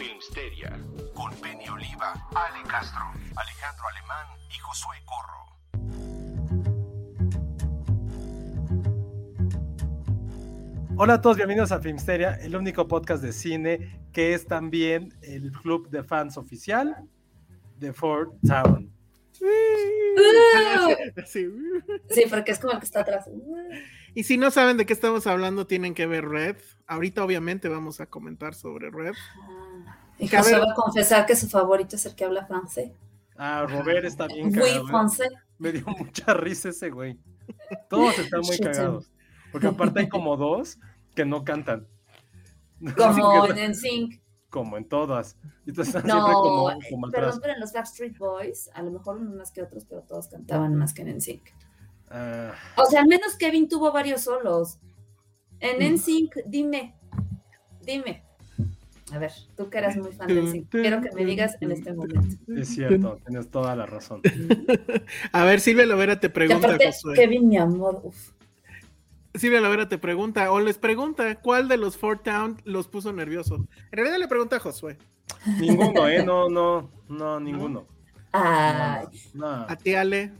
Filmsteria con Penny Oliva, Ale Castro, Alejandro Alemán y Josué Corro. Hola a todos, bienvenidos a Filmsteria, el único podcast de cine que es también el club de fans oficial de Fort Town. Sí. Sí, porque es como el que está atrás. Y si no saben de qué estamos hablando, tienen que ver Red. Ahorita obviamente vamos a comentar sobre Red. Y Que a José ver- va a confesar que su favorito es el que habla francés. Ah, Robert está bien cagado. ¿eh? francés. Me dio mucha risa ese güey. Todos están muy cagados. Porque aparte hay como dos que no cantan. Como en NSYNC. como en todas. Y entonces están siempre No, como, eh, como atrás. perdón, pero en los Backstreet Boys, a lo mejor unos más que otros, pero todos cantaban más que en NSYNC. Ah, O sea, al menos Kevin tuvo varios solos. En NSYNC, dime, dime. A ver, tú que eras muy fan de NSYNC, quiero que me digas en este momento. es cierto, tienes toda la razón. A ver, Silvia Lovera te Y pregunta, aparte, Josué. Kevin, mi amor, uf. Silvia Lovera te pregunta, o les pregunta, ¿cuál de los Fort Town los puso nerviosos? En realidad le pregunta a Josué. Ninguno, ¿eh? No, no, no, ninguno. Ay, No, A ti, Ale.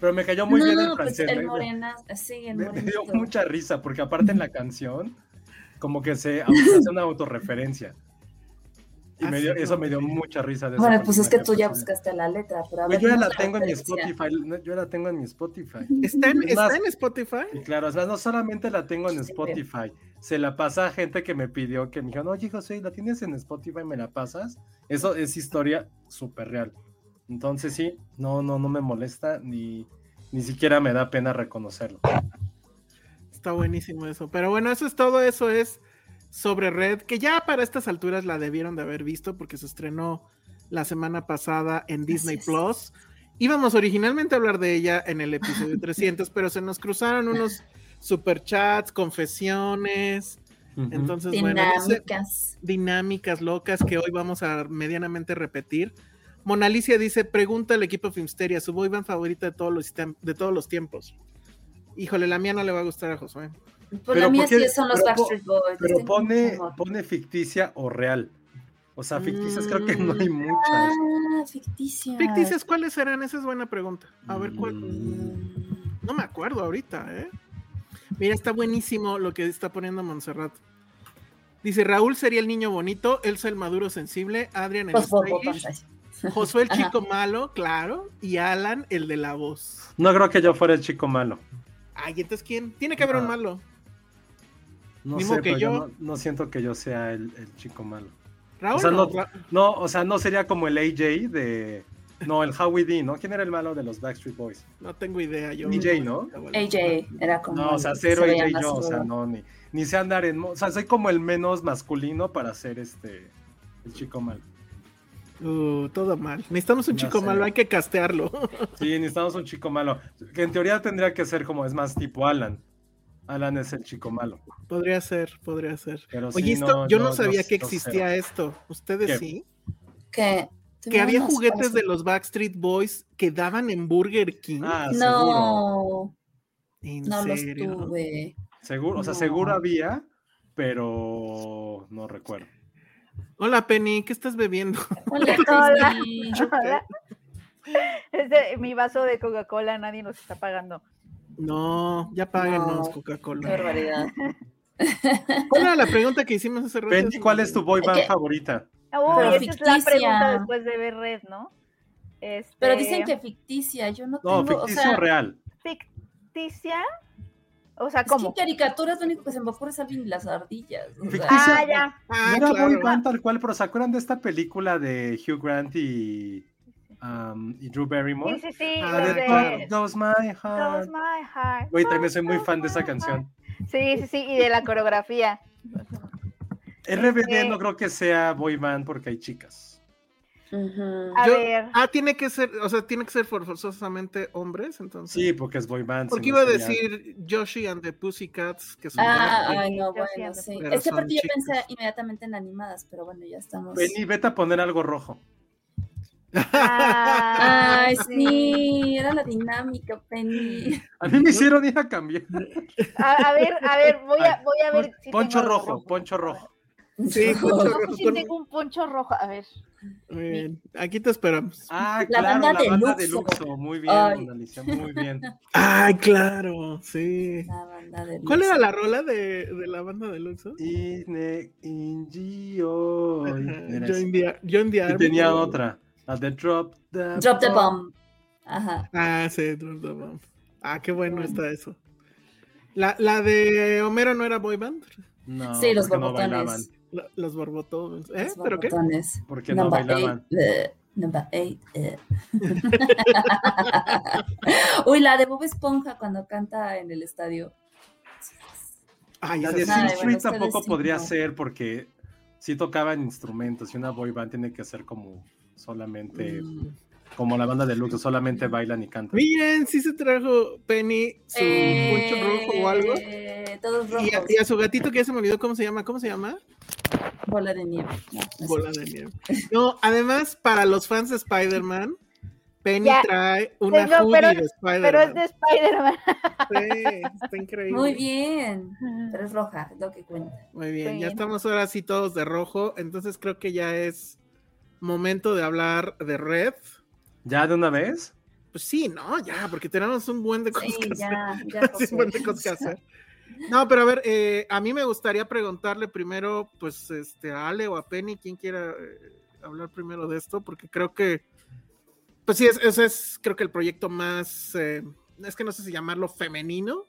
Pero me cayó muy no, bien el pues francés. el ¿eh? morena, sí, el Me, me dio mucha risa porque aparte en la canción como que se hace una autorreferencia. Y me dio- eso no. me dio mucha risa. De Bueno, pues es que tú ya pues, buscaste la letra, pero a Güey, ver, yo ya la tengo en mi. Spotify. no, Yo la tengo en mi Spotify. ¿Está en, Es está más- en Spotify? Y claro, o sea, no solamente la tengo en Sí, Spotify, se la pasa a gente que me pidió que me dijeron, oye José, ¿la tienes en Spotify? ¿Me la pasas? Eso es historia súper real. Entonces sí, no, no, no me molesta ni, ni siquiera me da pena reconocerlo. Está buenísimo eso. Pero bueno, eso es todo. Eso es sobre Red, que ya para estas alturas la debieron de haber visto porque se estrenó la semana pasada en Disney. Plus. Íbamos originalmente a hablar de ella en el episodio 300, pero se nos cruzaron unos superchats, confesiones. Entonces, bueno, no sé- Dinámicas. dinámicas locas que hoy vamos a medianamente repetir. Mona Alicia dice, pregunta al equipo Filmsteria, su boy band favorita de todos los, de todos los tiempos. Híjole, la mía no le va a gustar a Josué. Pues la mía sí son los Pero Backstreet Boys. Pero pone, pone ficticia o real. O sea, ficticias creo que no Mm. hay muchas. Ah, ficticia. Ficticias, ¿cuáles serán? Esa es buena pregunta. A ver, ¿cuál? Mm. No me acuerdo ahorita, ¿eh? Mira, está buenísimo lo que está poniendo Montserrat. Dice, Raúl sería el niño bonito, Elsa el maduro sensible, Adrian el Pues, stylish, Josué el Ajá. chico malo, claro, y Alan el de la voz. No creo que yo fuera el chico malo. Ay, entonces ¿quién? Tiene que haber un Ah. malo. No sé, modo que pero yo yo. no, no siento que yo sea el, el chico malo. Raúl, O sea, no, no- Ra- No, o sea, no sería como el AJ de. No, el Howie D, ¿no? ¿Quién era el malo de los Backstreet Boys? no tengo idea. Yo DJ, ¿no? AJ era como. No, o sea, cero se AJ yo, o sea, no, ni, ni sé andar en. O sea, soy como el menos masculino para ser este. El chico malo. Uh, todo mal. Necesitamos un chico sé. malo, hay que castearlo. Sí, necesitamos un chico malo. Que en teoría tendría que ser como, es más, tipo Alan. Alan es el chico malo. podría ser, podría ser. Pero Oye, sí, esto, yo no sabía yo- que existía esto. ¿Ustedes ¿Qué? sí? Que, Que había juguetes cosas. de los Backstreet Boys que daban en Burger King. Ah. No, ¿En no los serio? tuve. Seguro, o sea, No. seguro había, pero no recuerdo. Hola Penny, ¿qué estás bebiendo? Hola, Hola. Crismi. Hola. Es de- mi vaso de Coca-Cola, nadie nos está pagando. No, ya páguenos No, Qué Coca-Cola. barbaridad. ¿Cuál era la pregunta que hicimos hace rato? Penny, ¿cuál es tu boy band ¿Qué? favorita? Uy, Pero esa es la ficticia. pregunta después de ver Red, ¿no? Este, Pero dicen que ficticia, yo no No, tengo, ficticio o sea, real. ficticia. O sea, es ¿cómo? que caricaturas lo único que se me ocurre es y las ardillas. o sea, Ficticia. Ah, ya. Ah, no era claro. boy band tal cual, pero ¿se acuerdan de esta película de Hugh Grant y, um, y Drew Barrymore? Sí, sí, sí. Ah, de Goes My Heart. My Heart. Güey, también soy muy fan de esa canción. Sí, sí, sí, y de la coreografía. RBD Este- no creo que sea boy band porque hay chicas. ujú. A Yo- ver. Ah, tiene que ser, o sea, tiene que ser for- forzosamente hombres, entonces. Sí, porque es boy band. Porque iba a decir Yoshi and the Pussycats, que son Ah, ay, no, bueno, sí. Es que aparte yo pensé inmediatamente en animadas, pero bueno, ya estamos. Penny, vete a poner algo rojo. Ah, Ay, sí, era la dinámica, Penny. A mí me hicieron ir a cambiar. A, a ver, a ver, voy a, voy a ver. Pon- si poncho tengo rojo, poncho rojo. Sí, poncho No, rojo. sí con- tengo un poncho rojo. A ver. Muy bien. Aquí te esperamos. Ah, La claro, banda la de banda de Luxo. Luxo. Muy bien, Ay. Alicia, muy bien. Ay, claro, sí. La banda de ¿Cuál Luxo. era la rola de, de la banda de Luxo? Ajá, Era Join esa. the, tenía otra. La de Drop the Drop the Bomb. Ajá. Ah, sí, Drop the Bomb. Ah, qué bueno está eso. La, la de Homero no era boy band. No, Sí, los no borbotones. Los borbotones. ¿Eh? Los ¿Pero qué? botones. Porque no Number bailaban. eight, eh, number eight, eh. Uy, la de Bob Esponja cuando canta en el estadio. Ay, La de bueno, Street tampoco podría ser porque sí tocaban instrumentos y una boy band tiene que ser como solamente, Mm. como la banda de Luxo, solamente bailan y cantan. Miren, sí se trajo Penny su poncho rojo o algo. Eh, Todos Y rojos. a, y a su gatito que ya se me olvidó cómo se llama. ¿Cómo se llama? Bola de nieve. No, no sé. Bola de nieve. No, además, para los fans de Spider-Man, Penny Ya. trae una Tengo, hoodie pero- de Pero es Spider-Man. de Spider-Man. Sí, está increíble. Muy bien. Pero es roja, es lo que cuenta. Muy bien, Muy ya bien. estamos ahora sí todos de rojo, entonces creo que ya es momento de hablar de Red. ¿Ya de una vez? Pues sí, no, ya, porque tenemos un buen de cosas Sí, que hacer. ya, un buen de cosas que hacer. No, pero a ver, eh, a mí me gustaría preguntarle primero, pues, este, a Ale o a Penny, quien quiera eh, hablar primero de esto, porque creo que, pues sí, es- ese es, creo que el proyecto más, eh, es que no sé si llamarlo femenino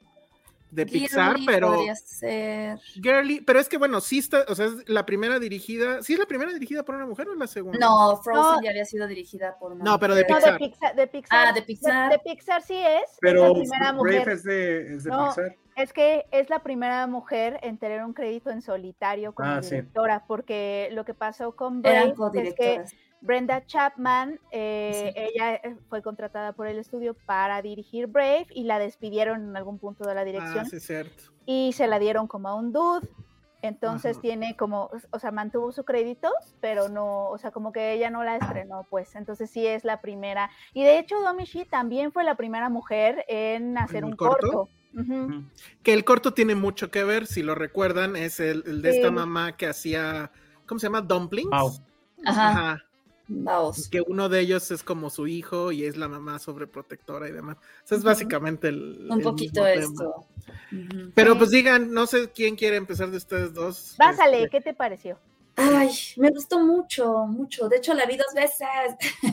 de Pixar, Girly pero Podría ser. girly, pero es que bueno, sí está, o sea, es la primera dirigida, ¿sí es la primera dirigida por una mujer o la segunda? No, Frozen No. ya había sido dirigida por una. No, pero de No, mujer. de Pixar. Pixar. De Pixar. Ah, de Pixar. De, Pixar sí es. Pero es la primera mujer. Brave es de, es de No, Pixar. Es que es la primera mujer en tener un crédito en solitario como Ah, sí. directora, porque lo que pasó con Eran Brave es que. Brenda Chapman, eh, ella eh, fue contratada por el estudio para dirigir Brave y la despidieron en algún punto de la dirección Ah, sí, cierto. y se la dieron como a un dude. Entonces Ajá. tiene como, o sea, mantuvo su crédito, pero no, o sea, como que ella no la estrenó, pues. Entonces sí es la primera. Y de hecho, Domichi también fue la primera mujer en hacer ¿En un corto? Que el corto tiene mucho que ver, si lo recuerdan, es el, el de esta mamá que hacía, ¿cómo se llama? Dumplings. Mau. Ajá. Ajá. Vamos. Que uno de ellos es como su hijo y es la mamá sobreprotectora y demás. Eso es básicamente el. Un el poquito mismo tema. esto. Pero Sí. pues digan, no sé quién quiere empezar de ustedes dos. Básale, Este, ¿qué te pareció? Ay, me gustó mucho, mucho. De hecho, la vi dos veces.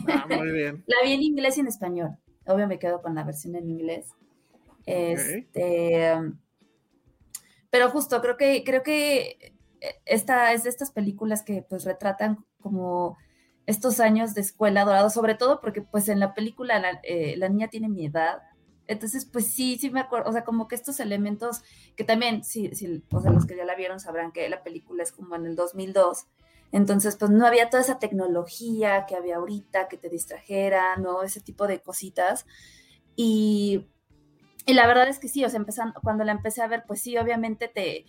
ah, muy bien. La vi en inglés y en español. Obvio me quedo con la versión en inglés. Este, pero justo creo que creo que esta es de estas películas que pues retratan como estos años de escuela dorado, sobre todo porque pues en la película la, eh, la niña tiene mi edad. Entonces, pues sí, sí me acuerdo, o sea, como que estos elementos que también, sí, sí, o sea, los que ya la vieron sabrán que la película es como en el 2002, entonces, pues no había toda esa tecnología que había ahorita, que te distrajera, ¿no? Ese tipo de cositas. Y, y la verdad es que sí, o sea, empezando, cuando la empecé a ver, pues sí, obviamente te,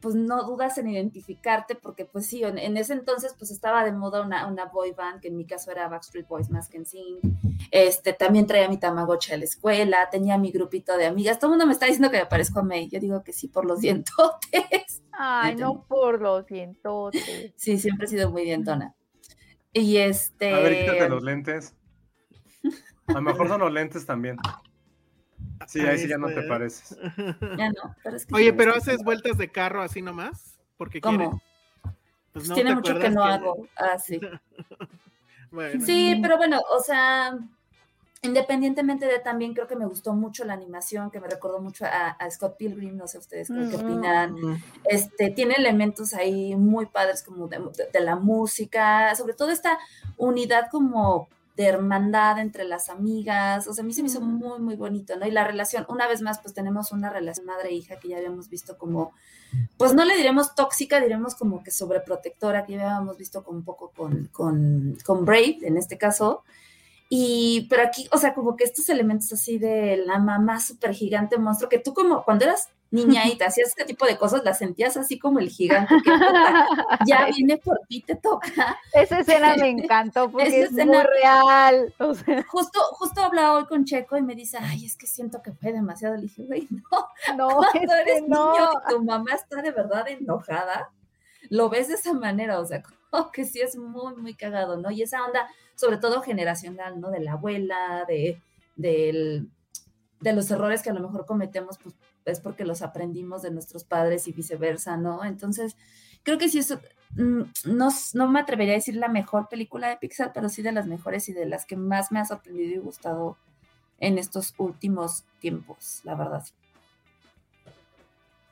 pues no dudas en identificarte, porque pues sí, en, en ese entonces pues estaba de moda una, una boy band, que en mi caso era Backstreet Boys más que en Sing. Este, también traía mi Tamagotchi a la escuela, tenía mi grupito de amigas. Todo el mundo me está diciendo que me parezco a May. Yo digo que sí, por los dientotes. Ay, no por los dientotes. Sí, siempre he sido muy dientona. Y este. A ver, quítate los lentes. A lo mejor son los lentes también. Sí, ahí sí ya no te Este, pareces. Ya no, pero es que Oye, pero haces vueltas de carro así nomás, porque quieres. ¿Cómo? Pues no Tiene mucho que no hago. Ah, sí. Bueno. Sí, pero bueno, o sea, independientemente de también creo que me gustó mucho la animación, que me recordó mucho a, a Scott Pilgrim, no sé ustedes qué Mm. opinan. Este, tiene elementos ahí muy padres como de, de- de la música, sobre todo esta unidad como de hermandad entre las amigas, o sea, a mí se me hizo muy, muy bonito, ¿no? Y la relación, una vez más, pues tenemos una relación madre-hija que ya habíamos visto como, pues no le diremos tóxica, diremos como que sobreprotectora, que ya habíamos visto con un poco con, con, con Brave, en este caso. Y, pero aquí, o sea, como que estos elementos así de la mamá súper gigante monstruo, que tú como cuando eras niña y te hacías este tipo de cosas, las sentías así como el gigante que ya viene por ti, te toca. Esa escena me encantó porque Esa es escena- muy real. O sea, Justo, justo hablaba hoy con Checo y me dice, ay, es que siento que fue demasiado. Le dije, güey, no, no, cuando eres no. niño y tu mamá está de verdad enojada, lo ves de esa manera, o sea, como que sí es muy, muy cagado, ¿no? Y esa onda, sobre todo generacional, ¿no? De la abuela, de, del- de los errores que a lo mejor cometemos, pues es porque los aprendimos de nuestros padres y viceversa, ¿no? Entonces, creo que sí eso, mm, no, no me atrevería a decir la mejor película de Pixar, pero sí de las mejores y de las que más me ha sorprendido y gustado en estos últimos tiempos, la verdad.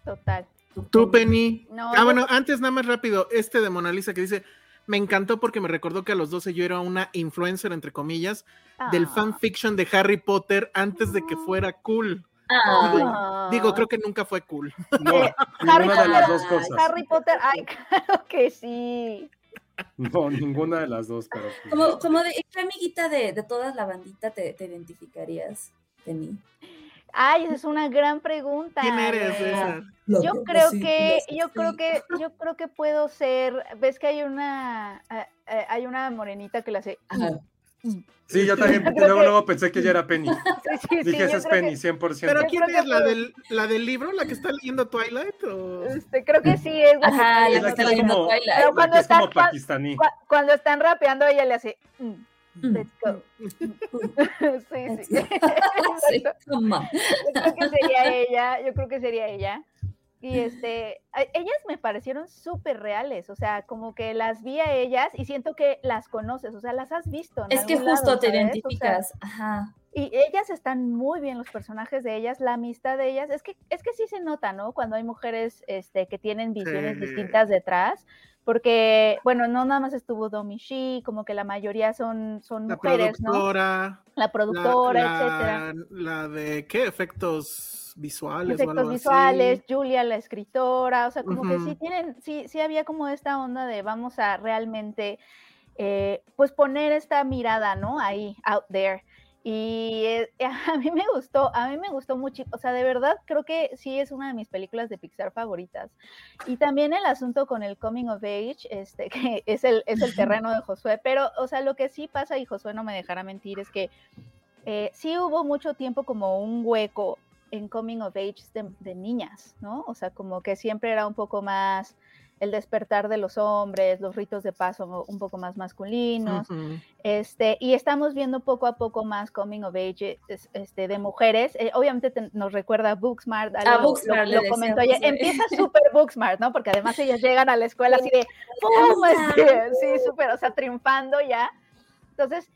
Total. Tú, Penny. No, ah, bueno, antes nada más rápido, este de Mona Lisa que dice, me encantó porque me recordó que a los 12 yo era una influencer, entre comillas, del Ah. fanfiction de Harry Potter antes de que fuera cool. Ah. Digo, creo que nunca fue cool. No, Eh, ninguna de Potter- las dos cosas. Harry Potter, ay, claro que sí. No, ninguna de las dos, pero. pues, como, como de qué amiguita de, de toda la bandita te, te identificarías, Penny. Ay, esa es una gran pregunta. ¿Quién eres. César? Yo creo que, yo creo que, yo creo que puedo ser, ves que hay una, eh, eh, hay una morenita que la hace. Ajá. Sí, yo también Yo luego, que- luego pensé que ya era Penny. Sí, sí, sí, Dije, yo esa es Penny, 100%. ¿Pero quién es? ¿La del, ¿La del libro? ¿La que está leyendo Twilight? O... Este, creo que sí es. la Ajá, Es la que está es leyendo como, Twilight. Pero cuando es como está- cua- pakistaní. Cu- Cuando están rapeando, ella le hace. mm, Mm. let's go. sí, Let's sí. go. Sí. Yo creo que sería ella, yo creo que sería ella. Y este, ellas me parecieron súper reales, o sea, como que las vi a ellas y siento que las conoces, o sea, las has visto. en Es que justo lado, te ¿sabes? O sea, identificas. Ajá. y ellas están muy bien, los personajes de ellas, la amistad de ellas, es que, es que sí se nota, ¿no? Cuando hay mujeres este, que tienen visiones Sí. distintas detrás, porque, bueno, no nada más estuvo Domi Shi, como que la mayoría son, son La mujeres, ¿no? productora. La productora, la, etcétera. La de, ¿qué? Efectos visuales efectos visuales, así. Julia la escritora, o sea, como que sí tienen, sí, sí había como esta onda de vamos a realmente, eh, pues poner esta mirada, ¿no? Ahí, out there. Y eh, a mí me gustó, a mí me gustó mucho, o sea, de verdad creo que sí es una de mis películas de Pixar favoritas. Y también el asunto con el coming of age, este, que es el, es el terreno de Josué, pero, o sea, lo que sí pasa, y Josué no me dejará mentir, es que eh, sí hubo mucho tiempo como un hueco en coming of age de, de niñas, ¿no? O sea, como que siempre era un poco más el despertar de los hombres, los ritos de paso un poco más masculinos, este, y estamos viendo poco a poco más coming of age es- este, de mujeres. Eh, obviamente te- nos recuerda a Booksmart, A lo- Booksmart lo, lo comentó. Josué. Empieza súper Booksmart, ¿no? Porque además ellas llegan a la escuela así de ¡pum! Sí, súper, o sea, triunfando ya. Entonces,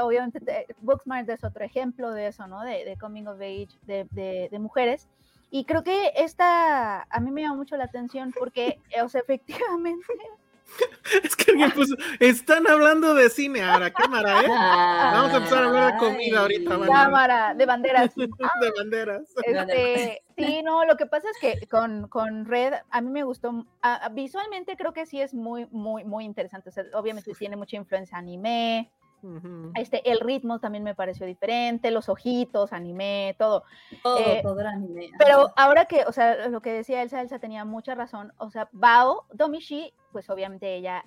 obviamente te- Booksmart es otro ejemplo de eso, ¿no? De, de coming of age de, de- de mujeres. Y creo que esta a mí me llama mucho la atención porque, o sea, efectivamente, Es que alguien puso, están hablando de cine ahora, cámara, ¿eh? Vamos a empezar a hablar de comida Ay. ahorita, cámara de banderas. De banderas. Este, sí, no, lo que pasa es que con, con Red a mí me gustó, a- visualmente creo que sí es muy, muy, muy interesante. O sea, obviamente tiene mucha influencia anime, Este, el ritmo también me pareció diferente, los ojitos, anime, todo. Todo, Eh, todo era anime. Pero ahora que, o sea, lo que decía Elsa, Elsa tenía mucha razón. O sea, Bao, Domishi, pues obviamente ella,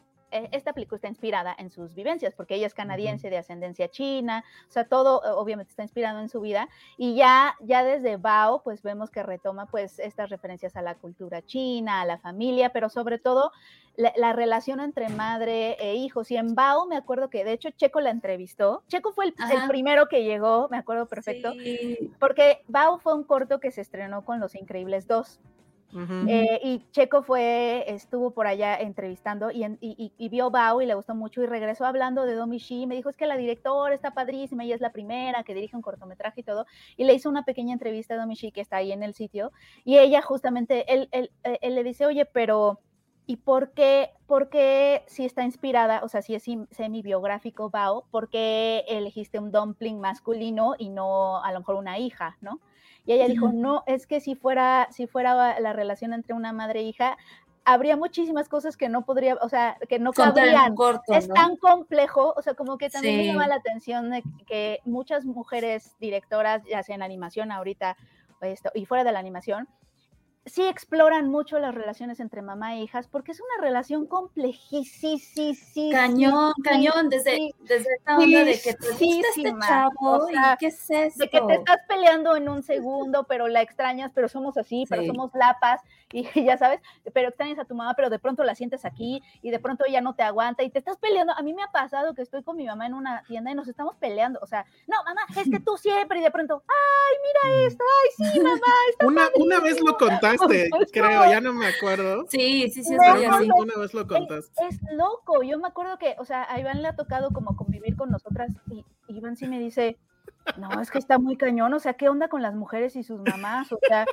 esta película está inspirada en sus vivencias, porque ella es canadiense de ascendencia china, o sea, todo eh, obviamente está inspirado en su vida. Y ya, ya desde Bao, pues vemos que retoma pues estas referencias a la cultura china, a la familia, pero sobre todo la, la relación entre madre e hijos. Y en Bao me acuerdo que de hecho Checo la entrevistó. Checo fue el, el primero que llegó, me acuerdo perfecto. Sí. Porque Bao fue un corto que se estrenó con Los Increíbles 2. Ujú. Eh, y Checo fue, estuvo por allá entrevistando y, en- y- y- y vio Bao y le gustó mucho y regresó hablando de Domi Shi. Me dijo, es que la directora está padrísima, ella es la primera que dirige un cortometraje y todo. Y le hizo una pequeña entrevista a Domi Shi, que está ahí en el sitio. Y ella justamente, él, él- eh, él le dice, oye, pero ¿y por qué, por qué si está inspirada, o sea, si es semi-biográfico Bao, por qué elegiste un dumpling masculino y no a lo mejor una hija, ¿no? Y ella dijo, no, es que si fuera, si fuera la relación entre una madre e hija, habría muchísimas cosas que no podría, o sea, que no cabrían. corto, Es ¿no? tan complejo, o sea, como que también me llama la atención de que muchas mujeres directoras, ya sea en animación ahorita esto, y fuera de la animación, sí exploran mucho las relaciones entre mamá e hijas, porque es una relación complejísima. Cañón, cañón, desde, sí, desde esta onda de que te gusta este chavo o sea, y qué es esto. de que te estás peleando en un segundo, pero la extrañas, pero somos así, pero somos lapas, y ya sabes, pero extrañas a tu mamá, pero de pronto la sientes aquí, y de pronto ella no te aguanta, y te estás peleando. A mí me ha pasado que estoy con mi mamá en una tienda y nos estamos peleando, o sea, no, mamá, es que tú siempre, y de pronto, ay, mira esto, ay, sí, mamá, está Una, una vez lo contaste, Pues creo, ya no me acuerdo. Sí, sí, sí, es No, una vez lo contaste. Es loco, yo me acuerdo que, o sea, a Iván le ha tocado como convivir con nosotras y Iván sí me dice, no, es que está muy cañón, o sea, ¿qué onda con las mujeres y sus mamás? O sea,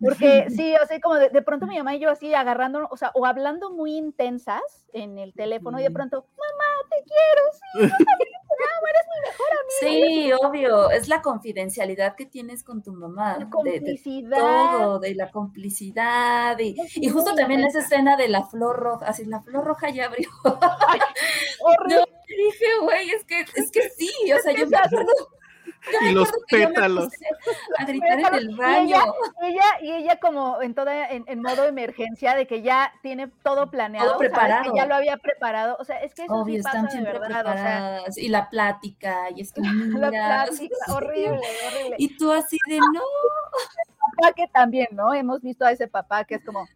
porque sí, o sea, como de, de pronto mi mamá y yo así agarrando, o sea, o hablando muy intensas en el teléfono y de pronto, mamá, te quiero, sí, amo, eres mi mejor amiga. Sí, obvio, es la confidencialidad que tienes con tu mamá, La de, de complicidad. todo, de la complicidad y, y justo también esa escena de la flor roja, así la flor roja ya abrió. Horrible. Yo dije, güey, es que, es que sí, o sea, yo me acuerdo. Y los pétalos. A gritar en el Y baño. ella, y ella, y ella como en toda, en, en modo emergencia, de que ya tiene todo planeado, ¿sabes? preparado. Que ya lo había preparado. O sea, es que eso Obvio, sí están pasa de siempre verdad. O sea, preparadas. y la plática, y es que la mira. plática, horrible, horrible. Y tú así de no. papá que también, ¿no? Hemos visto a ese papá que es como,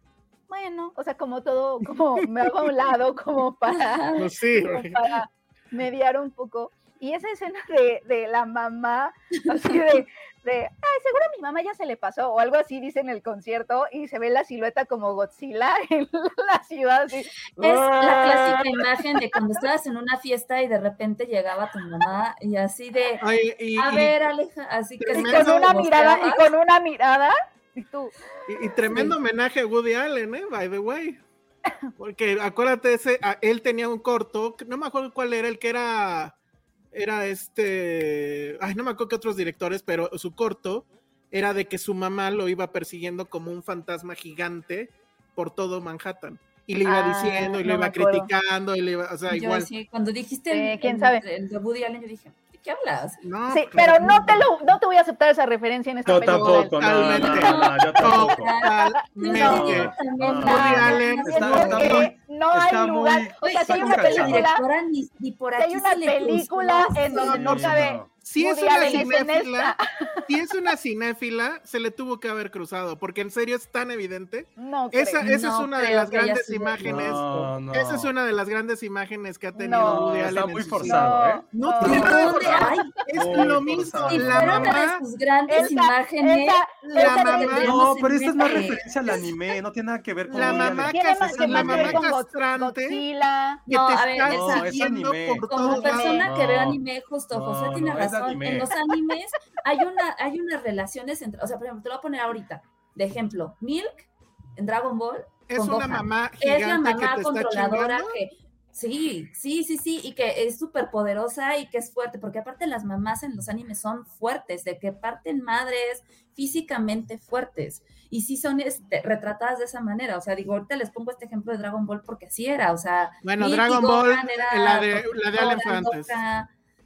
bueno, o sea, como todo, como me hago a un lado, como para, Pues sí, como güey. para mediar un poco. Y esa escena de, de la mamá, así de, de, ay, seguro a mi mamá ya se le pasó, o algo así dice en el concierto, y se ve la silueta como Godzilla en la ciudad, así. Es la ¡ah! clásica imagen de cuando estabas en una fiesta y de repente llegaba tu mamá y así de, Ay, y, a y- ver, Aleja, así que Y con una mirada, y con una mirada, y tú, y- y tremendo homenaje a Woody Allen, ¿eh? By the way. Porque acuérdate, ese, a- él tenía un corto, no me acuerdo cuál era, el que era, era este, ay, no me acuerdo qué otros directores, pero su corto era de que su mamá lo iba persiguiendo como un fantasma gigante por todo Manhattan. Y le iba Ah, diciendo, y no le iba criticando, y le iba, o sea, Yo igual. así, cuando dijiste Eh, el, ¿quién el- sabe? el de Woody Allen, yo dije, ¿de qué hablas? No, sí, pues, pero no te lo, no te voy a aceptar esa referencia en esta Yo película. tampoco, no, no, no, no, yo tampoco. Totalmente. No, Woody Allen está- está muy- no hay está lugar. muy- o sea, si hay una película, ni, ni por si aquí hay una película en donde no Sí, cabe. no. Si es una es cinéfila, si es una cinéfila, se le tuvo que haber cruzado, porque en serio es tan evidente. No, Esa, creo. esa es No una de las grandes sido- imágenes. No, no. Esa es una de las grandes imágenes que ha tenido No, Woody Allen. está muy forzado. ¿eh? No, No. tiene nada forzado. Es Muy lo mismo. La una de mamá, sus grandes Esa- imágenes. esa- la mamá- No, pero esta es más referencia al anime, no tiene nada que ver con La mamá la mamá castrante. Godzilla. que No, te a ver, esa- es siguiendo por Como todos lados. persona que No. ve anime, justo No, José tiene razón. En los animes hay una, hay unas relaciones entre, o sea, por ejemplo, te lo voy a poner ahorita. De ejemplo, Milk en Dragon Ball Es con una Gohan. mamá es la gigante que mamá te controladora que sí, sí, sí, sí, y que es súper poderosa y que es fuerte, porque aparte las mamás en los animes son fuertes, de que parten madres físicamente fuertes. Y sí son este, retratadas de esa manera. O sea, digo, ahorita les pongo este ejemplo de Dragon Ball porque así era. O sea, Bueno, Dragon Ball, era la de, la de Allen antes.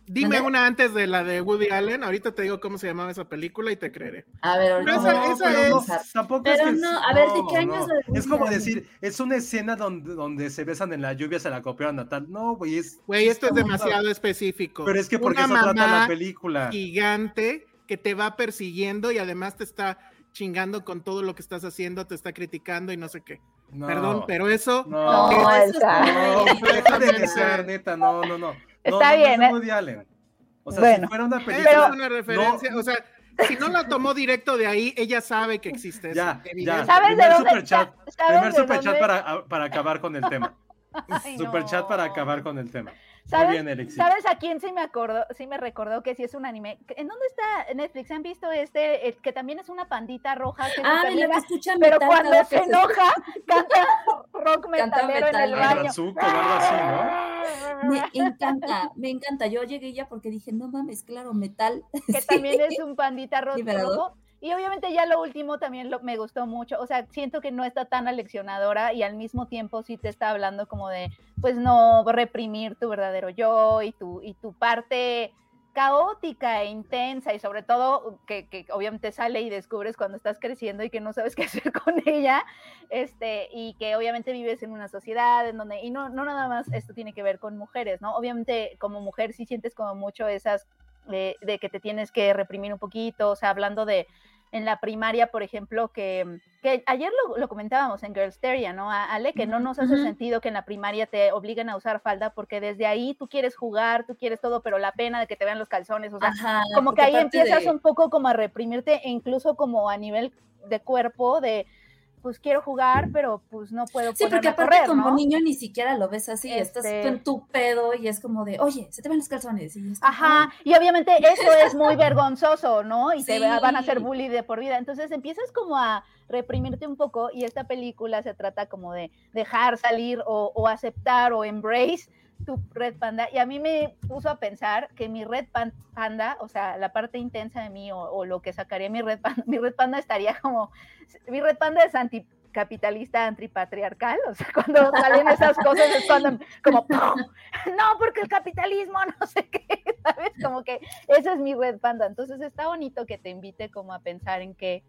Dime una antes de la de Woody Allen. Ahorita te digo cómo se llamaba esa película y te creeré. A ver, ahorita Pero a esa- esa a es-. Tampoco Pero es que no, a ver, ¿de qué no, años no. de Es como Allen? decir, es una escena donde, donde se besan en la lluvia, se la copiaron a tal. No, güey, es. Güey, esto es demasiado específico. Pero es que porque Una eso trata mamá la película. gigante que te va persiguiendo y además te está chingando con todo lo que estás haciendo, te está criticando y no sé qué. No, Perdón, pero eso No, No, No, eso está deja de desear, neta, no, no, no. Está no, no, bien, No ¿eh? es Woody Allen. O sea, Bueno, si fuera una película. es una referencia, o sea, si no la tomó directo de ahí, ella sabe que existe. Ya, eso, ya. ¿Sabes de Primer dónde- superchat. sa- sabes Primer de superchat para, para acabar con el tema. Ay, Superchat no. para acabar con el tema. ¿Sabes, bien. ¿Sabes a quién sí me acordó? Sí me recordó que sí es un anime. ¿En dónde está Netflix? ¿Han visto este? eh, que también es una pandita roja. Que Ah, de la que escucha pero metal cuando se enoja, canta rock Canta metalero en el metal. baño. Agratsuko o algo así, Me encanta, me encanta. Yo llegué ya porque dije, no mames, claro, metal. que Sí. también es un pandita rojo. Y obviamente ya lo último también lo- me gustó mucho. O sea, siento que no está tan aleccionadora y al mismo tiempo sí te está hablando como de, pues no reprimir tu verdadero yo y tu, y tu parte caótica e intensa y sobre todo que, que obviamente sale y descubres cuando estás creciendo y que no sabes qué hacer con ella, este, y que obviamente vives en una sociedad en donde, y no, no nada más esto tiene que ver con mujeres, ¿no? Obviamente como mujer sí sientes como mucho esas de, de que te tienes que reprimir un poquito, o sea, hablando de en la primaria, por ejemplo, que, que ayer lo, lo comentábamos en Girlsteria, ¿no? A- Ale, que no nos hace sentido que en la primaria te obliguen a usar falda porque desde ahí tú quieres jugar, tú quieres todo, pero la pena de que te vean los calzones, o sea, Ajá, como que ahí empiezas de- un poco como a reprimirte, e incluso como a nivel de cuerpo, de pues quiero jugar, pero pues no puedo Sí, porque aparte correr, como ¿no? niño ni siquiera lo ves así, estás Este- en tu pedo y es como de, oye, se te ven los calzones. Y Ajá, y obviamente eso es muy vergonzoso, ¿no? Y te Sí. van a hacer bully de por vida. Entonces empiezas como a reprimirte un poco y esta película se trata como de dejar salir o, o aceptar o embrace tu red panda. Y a mí me puso a pensar que mi red pan- panda, o sea, la parte intensa de mí o, lo que sacaría mi red panda, mi red panda estaría como, mi red panda es anticapitalista, antipatriarcal, o sea, cuando salen esas cosas es cuando como, no, porque el capitalismo, no sé qué, ¿sabes? Como que esa es mi red panda. Entonces está bonito que te invite como a pensar en que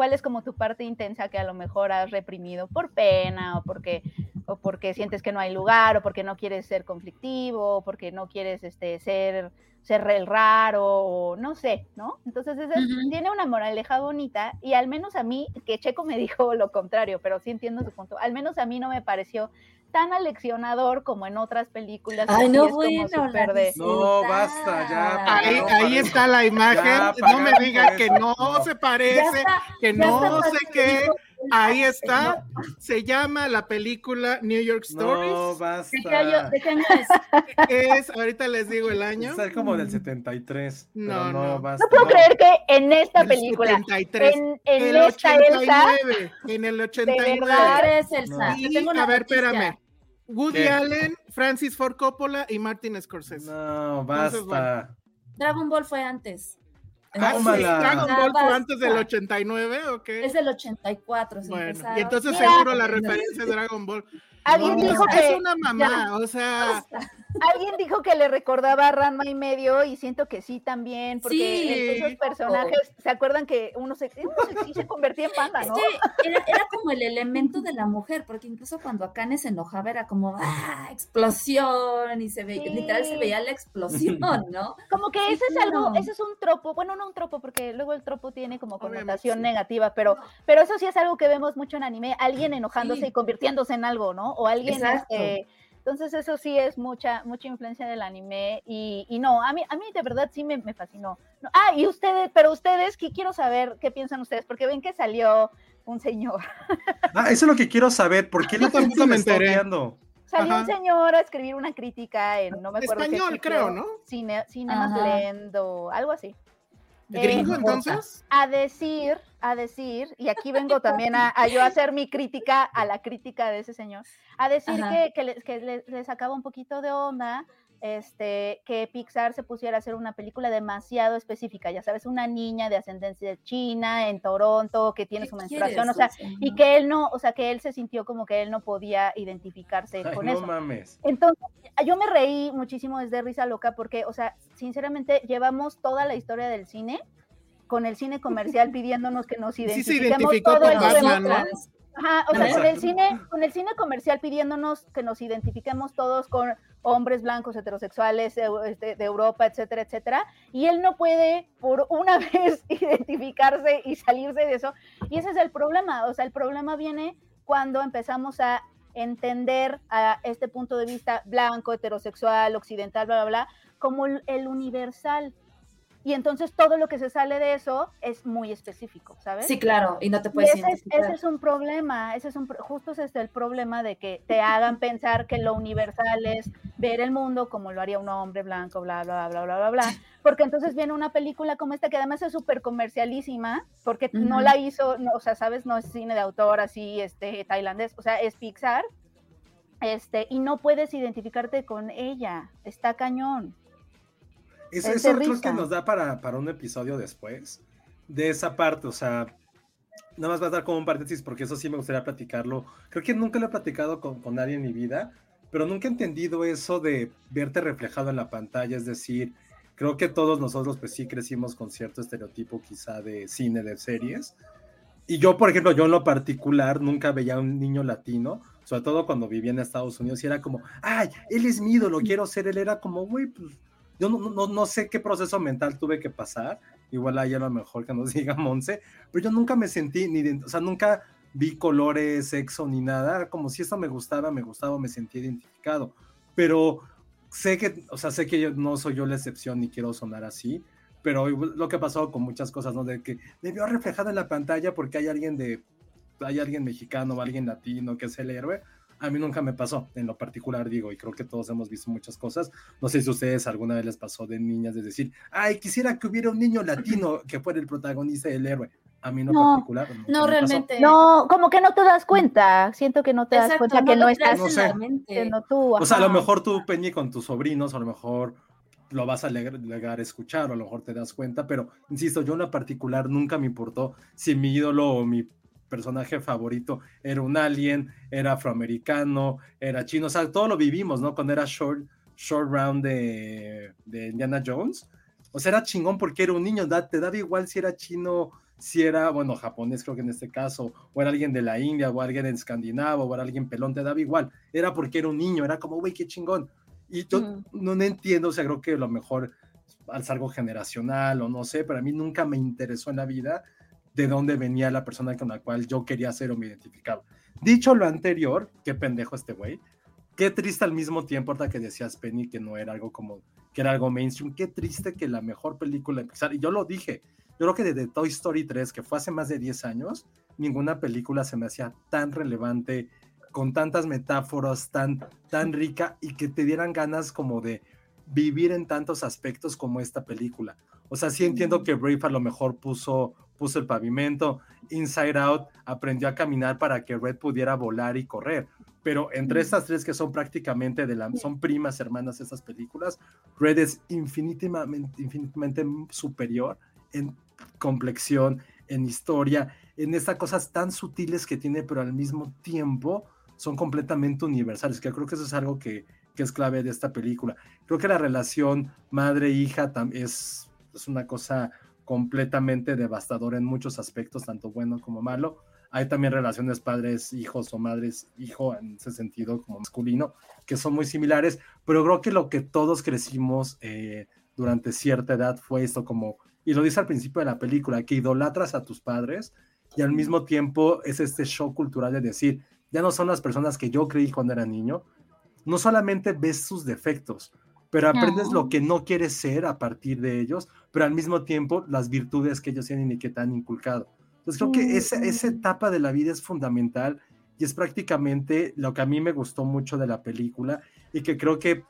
cuál es como tu parte intensa que a lo mejor has reprimido por pena o porque o porque sientes que no hay lugar o porque no quieres ser conflictivo o porque no quieres este ser ser el raro o no sé, ¿no? Entonces esa es- Ujú. tiene una moraleja bonita y al menos a mí, que Checo me dijo lo contrario, pero sí entiendo su punto, al menos a mí no me pareció tan aleccionador como en otras películas. Ay, no, bueno, súper la de- No, basta, ya, Ahí, No, ahí está la imagen. Ya, no me pagaron diga por que no No. se Ya parece, está, que ya no sé qué. dijo, Ahí está. Se llama la película New York No, Stories. ¿De qué año, basta. de qué año es? Es, ahorita les digo el año. Es como del 73. No, pero no. no, basta. No puedo creer que en esta El película, 73. en, en el esta Elsa, 89. En el 89. verdad? ¿Qué crees, Elsa? No. Y, tengo una a ver, noticia. espérame. Woody ¿Qué? Allen, Francis Ford Coppola y Martin Scorsese. No, Entonces, basta. Dragon Ball fue antes. Ah, Dragon Ball fue antes del 89, ¿o qué? Es del 84, se Bueno, y entonces Mira. seguro la referencia es Dragon Ball. Alguien No, dijo es que una mamá, o sea, alguien dijo que le recordaba a Ranma y medio y siento que sí también, porque Sí. esos personajes, ¿se acuerdan que uno se, uno se, sí se convertía en panda, Es no? que era, era como el elemento de la mujer, porque incluso cuando Akane se enojaba era como, ¡ah! Explosión, y se veía, Sí. literal se veía la explosión, ¿no? Como que Sí, ese es algo, ese es un tropo, bueno, no un tropo, porque luego el tropo tiene como connotación sí. negativa, pero, pero eso sí es algo que vemos mucho en anime, alguien enojándose Sí. y convirtiéndose en algo, ¿no? O alguien, este, entonces eso sí es mucha, mucha influencia del anime y, y no, a mí, a mí de verdad sí me, me fascinó. No, ah, y ustedes, pero ustedes, ¿qué quiero saber? ¿Qué piensan ustedes? Porque ven que salió un señor, Ah, eso es lo que quiero saber. ¿Por qué la gente me enteré. salió Ajá. un señor a escribir una crítica en, no me acuerdo Español, creo, ¿no? Cine, Cinemas Ajá. Lendo, algo así. Eh, gringo entonces. a decir, a decir, y aquí vengo también a, a yo hacer mi crítica a la crítica de ese señor, a decir Ajá. que, que, le, que le- le sacaba un poquito de onda este, que Pixar se pusiera a hacer una película demasiado específica, ya sabes, una niña de ascendencia china en Toronto que tiene ¿Qué su menstruación, quieres? o sea, y no. que él no, o sea, que él se sintió como que él no podía identificarse Ay, con no eso. mames. Entonces, yo me reí muchísimo desde Risa Loca porque, o sea, sinceramente, llevamos toda la historia del cine con el cine comercial pidiéndonos que nos se identifiquemos identificó todo con el Batman, tiempo. ¿no? Nosotras. Ajá, o sea, con el cine, con el cine comercial pidiéndonos que nos identifiquemos todos con hombres blancos, heterosexuales, este, de Europa, etcétera, etcétera. Y él no puede por una vez identificarse y salirse de eso. Y ese es el problema. O sea, el problema viene cuando empezamos a entender a este punto de vista blanco, heterosexual, occidental, bla, bla, bla, como el universal. Y entonces todo lo que se sale de eso es muy específico, ¿sabes? Sí, claro, y no te Y puedes ese es, ese es un problema, ese es un, justo ese es el problema de que te hagan pensar que lo universal es ver el mundo como lo haría un hombre blanco, bla, bla, bla, bla, bla, bla, porque entonces viene una película como esta que además es súper comercialísima, porque no Ujú. la hizo, no, o sea, sabes, no es cine de autor así, este, tailandés, o sea, es Pixar, este, y no puedes identificarte con ella, está cañón. Eso, Es eso creo que nos da para, para un episodio después de esa parte, o sea, nada más va a dar como un paréntesis porque eso sí me gustaría platicarlo. Creo que nunca lo he platicado con, con nadie en mi vida, pero nunca he entendido eso de verte reflejado en la pantalla, es decir, creo que todos nosotros pues sí crecimos con cierto estereotipo quizá de cine, de series. Y yo, por ejemplo, yo en lo particular nunca veía a un niño latino, sobre todo cuando vivía en Estados Unidos, y era como, ay, él es mi ídolo, quiero ser, él era como, güey, pues yo no, no, no sé qué proceso mental tuve que pasar, igual ahí a lo mejor que nos diga Monse, pero yo nunca me sentí, ni, o sea, nunca vi colores, sexo, ni nada, como si esto me gustaba, me gustaba, me sentía identificado, pero sé que, o sea, sé que yo no soy yo la excepción ni quiero sonar así, pero lo que ha pasado con muchas cosas, ¿no? De que me vio reflejado en la pantalla porque hay alguien de, hay alguien mexicano alguien latino que es el héroe, a mí nunca me pasó, en lo particular digo, y creo que todos hemos visto muchas cosas. No sé si a ustedes alguna vez les pasó de niñas de decir, ay, quisiera que hubiera un niño latino que fuera el protagonista y el héroe. A mí en lo No, particular. No, pasó. realmente. No, como que no te das cuenta, siento que no te das Exacto, cuenta que no no lo estás No la sé. siendo tú. O sea, a lo mejor tú, Peñi, con tus sobrinos, a lo mejor lo vas a legar, llegar a escuchar, o a lo mejor te das cuenta, pero insisto, yo en lo particular nunca me importó si mi ídolo o mi personaje favorito era un alien, era afroamericano, era chino, o sea, todo lo vivimos, ¿no? Cuando era Short, short Round de, de Indiana Jones, o sea, era chingón porque era un niño, da- te daba igual si era chino, si era, bueno, japonés creo que en este caso, o era alguien de la India, o alguien en escandinavo, o era alguien pelón, te daba igual, era porque era un niño, era como, güey, qué chingón. Y yo Mm. no, no entiendo, o sea, creo que a lo mejor es algo generacional o no sé, pero a mí nunca me interesó en la vida de dónde venía la persona con la cual yo quería ser o me identificaba. Dicho lo anterior, qué pendejo este güey, qué triste al mismo tiempo, ahorita que decías Penny que no era algo como, que era algo mainstream, qué triste que la mejor película de Pixar, y yo lo dije, yo creo que desde Toy Story 3, que fue hace más de 10 años, ninguna película se me hacía tan relevante, con tantas metáforas, tan, tan rica, y que te dieran ganas como de vivir en tantos aspectos como esta película. O sea, sí entiendo que Brave a lo mejor puso, puso el pavimento, Inside Out aprendió a caminar para que Red pudiera volar y correr, pero entre estas tres que son prácticamente de la, son primas hermanas estas películas, Red es infinitamente, infinitamente superior en complexión, en historia, en estas cosas tan sutiles que tiene, pero al mismo tiempo son completamente universales, que creo que eso es algo que, que es clave de esta película. Creo que la relación madre-hija es, es una cosa completamente devastadora en muchos aspectos, tanto bueno como malo. Hay también relaciones padres-hijos o madres-hijo en ese sentido como masculino, que son muy similares, pero creo que lo que todos crecimos eh, durante cierta edad fue esto como, y lo dice al principio de la película, que idolatras a tus padres y al mismo tiempo es este shock cultural de decir, ya no son las personas que yo creí cuando era niño, no solamente ves sus defectos, pero aprendes No. lo que no quieres ser a partir de ellos, pero al mismo tiempo las virtudes que ellos tienen y que te han inculcado. Entonces creo que esa, esa etapa de la vida es fundamental y es prácticamente lo que a mí me gustó mucho de la película y que creo que,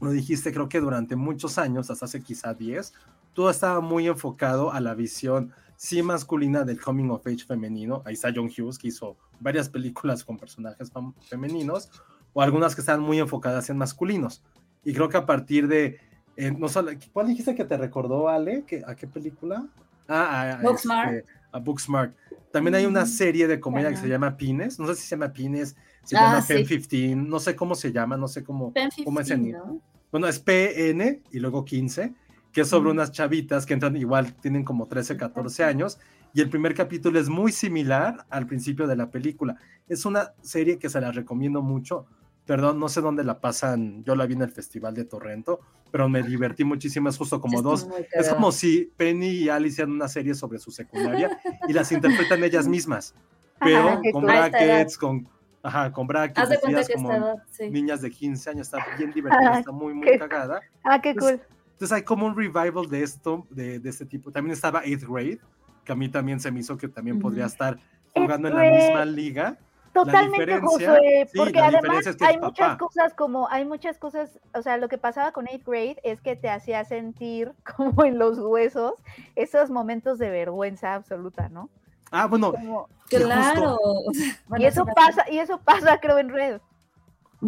lo dijiste, creo que durante muchos años, hasta hace quizá 10, todo estaba muy enfocado a la visión sí masculina del coming of age femenino. Ahí está John Hughes, que hizo varias películas con personajes femeninos, o algunas que están muy enfocadas en masculinos. Y creo que a partir de, eh, no solo, ¿cuál dijiste que te recordó, Ale? ¿Qué- ¿A qué película? Ah, a, a, Booksmart. este, a Booksmart. También hay una Mm, serie de comedia que se llama Pines, no sé si se llama Pines, se Ah, llama sí. Pen 15, no sé cómo se llama, no sé cómo, Pen cómo es 15, ¿no? bueno, es PN y luego 15, que es sobre Ujú. unas chavitas que entran igual, tienen como 13, 14 años, y el primer capítulo es muy similar al principio de la película. Es una serie que se la recomiendo mucho. Perdón, no sé dónde la pasan, yo la vi en el Festival de Torrento, pero me divertí muchísimo, es justo como dos, es como si Penny y Ali hicieran una serie sobre su secundaria y las interpretan ellas mismas, pero Ajá, con brackets, con, ajá, con brackets, vestidas como esta edad, sí. niñas de 15 años, está bien divertida, Ah, está muy, muy qué- cagada. Ah, qué cool. Entonces hay como un revival de esto, de, de este tipo. También estaba Eighth Grade, que a mí también se me hizo que también podría estar jugando en la misma liga. Totalmente, Josué, sí, porque además diferencia es que hay muchas cosas como, hay muchas cosas, o sea, lo que pasaba con 8th grade es que te hacía sentir como en los huesos esos momentos de vergüenza absoluta, ¿no? Ah, bueno, Como- Claro. y eso pasa, y eso pasa creo en Red.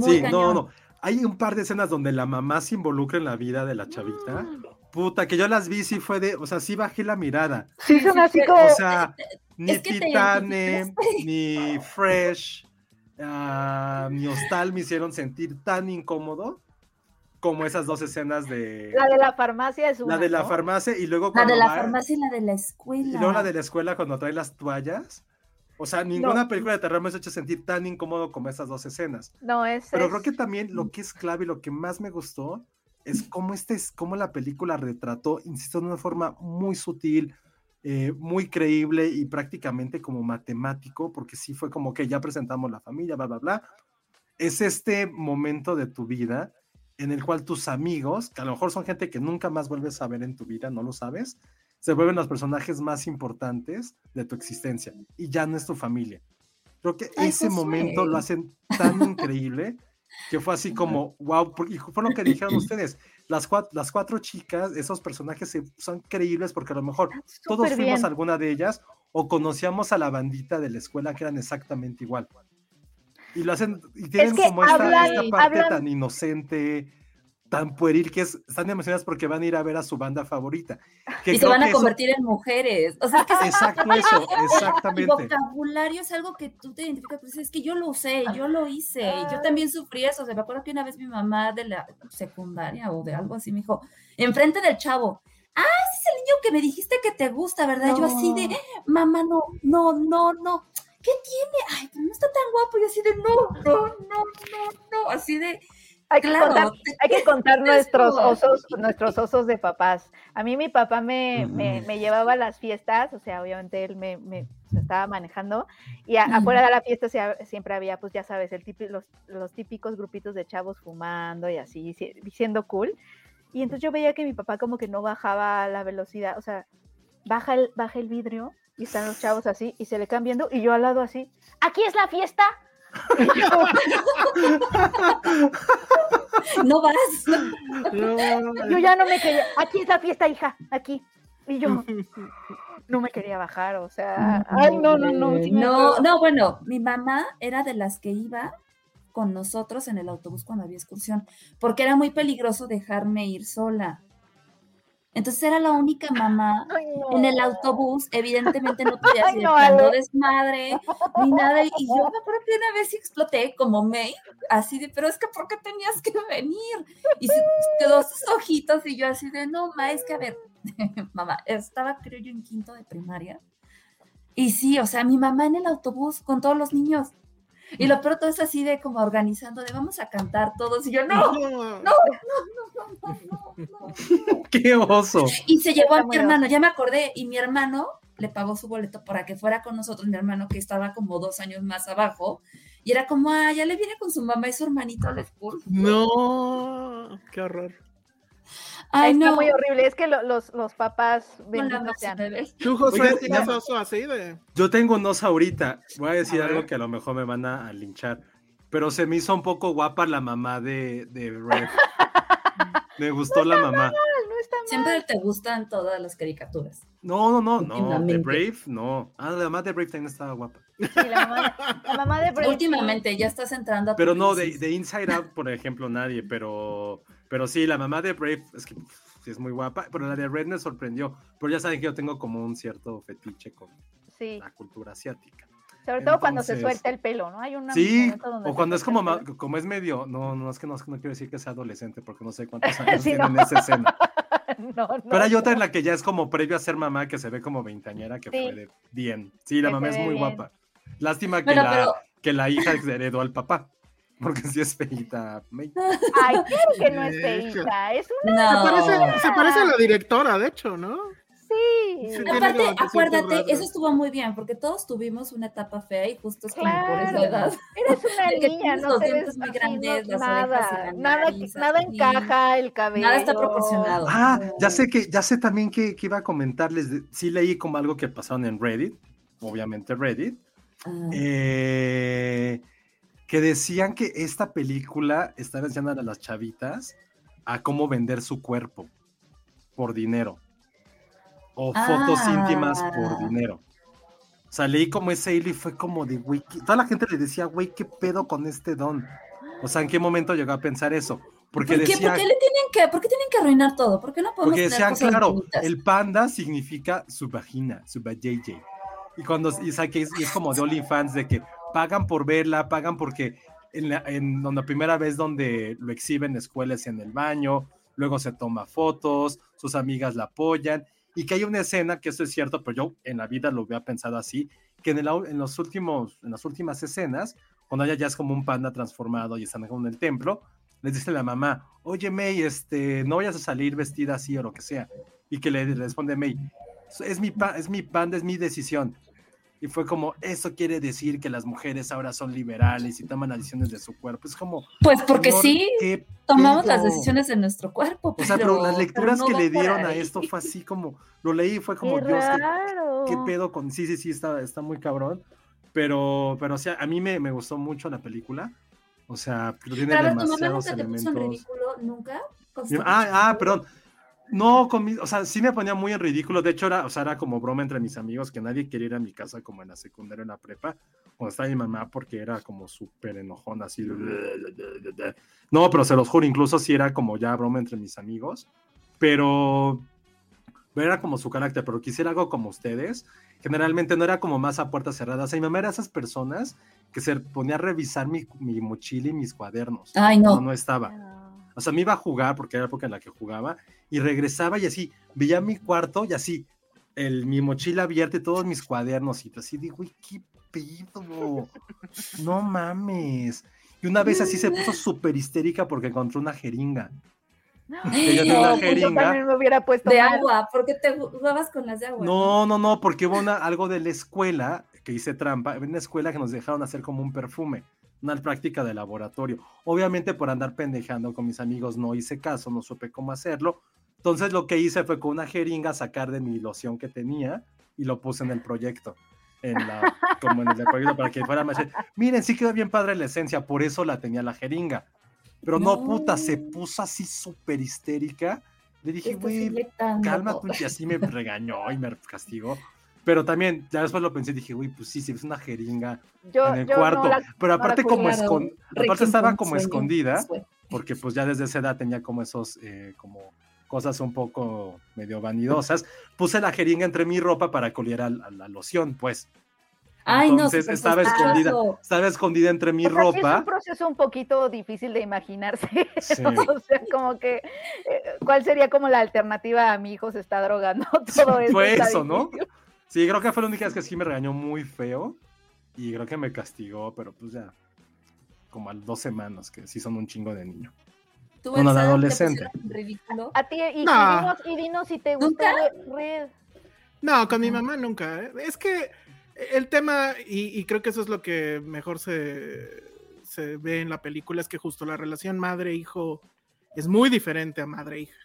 sí, no, no. Hay un par de escenas donde la mamá se involucra en la vida de la chavita. Mm. Puta, que yo las vi, sí fue de, o sea, sí bajé la mirada. Sí, son sí, así sí, como, O sea, ni es que te Titane, ni Fresh, ah, ni Hostal me hicieron sentir tan incómodo como esas dos escenas de la de la farmacia es una, la de la ¿no? farmacia y luego La de la va- farmacia y la de la escuela. y luego la de la escuela cuando trae las toallas. O sea, ninguna No. película de terror me ha hecho sentir tan incómodo como esas dos escenas. No, es, Pero es- creo que también lo que es clave y lo que más me gustó es cómo, este, es- cómo la película retrató, insisto, de una forma muy sutil, eh, muy creíble y prácticamente como matemático, porque sí fue como que ya presentamos la familia, bla, bla, bla. Es este momento de tu vida en el cual tus amigos, que a lo mejor son gente que nunca más vuelves a ver en tu vida, no lo sabes, se vuelven los personajes más importantes de tu existencia y ya no es tu familia. Creo que Ay, ese Josué. momento lo hacen tan increíble que fue así como, wow, y fue lo que dijeron ustedes, las cuatro, las cuatro chicas, esos personajes son creíbles porque a lo mejor todos súper fuimos bien. a alguna de ellas o conocíamos a la bandita de la escuela que eran exactamente igual. Y lo hacen, y tienen que como esta, hablan- esta parte hablan- tan inocente, tan pueril, que es, están emocionadas porque van a ir a ver a su banda favorita. Que Y se van a eso- convertir en mujeres. O sea, es que Exacto eso, el exactamente. vocabulario es algo que tú te identificas, pues es que yo lo usé, yo lo hice, yo también sufrí eso. O sea, me acuerdo que una vez mi mamá de la secundaria o de algo así me dijo, enfrente del chavo, ah, ese es el niño que me dijiste que te gusta, ¿verdad? Yo así de, mamá, no, no, no, no. ¿Qué tiene? Ay, pero no está tan guapo. Y así de, no, no, no, no, no. Así de, Hay que claro. contar, hay que contar nuestros osos, nuestros osos de papás. A mí mi papá me, me, me llevaba a las fiestas, o sea, obviamente él me, estaba manejando y a- afuera de la fiesta sea- siempre había, pues ya sabes, el los, los típicos grupitos de chavos fumando y así, siendo cool. Y entonces yo veía que mi papá como que no bajaba la velocidad, o sea, baja el, baja el vidrio y están los chavos así y se le viendo y yo al lado así, aquí es la fiesta. No vas. yo ya no me quería, aquí es la fiesta, hija, aquí. Y yo no me quería bajar, o sea, ay, no, no, no. sí no, bueno, mi mamá era de las que iba con nosotros en el autobús cuando había excursión, porque era muy peligroso dejarme ir sola. Entonces era la única mamá Ay, no. en el autobús, evidentemente no podía ir no, Ale. desmadre ni nada. Y yo me acuerdo que una vez exploté como May, así de, pero es que ¿por qué tenías que venir? Y se quedó sus ojitos y yo así de, no, ma, es que a ver, mamá, estaba creo yo en quinto de primaria. Y sí, o sea, mi mamá en el autobús con todos los niños. Y lo peor todo es así de como organizando, de vamos a cantar todos. Y yo, no, no, no, no, no, no, no. ¡Qué oso! Y se llevó a mi hermano, ya me acordé, y mi hermano le pagó su boleto para que fuera con nosotros, mi hermano que estaba como dos años más abajo, y era como, ah, ya le viene con su mamá y su hermanito al school. No, qué horror. Ay, Está no. muy horrible, es que lo- los, los papás benditos sean. bebés. ¿Tú, José, tienes oso así de...? Yo tengo un oso ahorita. Voy a decir A algo que a lo mejor me van a, a linchar. Pero se me hizo un poco guapa la mamá de, de Red. me gustó la mamá. No está mal. Siempre te gustan todas las caricaturas. No, no, no, no. De Últimamente. Brave, no. Ah, la mamá de Brave también estaba guapa. Sí, la mamá, la mamá de Brave. Últimamente ya estás entrando a Pero no, de, de Inside Out, por ejemplo, nadie. Pero, pero sí, la mamá de Brave es que pff, es muy guapa. Pero la de Red me sorprendió. Pero ya saben que yo tengo como un cierto fetiche con Sí, la cultura asiática. sobre todo cuando se Entonces- suelta el pelo, ¿no? Hay un Sí, donde o cuando es como, como es medio, no, no es que no, no quiero decir que sea adolescente porque no sé cuántos años Sí, tiene no. en esa escena. No, Pero hay otra en la que ya es como previo a ser mamá que se ve como veinteañera que Sí. fue de bien. Sí, la Que mamá es muy bien. guapa. Lástima que, Bueno, la, pero- que la hija heredó al papá. Porque sí es feita. May. Ay, claro que no es feita, es una... No. Se parece, se parece a la directora, de hecho, ¿no? Sí, Sí. Aparte, acuérdate, eso estuvo muy bien, porque todos tuvimos una etapa fea y justo es como por esa Claro. edad. Eres una niña, no los te dientes ves muy grandes, las nada, nada, nariz nada encaja, el cabello. Nada está proporcionado. Ah, ya sé que, ya sé también que, que iba a comentarles. de- sí leí como algo que pasaron en Reddit, obviamente Reddit, Ah, eh, que decían que esta película estaba enseñando a las chavitas a cómo vender su cuerpo por dinero. O fotos Ah. íntimas por dinero. O sea, leí como ese hilo y fue como de, güey, ¿qué-?" toda la gente le decía, güey, ¿qué pedo con este don? O sea, ¿en qué momento llegó a pensar eso? Porque ¿Por qué, decía, ¿Por qué le tienen que, por qué tienen que arruinar todo? ¿Por qué no podemos porque decían, cosas claro, bonitas? el panda significa su vagina, su vajayjay. Y cuando y, o sea, que es, y es como de OnlyFans, de que pagan por verla, pagan porque en la, en la primera vez donde lo exhiben en escuelas en el baño, luego se toma fotos, sus amigas la apoyan, y que hay una escena, que eso es cierto, pero yo en la vida lo había pensado así, que en, el, en, los últimos, en las últimas escenas, cuando ella ya es como un panda transformado y están en el templo, les dice la mamá, oye May, este, no vayas a salir vestida así o lo que sea. Y que le responde May, es mi, es mi panda, es mi decisión. Y fue como, eso quiere decir que las mujeres ahora son liberales y toman las decisiones de su cuerpo. Es como, Pues porque sí, ¿qué tomamos las decisiones de nuestro cuerpo. O sea, pero, las pero lecturas no que le dieron a esto fue así como, lo leí y fue como, Qué Dios, qué, raro. qué pedo con, sí, sí, sí, está, está muy cabrón. Pero, pero, o sea, a mí me, me gustó mucho la película. O sea, tiene Pero demasiados nunca te puso en elementos. ridículo, nunca. Ah, ah, perdón. No, con mi- o sea, sí me ponía muy en ridículo. De hecho, era, o sea, era como broma entre mis amigos que nadie quería ir a mi casa como en la secundaria, en la prepa, cuando estaba mi mamá, porque era como súper enojón, así. No, pero se los juro, incluso sí era como ya broma entre mis amigos, pero era como su carácter, pero quisiera algo como ustedes. Generalmente no era como más a puertas cerradas. O sea, mi mamá era esas personas que se ponía a revisar mi, mi mochila y mis cuadernos. Ay, no. no, no estaba. O sea, me iba a jugar porque era la época en la que jugaba y regresaba y así, veía mi cuarto y así, el, mi mochila abierta y todos mis cuadernos y así digo, güey, qué pedo, no mames. Y una vez así se puso súper histérica porque encontró una jeringa. Tiene una No, pues yo jeringa. también me hubiera puesto De mal. agua, ¿por qué te jugabas con las de agua? No, no, no, porque hubo una, algo de la escuela que hice trampa, en una escuela que nos dejaron hacer como un perfume, una práctica de laboratorio. Obviamente por andar pendejando con mis amigos no hice caso, no supe cómo hacerlo. Entonces lo que hice fue con una jeringa sacar de mi loción que tenía y lo puse en el proyecto. En la, como en el proyecto para que fuera más. Miren, sí quedó bien padre la esencia, por eso la tenía la jeringa. Pero no, No. puta, se puso así súper histérica. Le dije, güey, cálmate, y así me regañó y me castigó. Pero también, ya después lo pensé y dije, güey, pues sí, sí, es una jeringa Yo, en el no cuarto. la- pero aparte como escon- aparte estaba como sueño, escondida, sueño. porque pues ya desde esa edad tenía como esos, eh, como cosas un poco medio vanidosas. Puse la jeringa entre mi ropa para que oliera a, a la loción, pues. Ay, no, Entonces súper estaba escondida, estaba escondida entre mi O sea, sí es ropa. un proceso un poquito difícil de imaginarse. Sí. o sea, como que, eh, ¿cuál sería como la alternativa a mi hijo se está drogando? Todo. Fue eso, ¿no? Sí, creo que fue la única vez que sí me regañó muy feo. Y creo que me castigó, pero pues ya. Como a dos semanas, que sí son un chingo de niño. ¿Tú, Uno de adolescente. ridículo? A ti, y, y No. dinos, y dinos si te gusta Red. No, con mi mamá nunca. ¿eh? Es que el tema, y, y creo que eso es lo que mejor se, se ve en la película, es que justo la relación madre-hijo es muy diferente a madre-hija.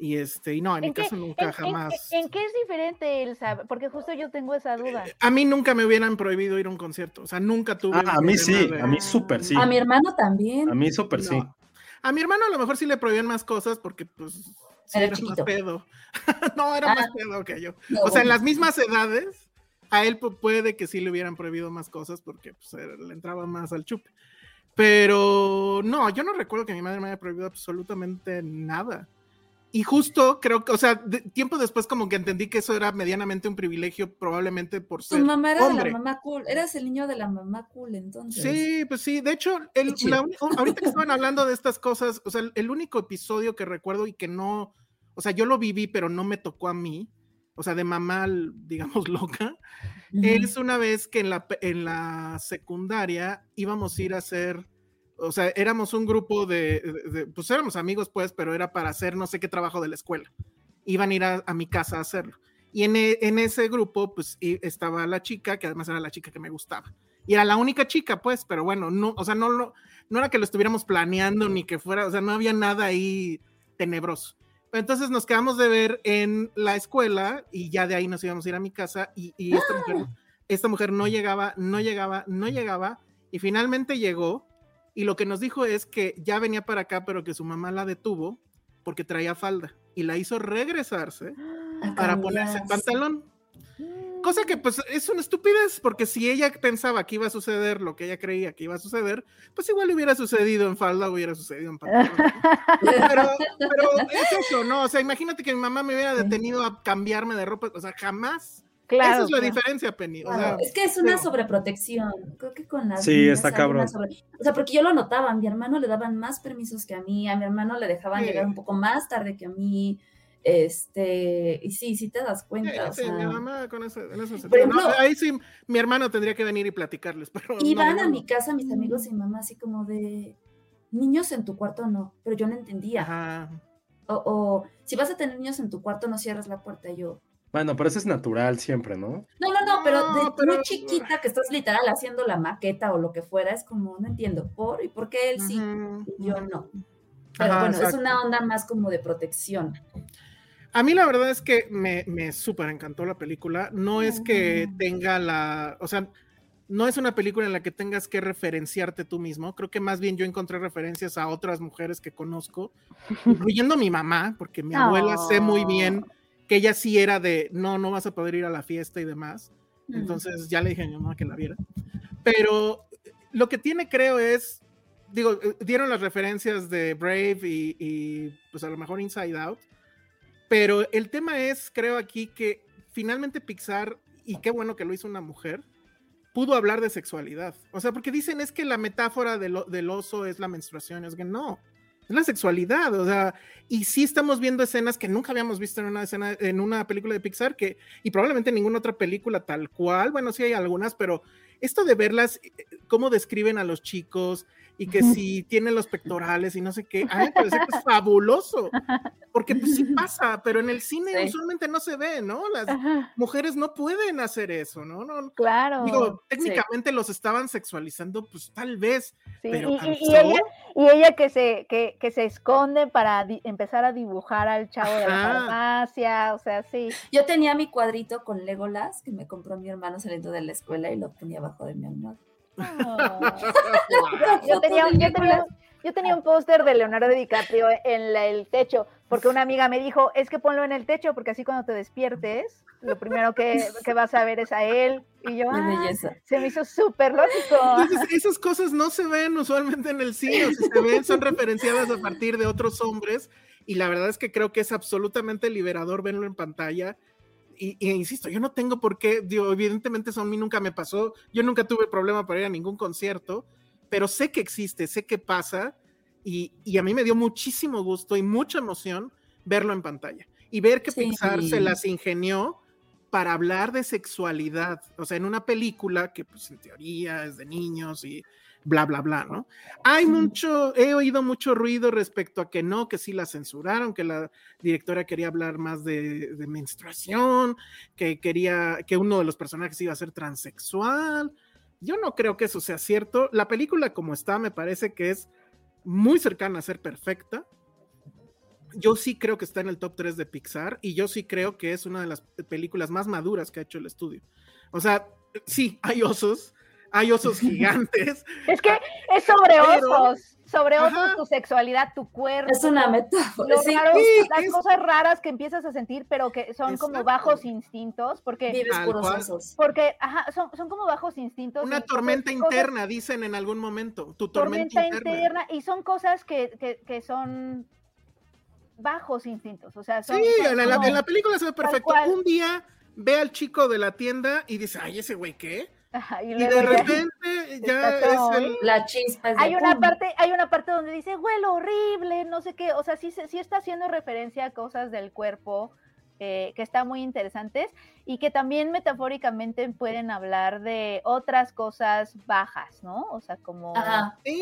Y este, y no, en mi ¿En qué, caso nunca en- jamás. en qué es diferente, Elsa? Porque justo yo tengo esa duda. A mí nunca me hubieran prohibido ir a un concierto. O sea, nunca tuve. Ah, a mí sí, de- a mí súper sí. A mi hermano también. A mí súper sí. A mi hermano a lo mejor sí le prohibían más cosas porque, pues, sí Era era, más pedo. no, era Ah. más pedo que yo. No, O sea, en las mismas edades, a él pu- puede que sí le hubieran prohibido más cosas porque pues, era- le entraba más al chupe. Pero no, yo no recuerdo que mi madre me haya prohibido absolutamente nada. Y justo creo que, o sea, de- tiempo después como que entendí que eso era medianamente un privilegio, probablemente por Tu ser mamá era hombre. de la mamá cool. Eras el niño de la mamá cool, entonces. Sí, pues sí. De hecho, el- la ahorita que estaban hablando de estas cosas, o sea, el, único episodio que recuerdo y que no, o sea, yo lo viví, pero no me tocó a mí, o sea, de mamá, digamos, loca, es una vez que en la, en la secundaria íbamos a ir a hacer, o sea, éramos un grupo de, de- de- pues éramos amigos, pues, pero era para hacer no sé qué trabajo de la escuela. Iban a ir a, a mi casa a hacerlo. Y en, e, en ese grupo, pues estaba la chica, que además era la chica que me gustaba. Y era la única chica, pues, pero bueno, no, o sea, no, no, no era que lo estuviéramos planeando ni que fuera, o sea, no había nada ahí tenebroso. Entonces nos quedamos de ver en la escuela y ya de ahí nos íbamos a ir a mi casa y, esta, mujer, esta mujer no llegaba, no llegaba, no llegaba y finalmente llegó y lo que nos dijo es que ya venía para acá, pero que su mamá la detuvo porque traía falda y la hizo regresarse para ponerse pantalón. Cosa que pues es una estupidez, porque si ella pensaba que iba a suceder lo que ella creía que iba a suceder, pues igual hubiera sucedido en falda hubiera sucedido en pantalón. pero, es eso, ¿no? O sea, imagínate que mi mamá me hubiera detenido a cambiarme de ropa, o sea, jamás. Claro, Esa es la diferencia, Penny. es que es una sobreprotección. Creo que con las. Sí, está cabrón. O sea, porque yo lo notaba. A mi hermano le daban más permisos que a mí. A mi hermano le dejaban llegar un poco más tarde que a mí. Este, y sí, sí te das cuenta. Sí, mi mamá con eso, en eso se Ahí sí, mi hermano tendría que venir y platicarles. Pero iban a mi casa mis amigos y mamá así como de niños en tu cuarto no, pero yo no entendía. O, o, si vas a tener niños en tu cuarto, no cierras la puerta. yo. Bueno, pero eso es natural siempre, ¿no? No, no, no, pero de muy chiquita que estás literal haciendo la maqueta o lo que fuera, es como, no entiendo, ¿por? ¿Y por qué él sí? y yo no. Pero bueno, es una onda más como de protección. A mí la verdad es que me, me súper encantó la película. No es que tenga la, o sea, no es una película en la que tengas que referenciarte tú mismo. Creo que más bien yo encontré referencias a otras mujeres que conozco, incluyendo mi mamá, porque mi abuela sé muy bien que ella sí era de, no, no vas a poder ir a la fiesta y demás. Entonces ya le dije a mi mamá que la viera. Pero lo que tiene creo es, digo, eh, dieron las referencias de Brave y, y pues a lo mejor Inside Out pero el tema es, creo aquí, que finalmente Pixar, y qué bueno que lo hizo una mujer, pudo hablar de sexualidad. O sea, porque dicen es que la metáfora del, del oso es la menstruación. Es que no, es la sexualidad. O sea, y sí estamos viendo escenas que nunca habíamos visto en una escena, en una película de Pixar, que, y probablemente en ninguna otra película tal cual. Bueno, sí hay algunas, pero esto de verlas, eh, cómo describen a los chicos, y que si tiene los pectorales y no sé qué, a mí me parece que es fabuloso, porque pues sí pasa, pero en el cine usualmente no se ve, ¿no? Las mujeres no pueden hacer eso, ¿no? no claro. Digo, técnicamente los estaban sexualizando, pues tal vez, pero y, ella, y ella que se, que, que se esconde para empezar a dibujar al chavo de la farmacia, o sea, sí. Yo tenía mi cuadrito con Legolas que me compró mi hermano saliendo de la escuela y lo ponía abajo de mi almohada. Yo, tenía, yo, tenía, un póster de Leonardo DiCaprio en el techo, porque una amiga me dijo, es que ponlo en el techo, porque así cuando te despiertes, lo primero que, vas a ver es a él. Y yo, ah, se me hizo súper lógico. esas cosas no se ven usualmente en el cine, si se ven, son referenciadas a partir de otros hombres, y la verdad es que creo que es absolutamente liberador verlo en pantalla y, insisto, yo no tengo por qué, digo, evidentemente eso a mí nunca me pasó, yo nunca tuve problema para ir a ningún concierto, pero sé que existe, sé que pasa y, y a mí me dio muchísimo gusto y mucha emoción verlo en pantalla y ver que Pixar se las ingenió para hablar de sexualidad, o sea, en una película que pues en teoría es de niños y bla, bla, bla, ¿no? Hay mucho, he oído mucho ruido respecto a que no, que sí la censuraron, que la directora quería hablar más de, menstruación, que quería, que uno de los personajes iba a ser transexual. Yo no creo que eso sea cierto. La película como está me parece que es muy cercana a ser perfecta. Yo sí creo que está en el top 3 de Pixar y yo sí creo que es una de las películas más maduras que ha hecho el estudio. O sea, sí, hay osos, hay osos gigantes. Es que es sobre osos, sobre osos, tu sexualidad, tu cuerpo. Es una metáfora. las cosas raras que empiezas a sentir, pero que son como bajos instintos, porque vives puros osos. Porque ajá, son, son, como bajos instintos. Una tormenta interna, dicen en algún momento. Tu tormenta, interna. Y son cosas que, que, que son bajos instintos. O sea, son, sí, en, la, en, la, película se ve perfecto. Un día ve al chico de la tienda y dice, ay, ese güey, ¿qué? Y, de repente ya, es la chispa. hay una parte, hay una parte donde dice huele horrible, no sé qué, o sea, sí, sí está haciendo referencia a cosas del cuerpo eh, que están muy interesantes y que también metafóricamente pueden hablar de otras cosas bajas, ¿no? O sea, como, o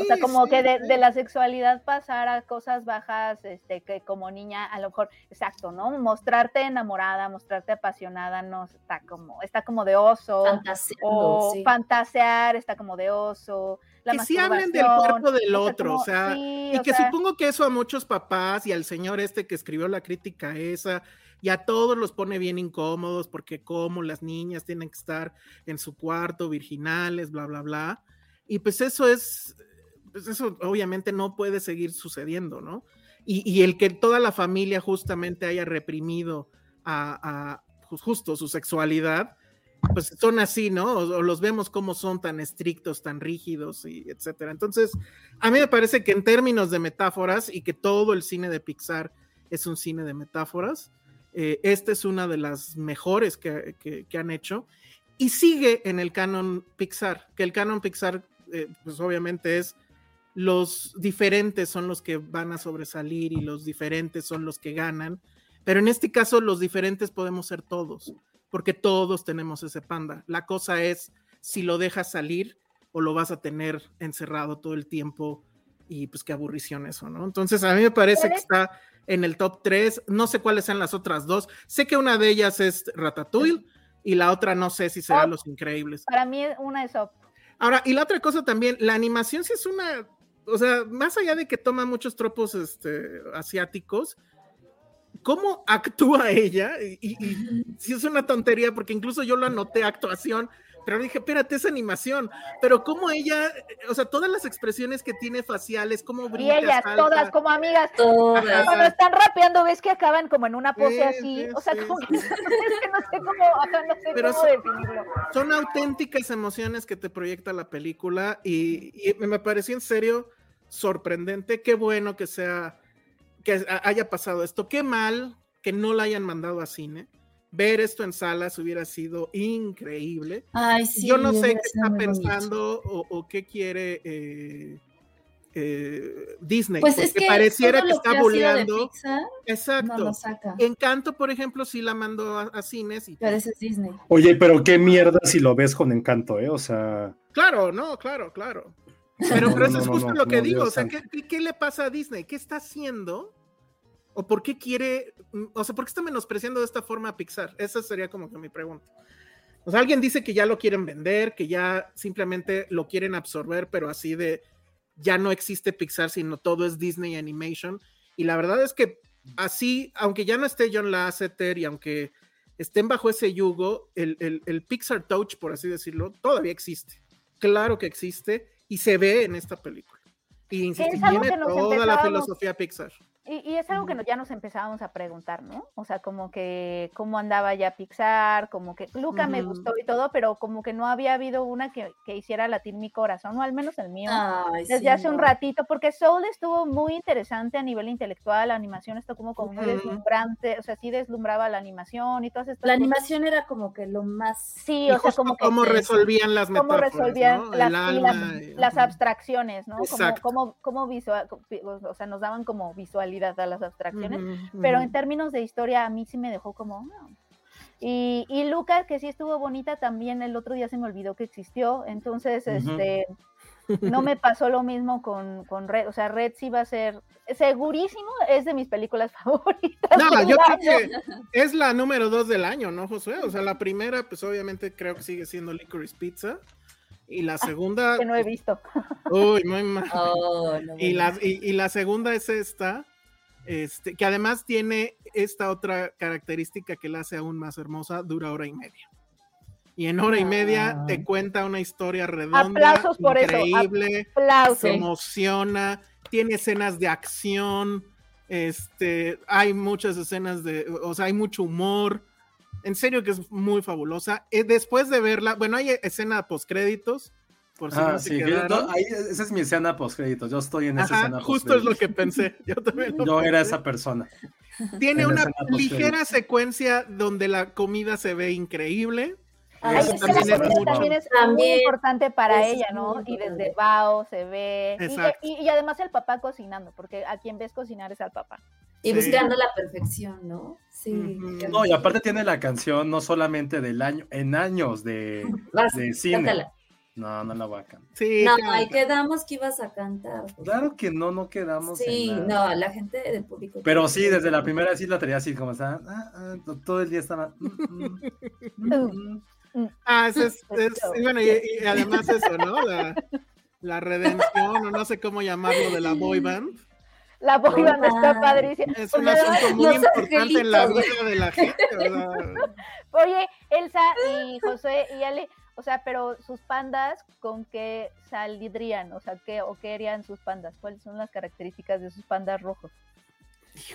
sea, como que de, la sexualidad pasar a cosas bajas, este, que como niña, a lo mejor, exacto, ¿no? Mostrarte enamorada, mostrarte apasionada, no está como, está como de oso, o fantasear, está como de oso. La que sí hablen del cuerpo del otro, o sea, y que supongo que eso a muchos papás y al señor este que escribió la crítica esa, y a todos los pone bien incómodos porque como las niñas tienen que estar en su cuarto virginales, bla, bla, bla. Y pues eso es, pues eso obviamente no puede seguir sucediendo, ¿no? Y, el que toda la familia justamente haya reprimido a, justo su sexualidad, pues son así, ¿no? O, los vemos como son tan estrictos, tan rígidos y etcétera. Entonces, a mí me parece que en términos de metáforas y que todo el cine de Pixar es un cine de metáforas, eh, esta es una de las mejores que, han hecho. Y sigue en el canon Pixar, que el canon Pixar, eh, pues obviamente es los diferentes son los que van a sobresalir y los diferentes son los que ganan. Pero en este caso, los diferentes podemos ser todos, porque todos tenemos ese panda. La cosa es si lo dejas salir o lo vas a tener encerrado todo el tiempo y pues qué aburrición eso, ¿no? Entonces a mí me parece que está en el top 3. No sé cuáles sean las otras dos. Sé que una de ellas es Ratatouille y la otra no sé si será Los Increíbles. Para mí una es Up. Ahora, y la otra cosa también, la animación sí es una, o sea, más allá de que toma muchos tropos este, asiáticos, ¿cómo actúa ella? Y, y, si es una tontería, porque incluso yo lo anoté actuación, pero dije, espérate, es animación. Pero como ella, o sea, todas las expresiones que tiene faciales, como brinca, Y ellas, todas como amigas. Todas. Cuando están rapeando, ves que acaban como en una pose así. o sea, como que, es que no sé cómo, no sé pero cómo son, definirlo. Son auténticas emociones que te proyecta la película y, y me pareció en serio sorprendente. Qué bueno que sea, que haya pasado esto. Qué mal que no la hayan mandado a cine ver esto en salas hubiera sido increíble. Yo no sé qué está pensando o, qué quiere eh, eh, Disney, pues es que pareciera que está bulleando. Exacto. Encanto, por ejemplo, sí la mandó a, cines. Y... Pero ese es Disney. Oye, pero qué mierda si lo ves con Encanto, ¿eh? O sea. Claro, no, claro, claro. Pero, eso es justo lo que digo. o sea, ¿qué, ¿qué, le pasa a Disney? ¿Qué está haciendo ¿O por qué quiere, mm, o sea, por qué está menospreciando de esta forma a Pixar? Esa sería como que mi pregunta. O sea, alguien dice que ya lo quieren vender, que ya simplemente lo quieren absorber, pero así de ya no existe Pixar, sino todo es Disney Animation. Y la verdad es que así, aunque ya no esté John Lasseter y aunque estén bajo ese yugo, el, el Pixar Touch, por así decirlo, todavía existe. Claro que existe y se ve en esta película. Y tiene toda la filosofía Pixar. Y, es algo que ya nos empezábamos a preguntar, ¿no? O sea, como que cómo andaba ya Pixar, como que Luca me gustó y todo, pero como que no había habido una que, hiciera latir mi corazón, o al menos el mío, desde hace un ratito, porque Soul estuvo muy interesante a nivel intelectual, la animación estuvo como, como muy deslumbrante, o sea, sí deslumbraba la animación y todas estas La animación era como que lo más... Sí, o sea, como que... Cómo resolvían las metáforas, Cómo resolvían las, abstracciones, ¿no? Como, como, visual, o sea, nos daban como a las abstracciones, pero en términos de historia a mí sí me dejó como... Y, y Lucas, que sí estuvo bonita, también el otro día se me olvidó que existió, entonces, este, no me pasó lo mismo con, con, Red, o sea, Red sí va a ser, segurísimo, es de mis películas favoritas. No, yo creo que es la número dos del año, ¿no, Josué? O sea, la primera, pues obviamente creo que sigue siendo Licorice Pizza. Y la segunda. que no he visto. Uy, muy mal. Oh, y, la, y, la segunda es esta, este, que además tiene esta otra característica que la hace aún más hermosa, dura hora y media. Y en hora y media te cuenta una historia redonda, increíble, se emociona, tiene escenas de acción, este, hay muchas escenas de, o sea, hay mucho humor. En serio que es muy fabulosa. Eh, después de verla, bueno, hay escena post créditos por si ah, sí, esa es mi escena post créditos. Yo estoy en esa escena Justo es lo que pensé. Yo también. Yo era esa persona. Tiene una ligera secuencia donde la comida se ve increíble. Eso es que la también es también es muy importante para ella, ¿no? Y desde. Bao se ve. Y- Exacto. Y, y además el papá cocinando, porque a quien ves cocinar es al papá. Y Sí. buscando la perfección, ¿no? Sí. No, y aparte tiene la canción no solamente del año, en años de, Vas, de cine. cántala. No, no la voy a cantar. Sí, No, ahí quedamos que ibas a cantar. Claro que no, no quedamos Sí, en no, la gente del público. Pero sí, desde la primera sí la tenía así como está. ah, ah, todo el día estaba. mm, mm, mm, mm. Ah, es, es- es- y bueno, y, y además eso, ¿no? La, la redención, o no sé cómo llamarlo, de la boy band. La boy band está padrísima. Es un asunto muy importante en la vida de la gente, ¿verdad? Oye, Elsa y José y Ale, o sea, pero sus pandas, ¿con qué saldrían? O sea, ¿qué, o qué harían sus pandas? ¿Cuáles son las características de sus pandas rojos?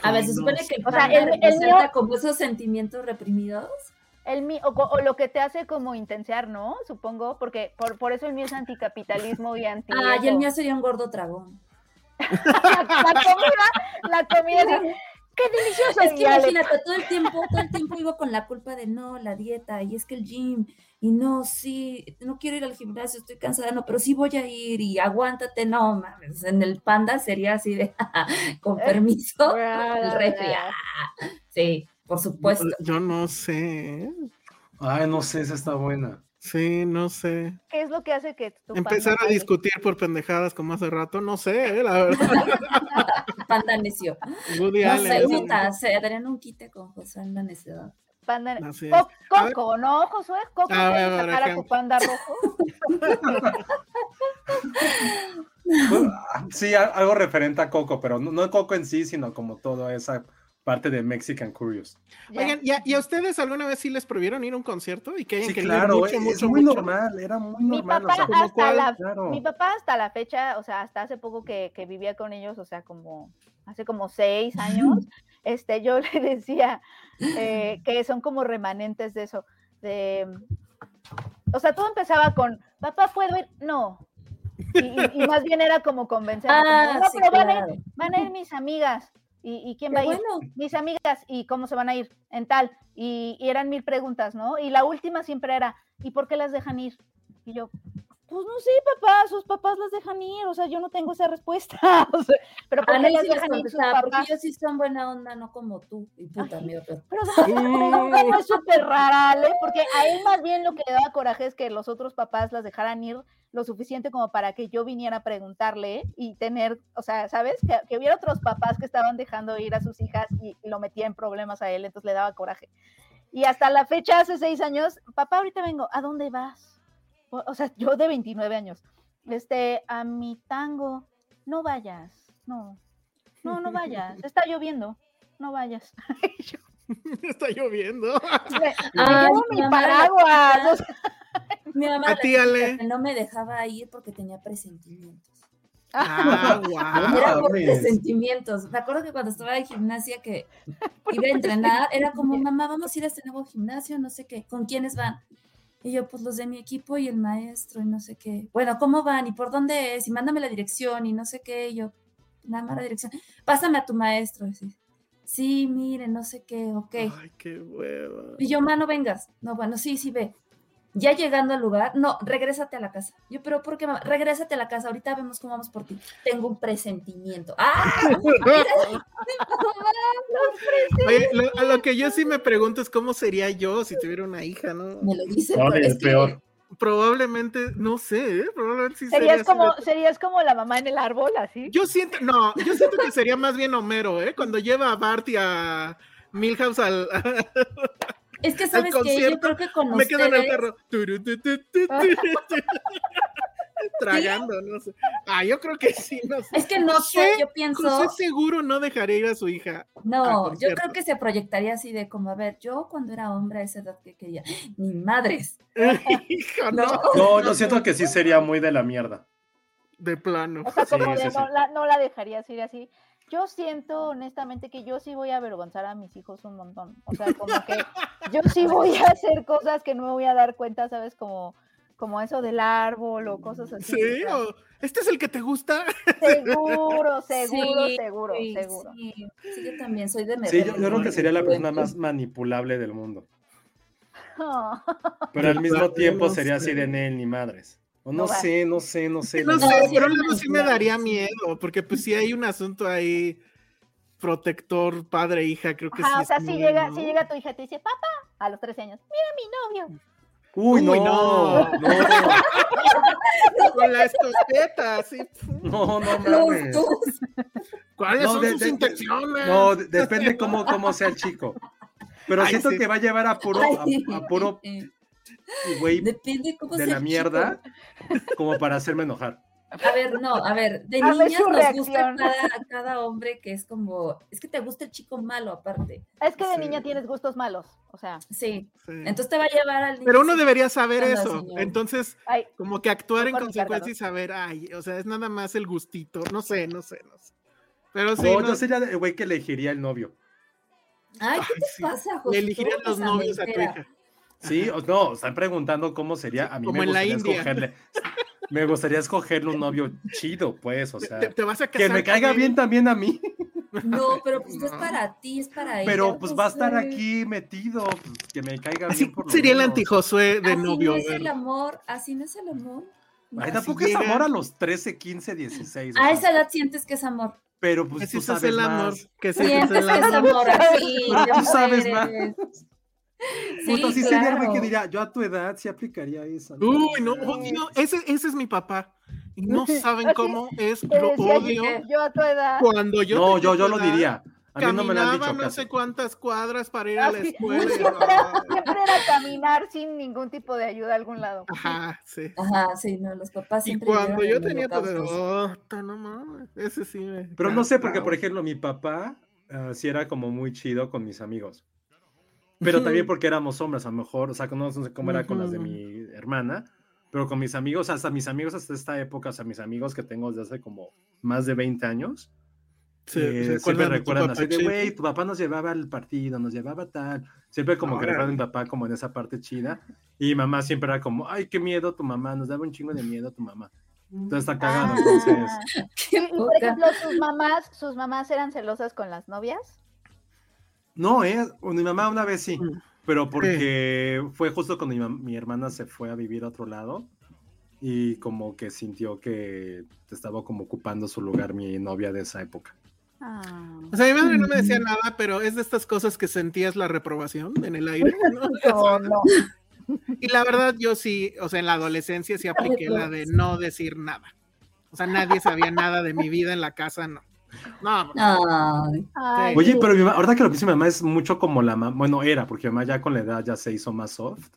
A ver, se supone que el O sea, el- el mío- como esos sentimientos reprimidos. El mío, o, lo que te hace como intensear, ¿no? Supongo, porque por, por eso el mío es anticapitalismo y anti. Ah, y el mío sería un gordo tragón. la, la comida, la comida, ¡qué delicioso! Es que imagínate, todo el tiempo, todo el tiempo iba con la culpa de no, la dieta, y es que el gym, y no, sí, no quiero ir al gimnasio, estoy cansada, no, pero sí voy a ir, y aguántate, no, mames, en el panda sería así de, con permiso, el refri, ah, sí, por supuesto. Yo no sé. ¿eh? Ay, no sé, esa está buena. Sí, no sé. ¿Qué es lo que hace que tu Empezar panda a discutir por pendejadas como hace rato, no sé, ¿eh? la verdad. Panda necio. Woody No Allen, sé, ¿no? neta, se darían un quite con José en la necedad. Panda-. Co-. Coco, ¿no, Josué? Coco, A ver, ¿puedes por sacar a tu ejemplo. panda rojo? Sí, algo referente a Coco, pero no, no Coco en sí, sino como toda esa parte de Mexican Curious. Ya. Oigan, ¿y a, y a ustedes alguna vez sí les prohibieron ir a un concierto y que hayan Sí, querido claro, mucho, es mucho, muy mucho? normal, era muy Mi normal. papá, o sea, ¿como hasta la, claro. mi papá hasta la fecha, o sea, hasta hace poco que, que vivía con ellos, o sea, como hace como seis años, este, yo le decía eh, que son como remanentes de eso, de, o sea, todo empezaba con, papá, ¿puedo ir? No. Y, más bien era como convencer, Ah, no, sí, pero van, a ir, claro. van a ir mis amigas. ¿Y, y quién va a ir? mis amigas y cómo se van a ir en tal. Y, y eran mil preguntas, ¿no? Y la última siempre era, ¿y por qué las dejan ir? Y yo, pues no sé, papá, sus papás las dejan ir, o sea, yo no tengo esa respuesta. o sea, pero ¿por A qué mí las sí les dejan ir sus contestaba, porque papás? ellos sí son buena onda, no como tú. Y puta, Ay. amigo, pero no es súper rara, Ale, porque a él más bien lo que le daba coraje es que los otros papás las dejaran ir lo suficiente como para que yo viniera a preguntarle y tener, o sea, ¿sabes? Que, que hubiera otros papás que estaban dejando ir a sus hijas y lo metía en problemas a él, entonces le daba coraje. Y hasta la fecha, hace seis años, papá, ahorita vengo, ¿a dónde vas? O, sea, yo de 29 años, este, a mi tango, no vayas, no, no, no vayas, está lloviendo, no vayas. Yo, Está lloviendo. me, Ay, llevo mi paraguas. o sea, mi mamá que no me dejaba ir porque tenía presentimientos. Ah, guau. Era por presentimientos. Me acuerdo que cuando estaba en gimnasia que iba a entrenar, era como, mamá, vamos a ir a este nuevo gimnasio, no sé qué, ¿con quiénes van? Y yo, pues los de mi equipo y el maestro y no sé qué. Bueno, ¿cómo van? ¿Y por dónde es? Y mándame la dirección y no sé qué. Y yo, nada más la dirección. Pásame a tu maestro. Y así, sí, mire, no sé qué, ok. Ay, qué hueva. Y yo, ma, no vengas. No, bueno, sí, sí, ve. Ya llegando al lugar, no, regrésate a la casa. Yo, pero ¿por qué, mamá? Regrésate a la casa, ahorita vemos cómo vamos por ti. Tengo un presentimiento. ¡Ah! Oye, lo, a lo que yo sí me pregunto es cómo sería yo si tuviera una hija, ¿no? Me lo dice. No, es peor. Probablemente, no sé, ¿eh? probablemente sí sería Serías así como, de- serías como la mamá en el árbol, así. Yo siento, no, yo siento que sería más bien Homero, ¿eh? Cuando lleva a Bart y a Milhouse al... Es que sabes que yo creo que con me quedo en el carro. Turu, tu, tu, tu, tu, tu. Tragando, no sé. Ah, yo creo que sí, no sé. Es que no sé, yo pienso, José seguro no dejaría ir a su hija. no, yo creo que se proyectaría así de como, a ver, yo cuando era hombre a esa edad que quería, ni madres, Hijo, ¿no? no. No, yo siento que sí sería muy de la mierda. De plano. O sea, como Sí, de sí, no, sí. La, no la dejarías ir así. Yo siento honestamente que yo sí voy a avergonzar a mis hijos un montón. O sea, como que yo sí voy a hacer cosas que no me voy a dar cuenta, ¿sabes? Como, como eso del árbol o cosas así. Sí, o este es el que te gusta. Seguro, seguro, Sí, seguro, sí, seguro. Sí, sí, yo también soy de Sí, yo, yo creo que sería la persona más manipulable del mundo. Pero al mismo tiempo sería así de Nel ni madres. O no No sé, no sé, no sé. No sé, sí, pero sí, luego sí, sí me sí. daría miedo, porque pues sí hay un asunto ahí protector padre-hija, creo que Ajá, sí. o sea, si llega, ¿no? si llega tu hija y te dice, papá, a los 13 años, mira mi novio. Uy, no, Uy, no, no. Con la escopeta, así. no, no, mames. ¿Cuáles No, son de- sus de- intenciones? No, de- depende cómo, cómo sea el chico. Pero Ay, siento sí. que va a llevar a puro, a puro güey Depende cómo de sea la mierda como para hacerme enojar. A ver, no, a ver, de A niñas nos gusta cada, cada hombre que es como, es que te gusta el chico malo aparte. Es que de Sí. niña tienes gustos malos. O sea, Sí, Sí. entonces te va a llevar al niño Pero uno debería saber eso. señor. Entonces, ay, como que actuar en consecuencia y saber, ay, o sea, es nada más el gustito. No sé, no sé, no sé. Pero sí, No, no, yo sería el güey que elegiría el novio. Ay, ¿qué Ay, te sí. pasa, José? le elegirían los novios a tu hija. Sí, o no, están preguntando cómo sería. A mí Como me en la gustaría India. escogerle. Me gustaría escogerle un novio chido, pues, o sea, Te, te vas a que me caiga bien él. también a mí, No, pero pues no es No. para ti, es para ella. pero pues va a estar aquí metido, pues, que me caiga Así bien por sería el menos. anti-Josué de Así novio. no es el amor, así no es el amor. Ay, Así tampoco es amor a los 13, 15, 16. o A esa edad sientes que es amor. Pero pues tú es sabes el amor. más. Que Sientes el que es amor. amor así. Pero tú sabes mujeres. Sí, Puta, sí sería el güey que claro. diría, yo a tu edad sí aplicaría esa. Uy, no, odio. Ese, ese es mi papá. Y no saben Así cómo es, lo odio. yo, a tu edad. Cuando yo. no, yo, yo tu lo edad, diría. A mí no me lo han Caminaba dicho no sé cuántas cuadras para ir a la Así, escuela. y- siempre, era, siempre era caminar sin ningún tipo de ayuda a algún lado. Ajá, sí. Ajá, sí, no, los papás Y siempre cuando llevan yo en tenía tu edad, holocaustos. oh, no mames, ese sí me. Pero no sé, porque por ejemplo, mi papá ah, sí era como muy chido con mis amigos. Pero también porque éramos hombres, a lo mejor, o sea, no, no sé cómo era con las de mi hermana, pero con mis amigos, hasta mis amigos hasta esta época, o sea, mis amigos que tengo desde hace como más de 20 años, Sí, eh, ¿se siempre recuerdan así de, güey, tu papá nos llevaba al partido, nos llevaba tal. Siempre como que Órale. recuerdan a mi papá como en esa parte chida. Y mamá siempre era como, ay, qué miedo tu mamá, nos daba un chingo de miedo tu mamá. Entonces está cagado, Ah. entonces. Por ejemplo, sus mamás, sus mamás eran celosas con las novias. No, eh, mi mamá una vez sí, Mm. pero porque fue justo cuando mi, mi hermana se fue a vivir a otro lado y como que sintió que estaba como ocupando su lugar mi novia de esa época. Ah. O sea, mi madre no me decía nada, pero es de estas cosas que sentías la reprobación en el aire. ¿no? No, no. Y la verdad, yo sí, o sea, en la adolescencia sí apliqué la de no decir nada. O sea, nadie sabía nada de mi vida en la casa, no. No, Ay, Ay, Oye, pero mi mamá, ahorita que lo pienso, mi mamá es mucho como la mamá, bueno, era, porque mi mamá ya con la edad ya se hizo más soft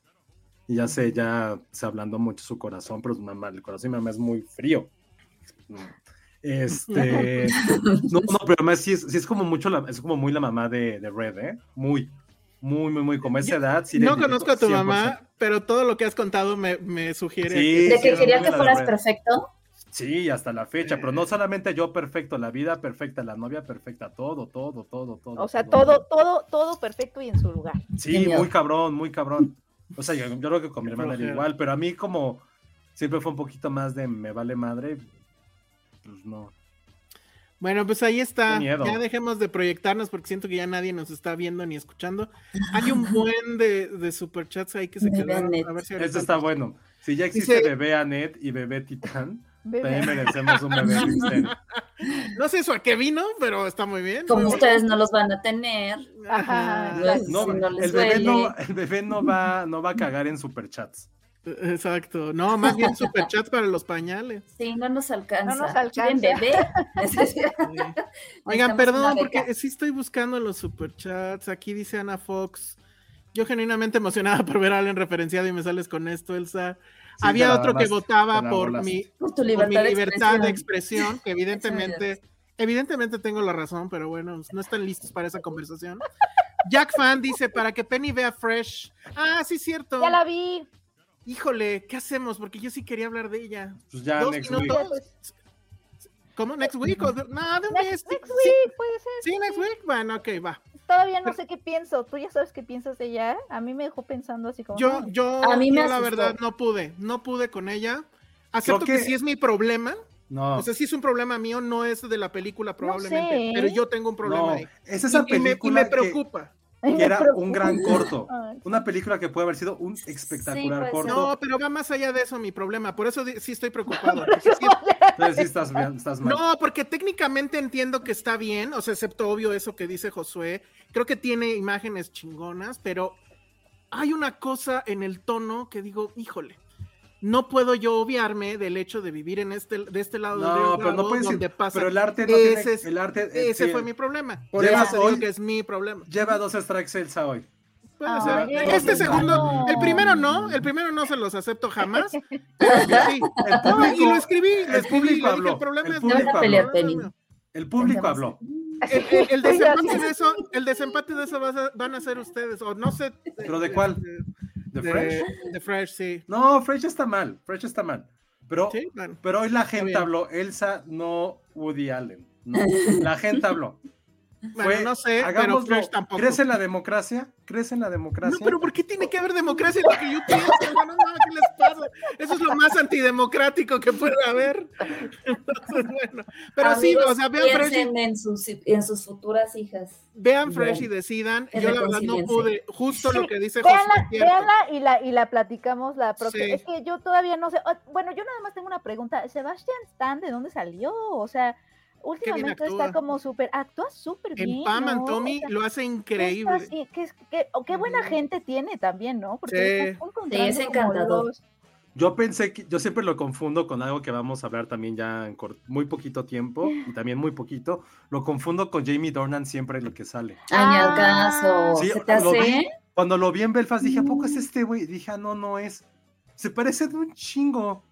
y ya se, ya se ablandó mucho su corazón, pero su mamá, el corazón de mi mamá es muy frío. Este, no, no, pero además sí es, sí es como mucho, la, es como muy la mamá de, de Red, ¿eh? Muy, muy, muy, muy, como esa edad. Sí no conozco a tu 100%. mamá, pero todo lo que has contado me, me sugiere. Sí, de que quería que fueras perfecto. Sí, hasta la fecha, pero no solamente yo perfecto, la vida perfecta, la novia perfecta, todo, todo, todo, todo. O sea, todo, todo, todo perfecto y en su lugar. Sí, muy cabrón, muy cabrón. O sea, yo, yo creo que con mi hermana era igual, pero a mí como siempre fue un poquito más de me vale madre, pues no. Bueno, pues ahí está. Ya dejemos de proyectarnos porque siento que ya nadie nos está viendo ni escuchando. Hay un buen de, de superchats ahí que se quedaron. A ver si Este está bueno. Si ya existe bebé Anet y bebé Titán, Bebé. también merecemos un bebé Misterio. No sé eso a qué vino, pero está muy bien. Como ustedes no los van a tener. Ajá. No, si no les el, bebé no, duele. el bebé no va, no va a cagar en superchats. Exacto. No, más bien superchats para los pañales. Sí, no nos alcanza. No nos ¿Quieren alcanza. bebé? Oigan, perdón, porque sí estoy buscando los superchats. Aquí dice Ana Fox. Yo genuinamente emocionada por ver a Allen referenciado y me sales con esto, Elsa. Sí, Había otro que votaba por mi, Por tu por mi libertad, de, libertad de expresión. que evidentemente, evidentemente tengo la razón, pero bueno, no están listos para esa conversación. Jack Fan dice, para que Penny vea Fresh. Ah, sí, cierto. Ya la vi. Híjole, ¿qué hacemos? Porque yo sí quería hablar de ella. Pues ya Dos next minutos. week. ¿Cómo? ¿Next week? ¿O de- No, de un mes. Next, next Sí, week, puede ser. Sí, next week. Bueno, ok, va. Todavía no sé qué pienso. Tú ya sabes qué piensas de ella. A mí me dejó pensando así como. Yo, yo, A mí me yo la verdad no pude, no pude con ella. Acepto que... que- sí es mi problema. No, O sea, sí es un problema mío, no es de la película probablemente, sé. pero yo tengo un problema no, ahí. es esa Y- y, me, y película me preocupa. que, que era un gran corto. Una película que puede haber sido un espectacular corto. No, pero va más allá de eso mi problema. Por eso sí estoy preocupado. porque sí- Entonces sí estás, bien, estás mal. No, porque técnicamente entiendo que está bien, o sea, excepto obvio eso que dice Josué. Creo que tiene imágenes chingonas, pero hay una cosa en el tono que digo, híjole, no puedo yo obviarme del hecho de vivir en este, de este lado del No, río pero no puedes donde decir- pasa. pero el arte no ese tiene- el arte, eh, ese sí. fue mi problema. Por Lleva eso te digo hoy- que es mi problema. Lleva dos strikes hoy. Puede ser. este no. segundo, el primero no, el primero no se los acepto jamás. pero sí. El No, público, y lo escribí, lo el escribí, dije, el problema el es público habló. El público habló. El, el- el desempate de eso, el desempate de eso a- van a ser ustedes, o no sé. ¿Pero de cuál? De, ¿De Fresh? de Fresh, sí. No, Fresh está mal. Fresh está mal. Pero, Sí, bueno. pero hoy la gente habló. Elsa, no Woody Allen. No. La gente habló. Bueno, Fue, no sé, pero. Fresh tampoco. ¿Crees en la democracia? ¿Crees en la democracia? No, pero ¿por qué tiene que haber democracia en lo que yo pienso? hermano? No, ¿Qué les pasa? Eso es lo más antidemocrático que puede haber. Entonces, bueno. Pero sí, o sea, vean Fresh, y- piensen en sus, en sus futuras hijas. vean Bien. Fresh y decidan. Es Yo la verdad no pude, justo lo que dice José. Véanla y la, y la platicamos la próxima. Sí. Es que yo todavía no sé. Bueno, yo nada más tengo una pregunta. ¿Sebastián Stan de dónde salió? O sea, últimamente está como súper. Actúa súper bien. En Pam and ¿no? Tommy O sea, lo hace ¿qué está increíble. así? ¿Qué, es- qué- o qué buena gente tiene también, ¿no? Porque Sí. es encantador. los- Yo pensé que, yo siempre lo confundo con algo que vamos a hablar también ya en muy poquito tiempo y también muy poquito. Lo confundo con Jamie Dornan siempre lo que sale. Ay, al Ah. caso. Sí, ¿Se te lo vi. hace? Cuando lo vi en Belfast dije, ¿a poco es este güey? Dije, ah, no, no es. Se parece de un chingo.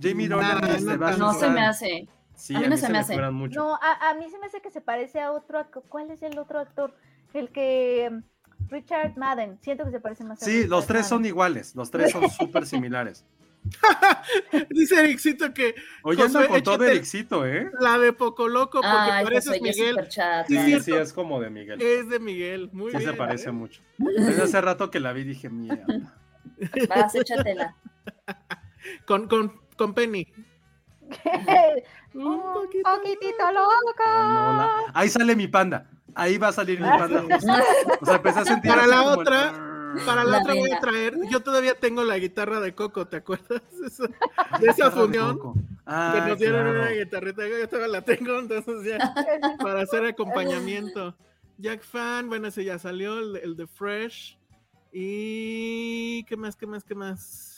Jamie No, Dornan y no, Sebastian No se me hace. Sí, a mí no se me hace. mucho. No, a, a mí se me hace que se parece a otro. ¿Cuál es el otro actor? El que. mm, Richard Madden. Siento que se parece más a Sí, los tres son iguales. Los tres son súper similares. Dice Ericito que Oye, Josué, con todo Ericito, ¿eh? la de Poco Loco, porque Ay, pareces Josué, ya es Miguel. Sí, sí, es como de Miguel. Es de Miguel. Muy Sí, bien. se parece ¿eh? mucho. Desde hace rato que la vi dije, mierda. Vas, échatela. Con, con, con Penny. Un Un poquito. poquitito loca. la- Ahí sale mi panda. Ahí va a salir mi panda. justo. O sea, empecé a sentir Para la el- otra, Para la, La otra voy a traer. Yo todavía tengo la guitarra de Coco, ¿te acuerdas? De esa función. Que Ah, nos dieron claro. una guitarrita, yo todavía la tengo, entonces ya, para hacer acompañamiento. Jack Fan, bueno, ese ya salió, el, el de Fresh. Y. ¿Qué más, qué más, qué más?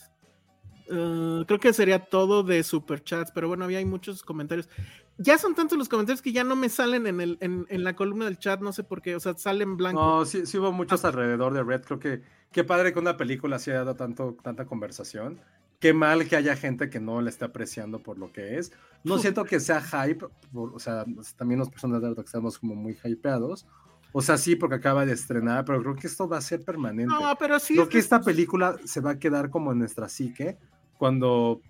Uh, creo que sería todo de superchats, pero bueno, había hay muchos comentarios. Ya son tantos los comentarios que ya no me salen en, el, en, en la columna del chat, no sé por qué, o sea, salen blancos. No, sí, sí hubo muchos alrededor de Red. Creo que qué padre que una película sí haya dado tanto, tanta conversación. Qué mal que haya gente que no la esté apreciando por lo que es. No siento que sea hype, por- o sea, también las personas de que estamos como muy hypeados. O sea, sí, porque acaba de estrenar, pero creo que esto va a ser permanente. No, pero sí. creo es- que esta película se va a quedar como en nuestra psique cuando,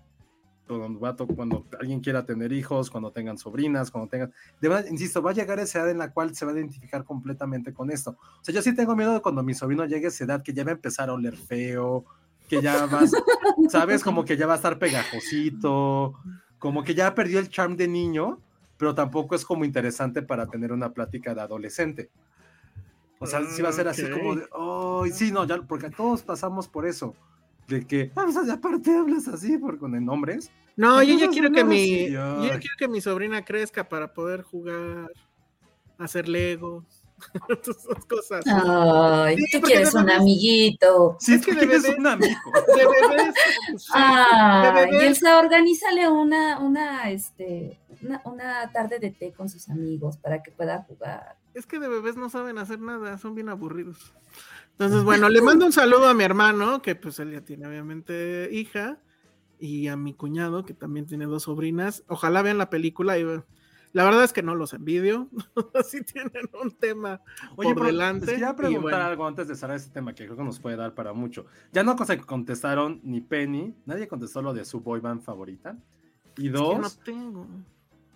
cuando, alguien quiera tener hijos, cuando tengan sobrinas, cuando tengan... De verdad, insisto, va a llegar esa edad en la cual se va a identificar completamente con esto. O sea, yo sí tengo miedo de cuando mi sobrino llegue a esa edad que ya va a empezar a oler feo, que ya vas, ¿sabes? Como que ya va a estar pegajosito, como que ya perdió el charm de niño, pero tampoco es como interesante para tener una plática de adolescente. O sea, sí va a ser así como de, oh, sí, no, ya, porque todos pasamos por eso. De que, ah, o sea, aparte hablas así, por, con el nombres. No, yo ya quiero que mi, yo ya quiero que mi sobrina crezca para poder jugar, hacer legos, todas esas cosas. Ay, Sí, tú quieres un amiguito. Sí, Es que tú de tienes bebé- un amigo. De bebés, de Ay, bebés. Elsa, organízale una, una, este, una, una tarde de té con sus amigos para que pueda jugar. Es que de bebés no saben hacer nada, son bien aburridos. Entonces, bueno, le mando un saludo a mi hermano, que pues él ya tiene obviamente hija, y a mi cuñado, que también tiene dos sobrinas. Ojalá vean la película y la verdad es que no los envidio. Así tienen un tema Oye, por pero delante. les quería preguntar bueno. algo antes de cerrar este tema que creo que nos puede dar para mucho. Ya no se contestaron ni Penny, nadie contestó lo de su boy band favorita. Y Es que dos, no tengo.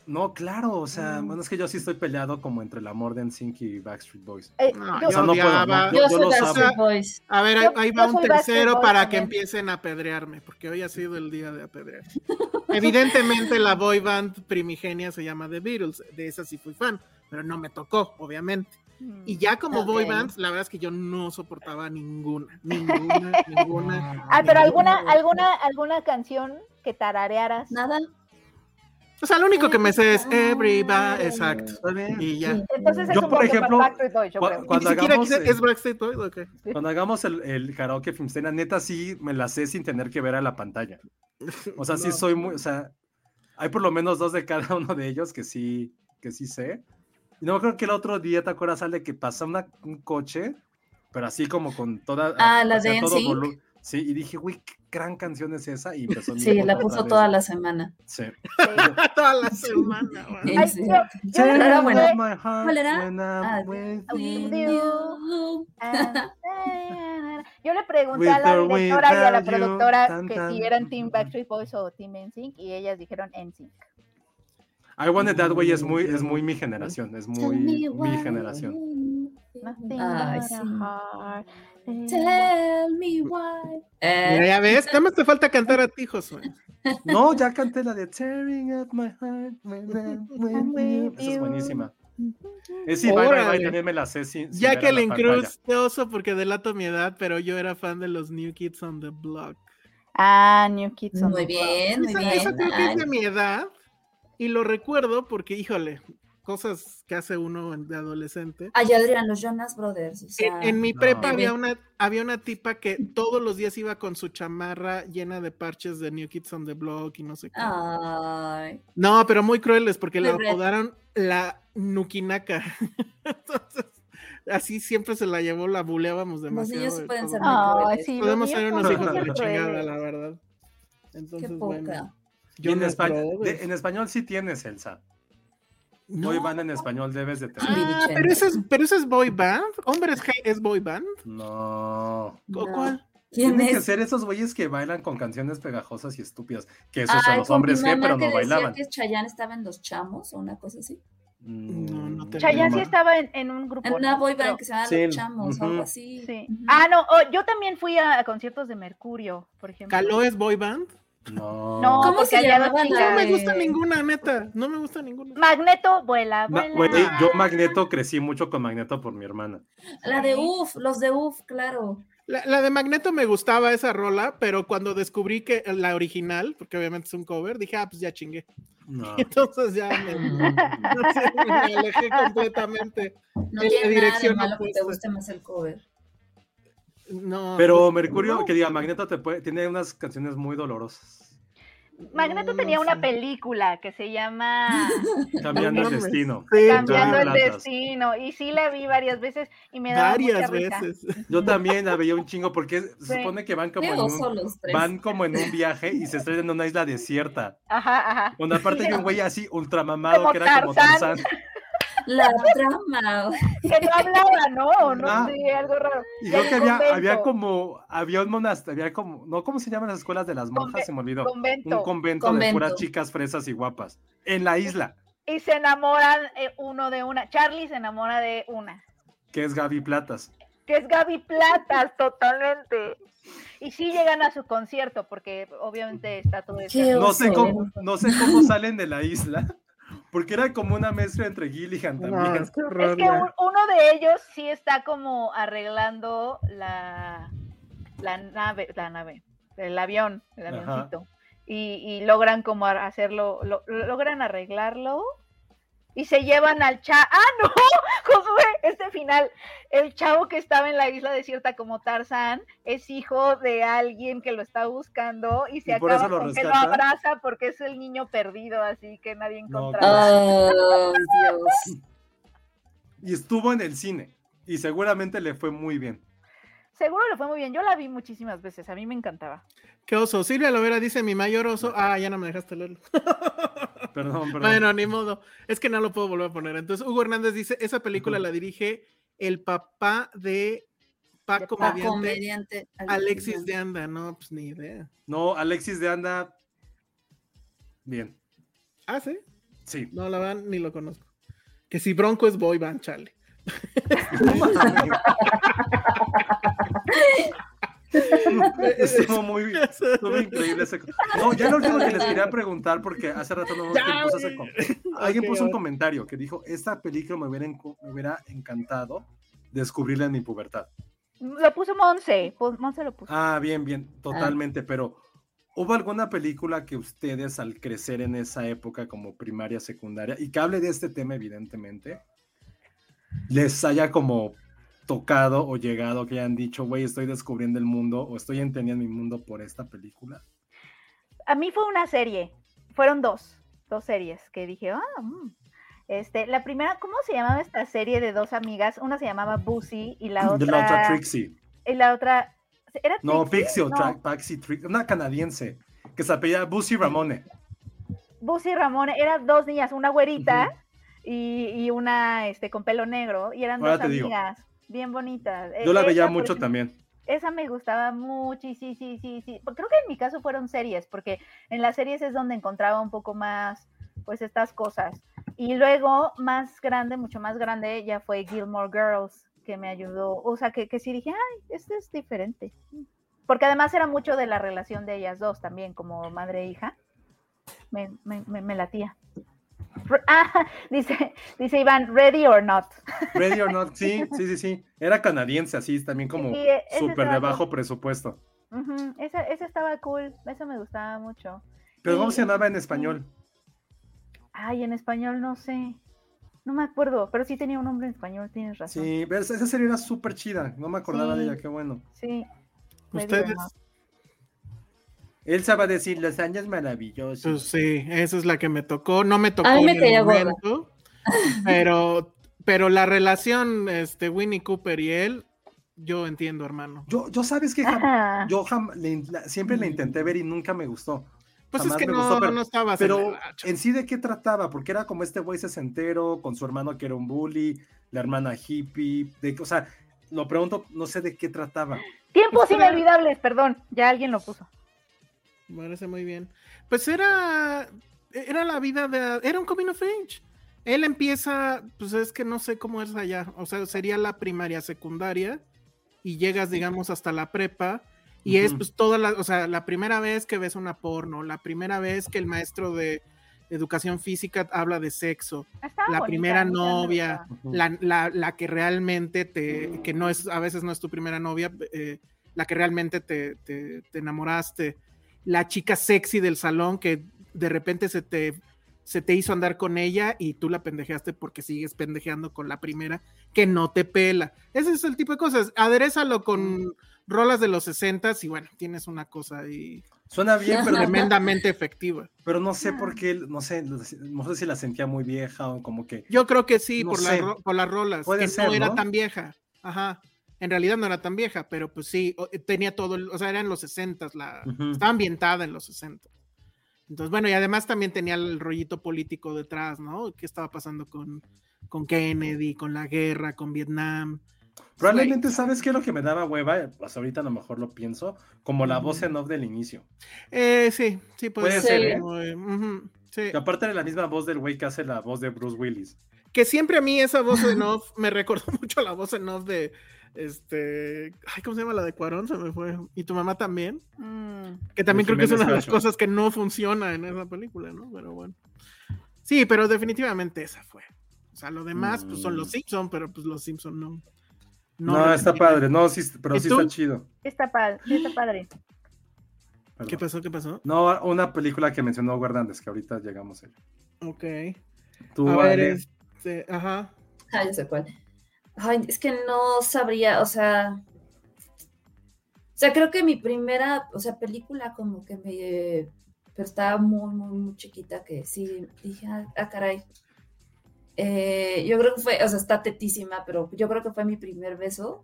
No, claro, o sea, Mm. bueno, es que yo sí estoy peleado como entre el amor de NSYNC y Backstreet Boys. Eh, No, yo- O sea, no puedo, no, Yo, yo, yo soy lo Backstreet. Boys. A ver, ahí, Yo- ahí yo va un tercero para que empiecen a apedrearme, porque hoy ha sido el día de apedrear. Evidentemente la boy band primigenia se llama The Beatles, de esa sí fui fan, pero no me tocó, obviamente. Y ya como Ok. boy bands, la verdad es que yo no soportaba ninguna, ninguna, ninguna. Ah, pero alguna, alguna, alguna canción que tararearas. Nada. O sea, lo único que me sé es Everybody, exacto. Está bien. Y ya. Entonces es Yo, un por ejemplo, para Backstreet Boys, yo creo. ¿Y cuando hagamos, eh, es Backstreet Boys? Cuando hagamos el, el karaoke Filmsteria, neta sí me la sé sin tener que ver a la pantalla. O sea, sí No. soy muy, o sea, hay por lo menos dos de cada uno de ellos que sí, que sí sé. Y no acuerdo que el otro día, ¿te acuerdas, Ale, que pasa una- un coche, pero así como con toda... Ah, la de todo Sí, y dije, güey, qué gran canción es esa. Y empezó Sí, la puso toda la semana. Sí. Toda la semana, güey. Ah, ah, Yo le pregunté a la or directora y a la productora tan, que si eran Team. Backstreet Boys o Team NSYNC y ellas dijeron NSYNC. I Want It That Way es muy, es muy mi generación, es muy mi generación. Nothing Ay, but a sí. Tell me why. Eh, ya ves, nada más te falta cantar a ti, Josué. No, ya canté la de Tearing Up My Heart. Esa es buenísima. Es sí, bye, bye, bye, Órale. también me la sé sin, sin ver a la Jacqueline pantalla. Cruz, qué oso porque delato mi edad, pero yo era fan de los New Kids on the Block. Ah, New Kids on muy the Block. bien, muy Esa, bien. esa creo que es de mi edad y lo recuerdo porque, híjole, cosas que hace uno de adolescente. Ay, Adrián, los Jonas Brothers. O sea, En, en mi No. prepa había una, había una tipa que todos los días iba con su chamarra llena de parches de New Kids on the Block y no sé qué. Ay, No, pero muy crueles porque red. apodaron la Nukinaka. Entonces, así siempre se la llevó, la buleábamos los demasiado. niños sí de pueden ser muy Ay, crueles. sí, Podemos los ser niños unos hijos de la chingada, la verdad. Qué Entonces, poca. bueno. Y en, Brothers. en español sí tienes, Elsa. Boy band en español debes de tener. Ah, pero ese es, pero ese es boy band. Hombres G es boy band. No. ¿O No. cuál? ¿Quién Tienen que es? ser esos güeyes que bailan con canciones pegajosas y estúpidas. Que esos son Ay, los hombres mamá pero que no bailaban. que Chayanne estaba en Los Chamos o una cosa así. No, no Mm, Chayanne sí estaba en, en un grupo. En una boy band que se llama Sí, Los Chamos o algo así. Sí. Ah, no, oh, yo también fui a, a conciertos de Mercurio, por ejemplo. ¿Caló es boy band? No. No, ¿Cómo se. No me de- gusta ninguna, neta. No me gusta ninguna. Magneto, vuela, Ma- yo Magneto crecí mucho con Magneto por mi hermana. La de UF, los de UF, claro. La, la de Magneto me gustaba esa rola, pero cuando descubrí que la original, porque obviamente es un cover, dije, ah, pues ya chingué. No. Entonces ya me, no sé, me alejé completamente. No la tiene nada de dirección malo que te guste más el cover. No, Pero pues, Mercurio, no. que diga, Magneto te puede, tiene unas canciones muy dolorosas. Magneto No, tenía no una sé. película que se llama Cambiando el destino. Sí, Cambiando el. Destino. Y sí la vi varias veces y me daba varias mucha risa. veces. Yo también la veía un chingo porque se Sí. supone que van como, en un, van como en un viaje y se estrellan en una isla desierta. Ajá, ajá. Donde aparte hay un güey así ultramamado Como que era como Tarzán. La trama. Que no hablaba, ¿no? No Ah. sé, algo raro. Y creo que había, había como, había un monasterio, había como, no, ¿cómo se llaman las escuelas de las monjas? Conve- Se me olvidó. Convento. Un convento, de puras chicas fresas y guapas. En la isla, Y se enamoran eh, uno de una. Charlie se enamora de una. que es Gaby Platas. Que es Gaby Platas, totalmente. Y sí llegan a su concierto, porque obviamente está todo eso. No sé, cómo, no sé cómo salen de la isla, porque era como una mezcla entre Gilligan No, también. es que Es que un- uno de ellos sí está como arreglando la, la nave, la nave, el avión, el avioncito. Y, y logran como hacerlo, lo- lo- logran arreglarlo y se llevan al chavo. ¡Ah, no! Josué, este final, el chavo que estaba en la isla desierta como Tarzán es hijo de alguien que lo está buscando y se ¿Y por acaba lo con que lo abraza porque es el niño perdido, así que nadie No, encontraba. Dios. Y estuvo en el cine. Y seguramente le fue muy bien. Seguro le fue muy bien. Yo la vi muchísimas veces. A mí me encantaba. Qué oso. Silvia Lovera dice mi mayor oso. Ah, ya no me dejaste leerlo. Perdón, perdón. Bueno, ni modo. Es que no lo puedo volver a poner. Entonces, Hugo Hernández dice, esa película la dirige el papá de Paco Pa' Mediante. Alexis de Anda. No, pues ni idea. No, Alexis de Anda. Bien. Ah, ¿sí? Sí. No, la verdad ni lo conozco. Que si Bronco es boy band, chale. Estuvo muy, estuvo increíble ese. No, ya lo último que les quería preguntar, porque hace rato no puso, ese alguien puso un comentario que dijo: Esta película me hubiera, encu- me hubiera encantado descubrirla en mi pubertad. Lo puso Monse, pues, Monse lo puso. Ah, bien, bien, totalmente, pero ¿hubo alguna película que ustedes al crecer en esa época como primaria, secundaria, y que hable de este tema evidentemente, les haya como tocado o llegado, que hayan dicho, güey, estoy descubriendo el mundo o estoy entendiendo mi mundo por esta película? A mí fue una serie, fueron dos, dos series que dije, ah, mm". este, la primera, ¿cómo se llamaba esta serie de dos amigas? Una se llamaba Bussy y la otra, la otra Trixie. y la otra, ¿era No, Trixie? Pixie o No, Paxi Trixie, una canadiense que se apellida Busy Ramone. Bussy y Ramón, eran dos niñas, una güerita y, y una, este, con pelo negro, y eran Ahora dos digo. Bien bonitas. Yo la E- veía esa, mucho ejemplo, también. Esa me gustaba mucho, y sí, sí, sí, sí. Creo que en mi caso fueron series, porque en las series es donde encontraba un poco más, pues, estas cosas. Y luego, más grande, mucho más grande, ya fue Gilmore Girls, que me ayudó. O sea, que, que sí dije, ay, este es diferente. Porque además era mucho de la relación de ellas dos también, como madre e hija. Me, me, me, me latía. Ah, dice, dice Iván, ready or not. Ready or Not, sí, sí, sí, sí. Era canadiense, así, también como Sí, e- ese súper de estaba bajo cool. presupuesto. Ujú, esa, esa estaba cool, esa me gustaba mucho. Pero ¿cómo se llamaba en español? Ay, en español no sé. No me acuerdo, pero sí tenía un nombre en español, tienes razón. Sí, esa serie era súper chida. No me acordaba de Sí. ella, qué bueno. Sí. Ustedes. Él sabe decir los años maravillosos. pues sí, esa es la que me tocó. No me tocó A mí me en el momento, pero, pero la relación, este, Winnie Cooper y él, yo entiendo, hermano. Yo, yo sabes que jam- Ajá. yo jam- le- la- siempre la intenté ver y nunca me gustó. Pues es Jamás que me no, gustó, pero- no estabas en Pero en sí de qué trataba, porque era como este güey sesentero con su hermano que era un bully, la hermana hippie, de, o sea, lo pregunto, no sé de qué trataba. Tiempos inolvidables, perdón, ya alguien lo puso. Me parece muy bien. Pues era, era la vida de, era un coming of age. Él empieza, pues es que no sé cómo es allá, o sea, sería la primaria, secundaria, y llegas, digamos, hasta la prepa, y es pues toda la, o sea, la primera vez que ves una porno, la primera vez que el maestro de educación física habla de sexo, Estaba la bonita, primera novia, la, la- la que realmente te, que no es, a veces no es tu primera novia, eh, la que realmente te, te- te enamoraste, la chica sexy del salón que de repente se te, se te hizo andar con ella y tú la pendejeaste porque sigues pendejeando con la primera que no te pela. Ese es el tipo de cosas. Aderezalo con rolas de los 60 y bueno, tienes una cosa ahí Suena bien, pero, tremendamente efectiva. pero no sé por qué, no sé, no sé si la sentía muy vieja o como que... Yo creo que sí, No por, ro- por las rolas, Puede que ser, no era ¿no? tan vieja. Ajá. En realidad no era tan vieja, pero pues sí, o- tenía todo, o sea, eran los 60, la, Ujú. estaba ambientada en los 60. Entonces, bueno, y además también tenía el rollito político detrás, ¿no? ¿Qué estaba pasando con, con Kennedy, con la guerra, con Vietnam? Probablemente, ¿sabes qué es lo que me daba hueva? Pues ahorita a lo mejor lo pienso, como la voz en off del inicio. Eh, sí, sí, puede, Puede ser, ser. ¿eh? muy- sí. Que aparte de la misma voz del güey que hace la voz de Bruce Willis. Que siempre a mí esa voz en off me recordó mucho a la voz en off de, este, ay, ¿cómo se llama la de Cuarón? Se me fue. ¿Y tu mamá también? Mm, Que también creo que es una de las cosas que no funciona en esa película, ¿no? Pero bueno. Sí, pero definitivamente esa fue. O sea, lo demás, pues son los Mm. Simpson, pero pues los Simpson no. No, está padre, no, sí, pero ¿Y sí tú? está chido. está padre, sí está padre. Perdón. ¿Qué pasó? ¿Qué pasó? No, una película que mencionó Guardantes, que ahorita llegamos a ella. Ok. Tú, a ver, este, ajá. Ah, ya sé cuál. Ay, es que no sabría, o sea. O sea, creo que mi primera, o sea, película como que me. Pero estaba muy, muy, muy chiquita que sí dije, ah, ah, caray. Eh, yo creo que fue, o sea, está tetísima, pero yo creo que fue mi primer beso.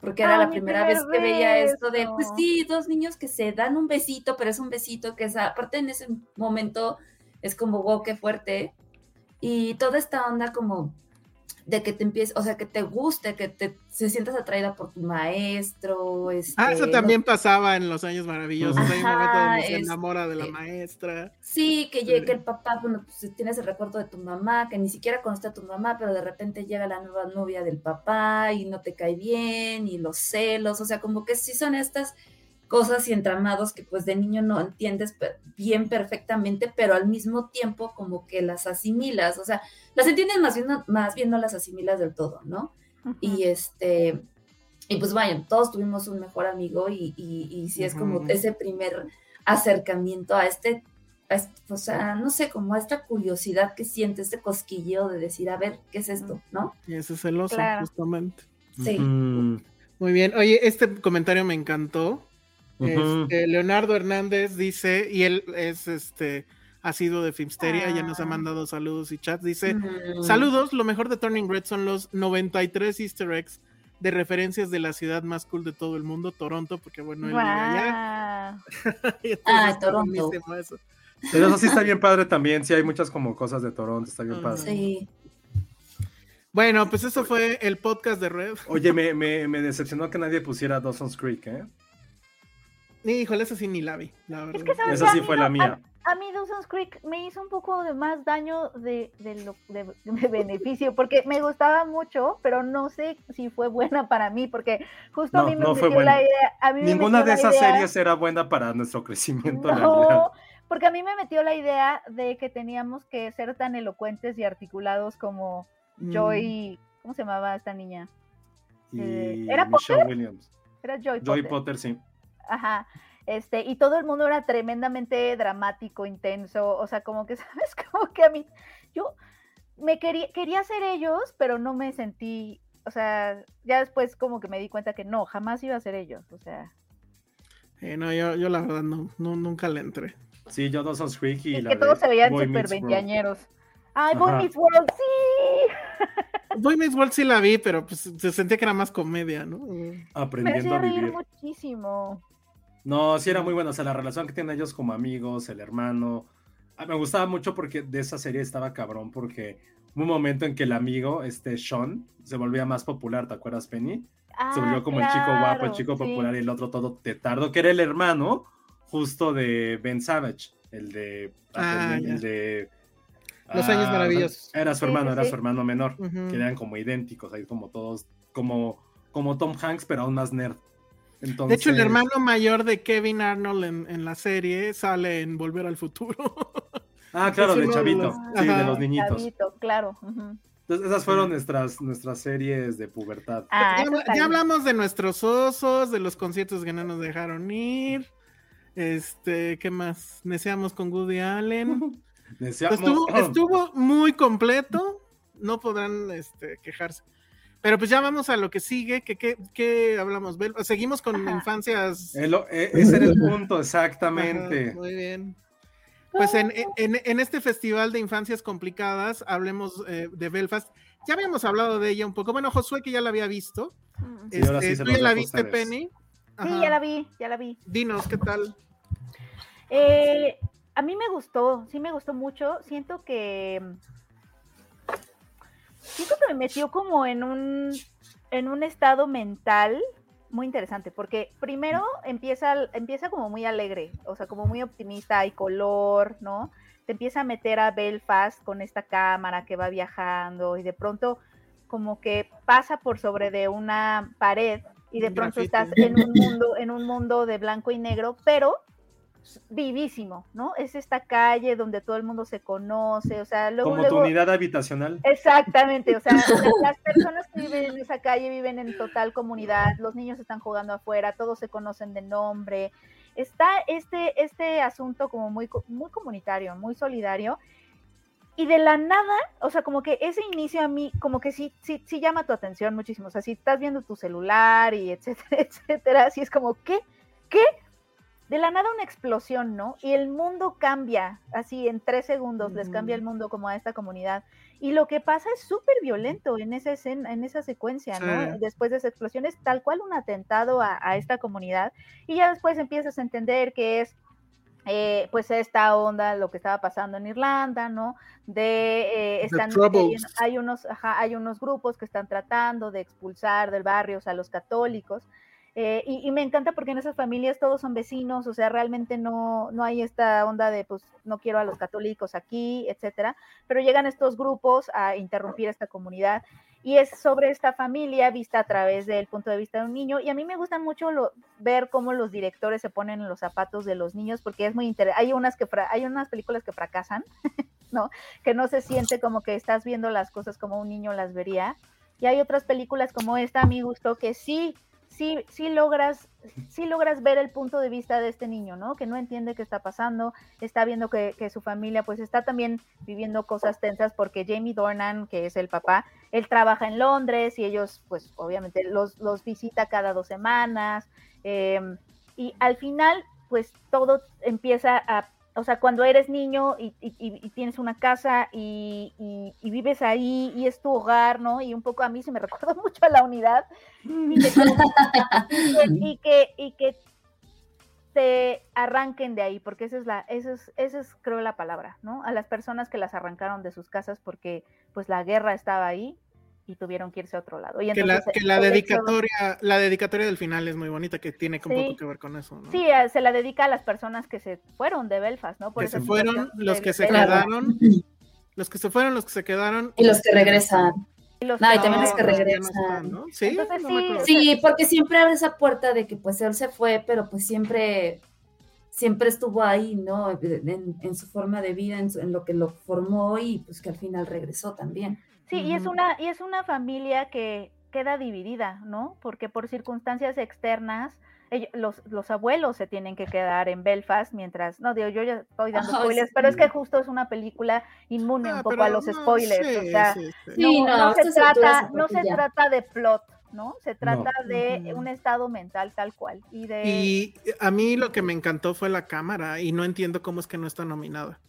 Porque era Ay, la primera primer vez que veía esto de, pues sí, dos niños que se dan un besito, pero es un besito que es, aparte en ese momento es como, wow, qué fuerte. Y toda esta onda como de que te empieces, o sea, que te guste, que te se sientas atraída por tu maestro. Este, Ah, eso también pasaba en los años maravillosos. Hay un momento Ajá, donde se es- enamora de la maestra. Sí, que llegue el papá, bueno, pues tienes el recuerdo de tu mamá, que ni siquiera conoce a tu mamá, pero de repente llega la nueva novia del papá y no te cae bien, y los celos, o sea, como que sí son estas cosas y entramados que pues de niño no entiendes bien perfectamente, pero al mismo tiempo como que las asimilas, o sea, las entiendes más bien, no- más bien no las asimilas del todo, ¿no? Y este, y pues vaya, todos tuvimos un mejor amigo y, y, y sí es como ese primer acercamiento a este, a este- o sea, no sé, como a esta curiosidad que siente, este cosquilleo de decir, a ver, ¿qué es esto? ¿No? Y ese es el oso, Claro. justamente. Sí. Mm, Muy bien. Oye, este comentario me encantó. Este, Leonardo Hernández dice, y él es este ha sido de Filmsteria, ya nos ha Ah. mandado saludos y chats. Dice: Mm. Saludos, lo mejor de Turning Red son los 93 Easter eggs de referencias de la ciudad más cool de todo el mundo, Toronto, porque bueno, él vive allá. Ah, está Toronto. eso. Pero eso sí está bien padre también. Sí, hay muchas como cosas de Toronto. Está bien padre. Sí. Bueno, pues eso fue el podcast de Red. Oye, me, me, me decepcionó que nadie pusiera Dawson's Creek, ¿eh? Híjole, esa sí ni la vi, la Es verdad. que sabes Esa que a sí fue la a- mía. A, mí Dawson's Creek me hizo un poco de más daño de, de lo, de, de beneficio, porque me gustaba mucho, pero no sé si fue buena para mí, porque justo a mí me no fue metió la buena. idea. A mí Ninguna de esas idea- series era buena para nuestro crecimiento. No, porque a mí me metió la idea de que teníamos que ser tan elocuentes y articulados como Mm. Joy. ¿Cómo se llamaba esta niña? Y Eh, ¿era Michelle Williams. Era Joy, Joy Potter. Potter, sí. Ajá. Este, y todo el mundo era tremendamente dramático, intenso, o sea, como que, ¿sabes? Como que a mí, yo me quería, quería ser ellos, pero no me sentí, o sea, ya después como que me di cuenta que no, jamás iba a ser ellos, o sea, Eh, no, yo, yo la verdad no, no, nunca le entré. Sí, yo Dawson's Creek y es la que todos se veían súper veinteañeros. Ay, Boy. Meets World, sí. Boy Meets World sí la vi, pero pues se sentía que era más comedia, ¿no? Me Aprendiendo hacía a reír vivir. muchísimo. No, sí era muy bueno. O sea, la relación que tienen ellos como amigos, el hermano. Ah, me gustaba mucho porque de esa serie estaba cabrón, porque hubo un momento en que el amigo, este Sean, se volvía más popular, ¿te acuerdas, Penny? Ah, se volvió como el chico guapo, el chico sí. popular y el otro todo tetardo, que era el hermano justo de Ben Savage, el de... Ah, el de Los años ah, maravillosos. Era su hermano, sí, era su hermano menor, Ujú. que eran como idénticos, ahí como todos, como, como Tom Hanks, pero aún más nerd. Entonces, De hecho, el hermano mayor de Kevin Arnold en, en la serie sale en Volver al Futuro. Ah, claro, de Chavito, los- sí, de los niñitos. Chavito, claro. Entonces, esas fueron nuestras, nuestras series de pubertad. Ah, ya, hablamos de nuestros osos, de los conciertos que no nos dejaron ir. Este, ¿qué más? Neceamos con Woody Allen. Deseamos- Estuvo, estuvo muy completo. No podrán este, quejarse. Pero pues ya vamos a lo que sigue. ¿Qué, qué, qué hablamos? Seguimos con Ajá. infancias. El- e- ese era el punto, Ajá, exactamente. muy bien. Pues en, en- en este festival de infancias complicadas, hablemos eh, de Belfast. Ya habíamos hablado de ella un poco. Bueno, Josué, que ya la había visto. Mm. Sí, sí Este, se ¿Tú ya la viste, ustedes. Penny? Sí, ya la vi, ya la vi. Dinos, ¿qué tal? Eh, a mí me gustó, sí me gustó mucho. Siento que. Siento que me metió como en un, en un estado mental muy interesante, porque primero empieza, empieza como muy alegre, o sea, como muy optimista, hay color, ¿no? Te empieza a meter a Belfast con esta cámara que va viajando y de pronto como que pasa por sobre de una pared y de Un pronto estás en un mundo, en un mundo de blanco y negro, pero vivísimo, ¿no? Es esta calle donde todo el mundo se conoce, o sea, luego, Como tu luego, unidad habitacional. exactamente, o sea, la- las personas que viven en esa calle viven en total comunidad, los niños están jugando afuera, todos se conocen de nombre, está este, este asunto como muy, muy comunitario, muy solidario, y de la nada, o sea, como que ese inicio a mí, como que sí, sí, sí llama tu atención muchísimo. O sea, si estás viendo tu celular y etcétera, etcétera, así es como, ¿qué? ¿Qué? De la nada una explosión, ¿no? Y el mundo cambia, así en tres segundos les cambia el mundo como a esta comunidad. Y lo que pasa es súper violento en esa escena, en esa secuencia, ¿no? Después de esa explosión es tal cual un atentado a, a esta comunidad. Y ya después empiezas a entender que es eh, pues esta onda, lo que estaba pasando en Irlanda, ¿no? De eh, están, hay, unos, hay unos grupos que están tratando de expulsar del barrio a los católicos. Eh, y, me encanta porque en esas familias todos son vecinos, o sea, realmente no, no hay esta onda de, pues, no quiero a los católicos aquí, etcétera, pero llegan estos grupos a interrumpir esta comunidad y es sobre esta familia vista a través del punto de vista de un niño. Y a mí me gusta mucho ver cómo los directores se ponen en los zapatos de los niños, porque es muy interesante. Hay unas, que hay unas películas que fracasan, ¿no? Que no se siente como que estás viendo las cosas como un niño las vería. Y hay otras películas como esta, a mi gusto, que sí sí, logras, logras ver el punto de vista de este niño, ¿no? Que no entiende qué está pasando, está viendo que, su familia pues está también viviendo cosas tensas porque Jamie Dornan, que es el papá, él trabaja en Londres y ellos pues obviamente los, los visita cada dos semanas em, y al final pues todo empieza a o sea, cuando eres niño y, tienes una casa y, vives ahí y es tu hogar, ¿no? Y un poco a mí se me recuerda mucho a la unidad y que, y que, te arranquen de ahí, porque esa es la, esa es, esa es creo la palabra, ¿no? A las personas que las arrancaron de sus casas porque pues la guerra estaba ahí y tuvieron que irse a otro lado. Y que la, que la dedicatoria, la dedicatoria del final es muy bonita, que tiene un poco que ver con eso. Sí, eh, se la dedica a las personas que se fueron de Belfast, ¿no? Por que se fueron, los que se quedaron, los que se fueron, los que se quedaron. Y los que regresan. Y no, y también los que regresan. ¿Sí? sí, porque siempre abre esa puerta de que pues él se fue, pero pues siempre siempre estuvo ahí, ¿no? En, su forma de vida, en, en, lo que lo formó y pues que al final regresó también. Sí, y es una, y es una familia que queda dividida, ¿no? Porque por circunstancias externas, los, los, abuelos se tienen que quedar en Belfast mientras, no digo, yo ya estoy dando spoilers, pero es que justo es una película inmune un ah, poco a los spoilers, o sea, no, se trata, no se trata de plot, ¿no? Se trata de un estado mental tal cual. Y, de... y a mí lo que me encantó fue la cámara y no entiendo cómo es que no está nominada.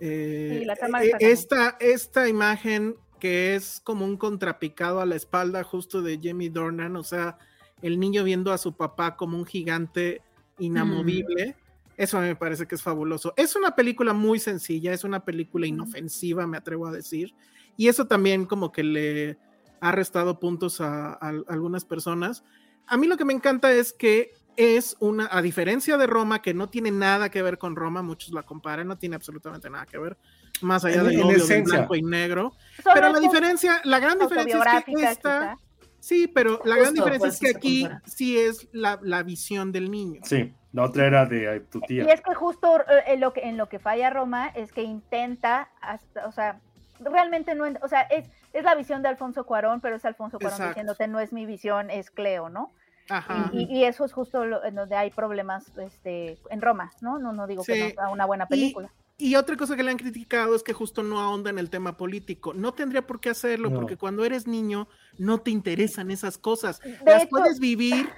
Eh, la cámara eh, esta, esta imagen que es como un contrapicado a la espalda justo de Jamie Dornan, o sea, el niño viendo a su papá como un gigante inamovible. Eso a mí me parece que es fabuloso. Es una película muy sencilla, es una película inofensiva, me atrevo a decir. Y eso también como que le ha restado puntos a, a algunas personas. A mí lo que me encanta es que es una, a diferencia de Roma, que no tiene nada que ver con Roma, muchos la comparan, no tiene absolutamente nada que ver más allá del obvio de blanco y negro. pero la diferencia, la gran diferencia es que esta, sí, pero la gran diferencia es que aquí sí es la, la, visión del niño. Sí, la otra era de tu tía. Y es que justo eh, en lo que, en lo que falla Roma es que intenta, hasta, o sea, realmente no, o sea, es, es la visión de Alfonso Cuarón, pero es Alfonso Cuarón diciéndote no es mi visión, es Cleo, ¿no? Ajá. Y, y, eso es justo en donde hay problemas este, en Roma, ¿no? No, no digo que no sea una buena película. Y otra cosa que le han criticado es que justo no ahonda en el tema político. No tendría por qué hacerlo, porque cuando eres niño no te interesan esas cosas. las puedes vivir,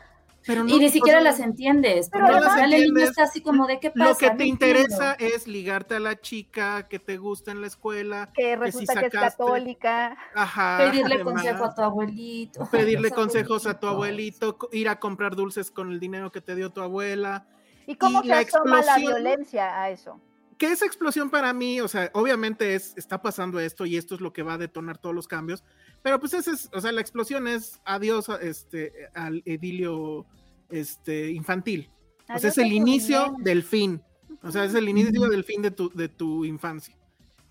pero no. Y ni siquiera las entiendes. Pero no las entiendes. está así como de qué pasa. Lo que te interesa es ligarte a la chica que te gusta en la escuela. Que resulta que, es católica. Ajá. Pedirle consejo a tu abuelito. Pedirle consejos a tu abuelito, ir a comprar dulces con el dinero que te dio tu abuela. ¿Y cómo se asoma la violencia a eso? Que esa explosión para mí, o sea, obviamente es, está pasando esto y esto es lo que va a detonar todos los cambios, pero pues ese es, o sea, la explosión es adiós este, al edilio este, infantil. o sea, es el inicio del fin. O sea, es el inicio del fin de tu, de tu infancia.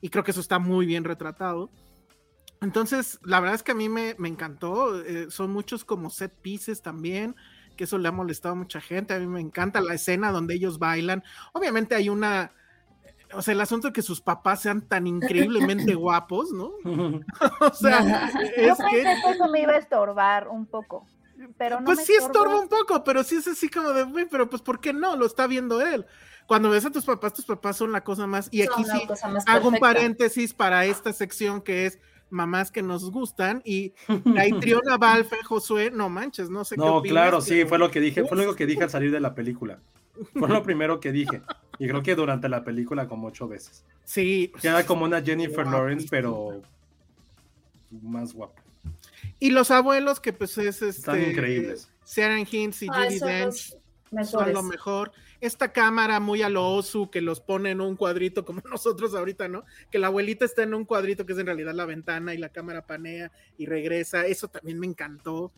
Y creo que eso está muy bien retratado. Entonces, la verdad es que a mí me, encantó. Eh, son muchos como set pieces también, que eso le ha molestado a mucha gente. A mí me encanta la escena donde ellos bailan. Obviamente hay una o sea, el asunto de que sus papás sean tan increíblemente guapos, ¿no? o sea, es Yo que... eso me iba a estorbar un poco. Pero no pues sí estorba un poco, pero sí es así como de, pero pues ¿por qué no? Lo está viendo él. Cuando ves a tus papás, tus papás son la cosa más. Y aquí sí hago un paréntesis para esta sección que es mamás que nos gustan y la Triona Balfe, Josué, no manches, no sé qué No, claro, sí, fue lo que dije, fue lo que dije al salir de la película. Fue lo primero que dije. Y creo que durante la película como ocho veces. Sí. Queda como una Jennifer Lawrence, pero más guapa. Y los abuelos que pues es este... Están increíbles. Sarah Hinds y Judy Dench. son lo mejor. Esta cámara muy a lo osu que los pone en un cuadrito como nosotros ahorita, ¿no? Que la abuelita está en un cuadrito que es en realidad la ventana y la cámara panea y regresa. Eso también me encantó.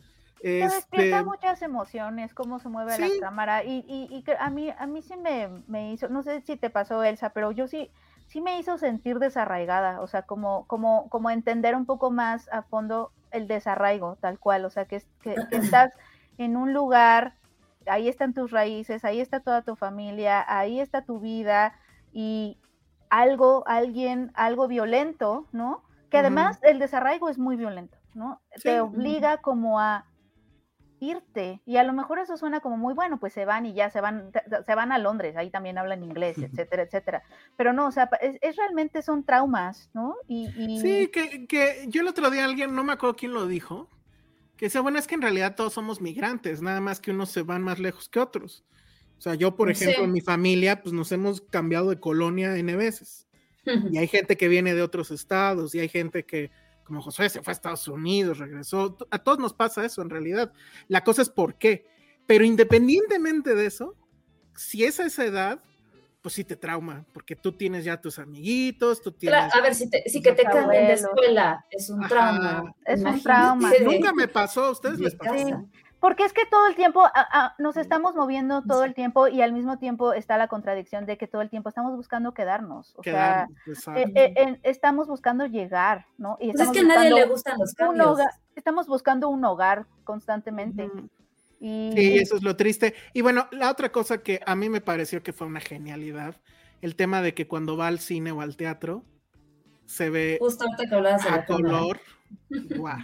Este... despierta muchas emociones, cómo se mueve la cámara. Y, y, y, a mí, a mí sí me, me hizo, no sé si te pasó, Elsa, pero yo sí, sí me hizo sentir desarraigada, o sea, como, como, como entender un poco más a fondo el desarraigo, tal cual, o sea, que, que, estás en un lugar, ahí están tus raíces, ahí está toda tu familia, ahí está tu vida y algo, alguien, algo violento, ¿no? Que además el desarraigo es muy violento, ¿no? Te obliga como a irte. Y a lo mejor eso suena como muy bueno, pues se van y ya se van, se van a Londres, ahí también hablan inglés, etcétera, etcétera. Pero no, o sea, es, realmente son traumas, ¿no? Y, Sí, que, que, yo el otro día alguien, no me acuerdo quién lo dijo, que decía, bueno, es que en realidad todos somos migrantes, nada más que unos se van más lejos que otros. O sea, yo, por ejemplo, en mi familia, pues nos hemos cambiado de colonia N veces. Y hay gente que viene de otros estados, y hay gente que, como José se fue a Estados Unidos, regresó. A todos nos pasa eso en realidad. La cosa es por qué. Pero independientemente de eso, si es a esa edad, pues sí te trauma, porque tú tienes ya tus amiguitos, tú tienes... a ver, si, si que te cambien de escuela es un trauma. Es un trauma. Nunca me pasó, a ustedes les pasó. Porque es que todo el tiempo nos estamos moviendo todo el tiempo y al mismo tiempo está la contradicción de que todo el tiempo estamos buscando quedarnos. O sea, eh, eh, estamos buscando llegar, ¿no? Y pues es que a nadie le gustan los cambios. estamos buscando un hogar constantemente. y... Sí, eso es lo triste. Y bueno, la otra cosa que a mí me pareció que fue una genialidad, el tema de que cuando va al cine o al teatro, se ve a color. Wow.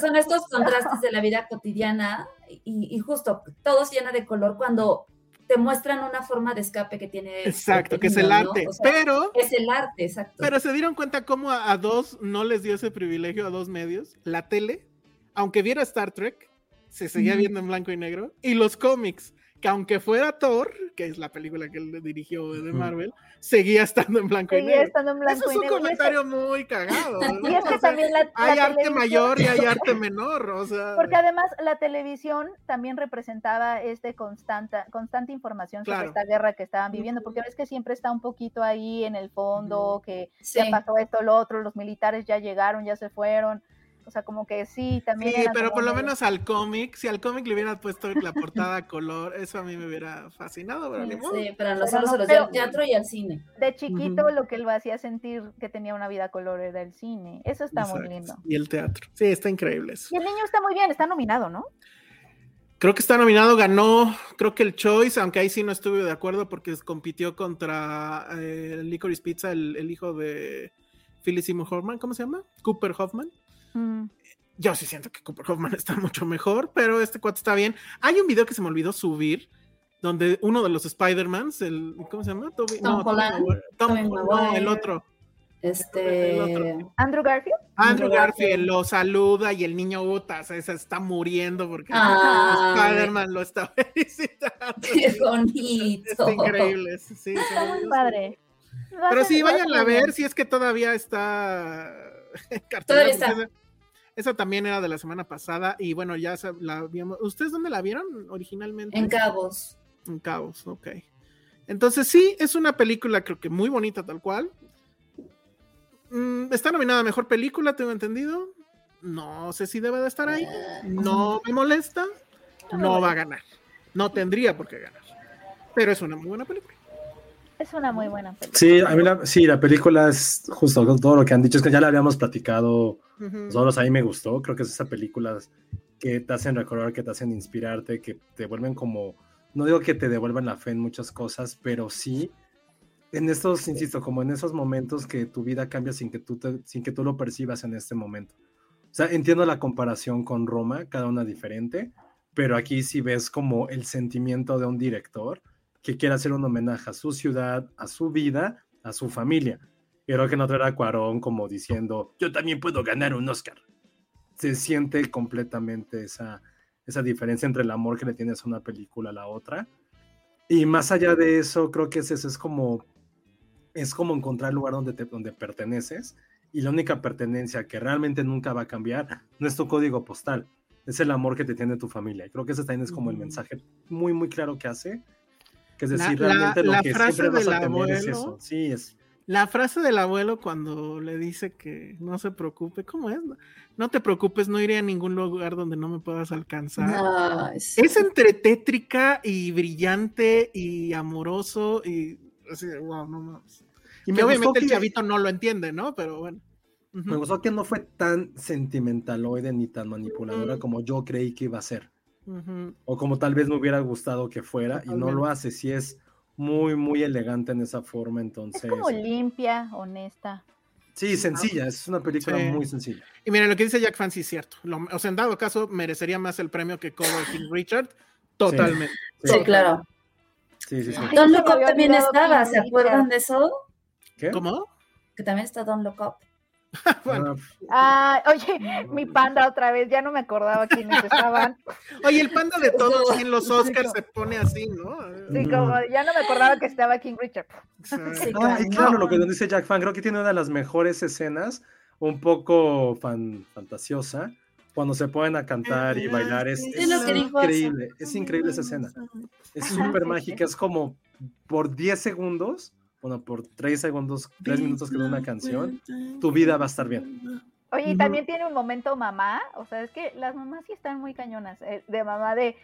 son estos contrastes de la vida cotidiana y, justo todo se llena de color cuando te muestran una forma de escape que tiene. Exacto, que es el arte. pero. Es el arte, exacto. Pero se dieron cuenta cómo a, dos no les dio ese privilegio a dos medios. La tele, aunque viera Star Trek, se seguía viendo en blanco y negro. Y los cómics, que aunque fuera Thor, que es la película que él dirigió de Marvel, seguía estando en blanco y negro. Estando en blanco Eso es un comentario muy cagado. Y es que también la, hay arte mayor y hay arte menor, o sea. Porque además la televisión también representaba este constante, constante información sobre esta guerra que estaban viviendo, porque ves que siempre está un poquito ahí en el fondo, que ya pasó esto, lo otro, los militares ya llegaron, ya se fueron. O sea, como que sí, también. Sí, pero por lo menos al cómic, si al cómic le hubieran puesto la portada a color, eso a mí me hubiera fascinado, pero Sí, pero nosotros se los teatro y al cine. De chiquito lo que lo hacía sentir que tenía una vida color era el cine. Eso está muy lindo. Y el teatro. Sí, está increíble eso. Y el niño está muy bien, está nominado, ¿no? Creo que está nominado, ganó, creo que el Choice, aunque ahí sí no estuve de acuerdo porque compitió contra eh, Licorice Pizza, el, el, hijo de Philip Seymour Hoffman, ¿cómo se llama? Cooper Hoffman. Mm. Yo sí siento que Cooper Hoffman está mucho mejor, pero este cuate está bien. Hay un video que se me olvidó subir, donde uno de los Spider-Mans, el, ¿cómo se llama? Tom, no, Tom, el otro. Este. Andrew Garfield. Andrew Garfield lo saluda y el niño Uta se está muriendo porque Spider-Man lo está felicitando. Qué bonito. Está increíble. Sí, está muy padre. Pero sí, vayan a ver si es que todavía está Todavía está. Esa también era de la semana pasada y bueno, ya la vimos. ¿Ustedes dónde la vieron originalmente? En Cabos. En Cabos, ok. Entonces sí, es una película creo que muy bonita tal cual. Mm, está nominada a Mejor Película, tengo entendido. No sé si debe de estar ahí. No me molesta. No va a ganar. No tendría por qué ganar. Pero es una muy buena película. Es una muy buena película. Sí, a mí la, sí, la película es justo todo lo que han dicho, es que ya la habíamos platicado nosotros, a mí me gustó, creo que es esa películas que te hacen recordar, que te hacen inspirarte, que te vuelven como, no digo que te devuelvan la fe en muchas cosas, pero sí en estos, insisto, como en esos momentos que tu vida cambia sin que tú, sin que tú lo percibas en este momento. O sea, entiendo la comparación con Roma, cada una diferente, pero aquí sí ves como el sentimiento de un director que quiere hacer un homenaje a su ciudad, a su vida, a su familia. Creo que no traerá Cuarón como diciendo, yo también puedo ganar un Oscar. Se siente completamente esa, esa diferencia entre el amor que le tienes a una película a la otra. Y más allá de eso, creo que es es como, es como encontrar el lugar donde, te, donde perteneces y la única pertenencia que realmente nunca va a cambiar no es tu código postal, es el amor que te tiene tu familia. Y creo que ese también es como el mensaje muy, muy claro que hace. Que es decir, La- la- realmente lo la que frase siempre vas a del tener es abuelo- eso. Sí, es. La frase del abuelo cuando le dice que no se preocupe, ¿cómo es? No te preocupes, no iré a ningún lugar donde no me puedas alcanzar. Sí. Es entre tétrica y brillante y amoroso y así, de, wow, no mames. Y Que obviamente el chavito no lo entiende, ¿no? Pero bueno. Me gustó que no fue tan sentimentaloide ni tan manipuladora Mm. como yo creí que iba a ser. O como tal vez me hubiera gustado que fuera, y no lo hace. Sí es muy, muy elegante en esa forma, Es entonces. como limpia, honesta. Sí, sencilla, es una película Sí. muy sencilla. Y mira, lo que dice Jack Fan sí es cierto. Lo- o sea, en dado caso, merecería más el premio que Cover King Richard. Totalmente. Sí, claro. Sí, sí, sí. Don Look Up también estaba, ¿se acuerdan de eso? ¿Qué? ¿Cómo? Que también está Don Look Up. Bueno. Ah, Ah, oye, mi panda otra vez, ya no me acordaba quiénes estaban. Oye, el panda de todos en los sí, Oscars se pone así, ¿no? Sí, como ya no me acordaba que estaba King Richard. Sí, Ah, y cañón. claro, lo que nos dice Jack Fan, creo que tiene una de las mejores escenas, un poco fan- fantasiosa, cuando se ponen a cantar y bailar. Es, Sí, es hace- increíble, es increíble esa escena. Es Ajá, súper sí, mágica, es como por 10 segundos, bueno, por 3 segundos, 3 minutos que dura una canción, tu vida va a estar bien. Oye, y también tiene un momento mamá, o sea, es que las mamás sí están muy cañonas, eh, de mamá de,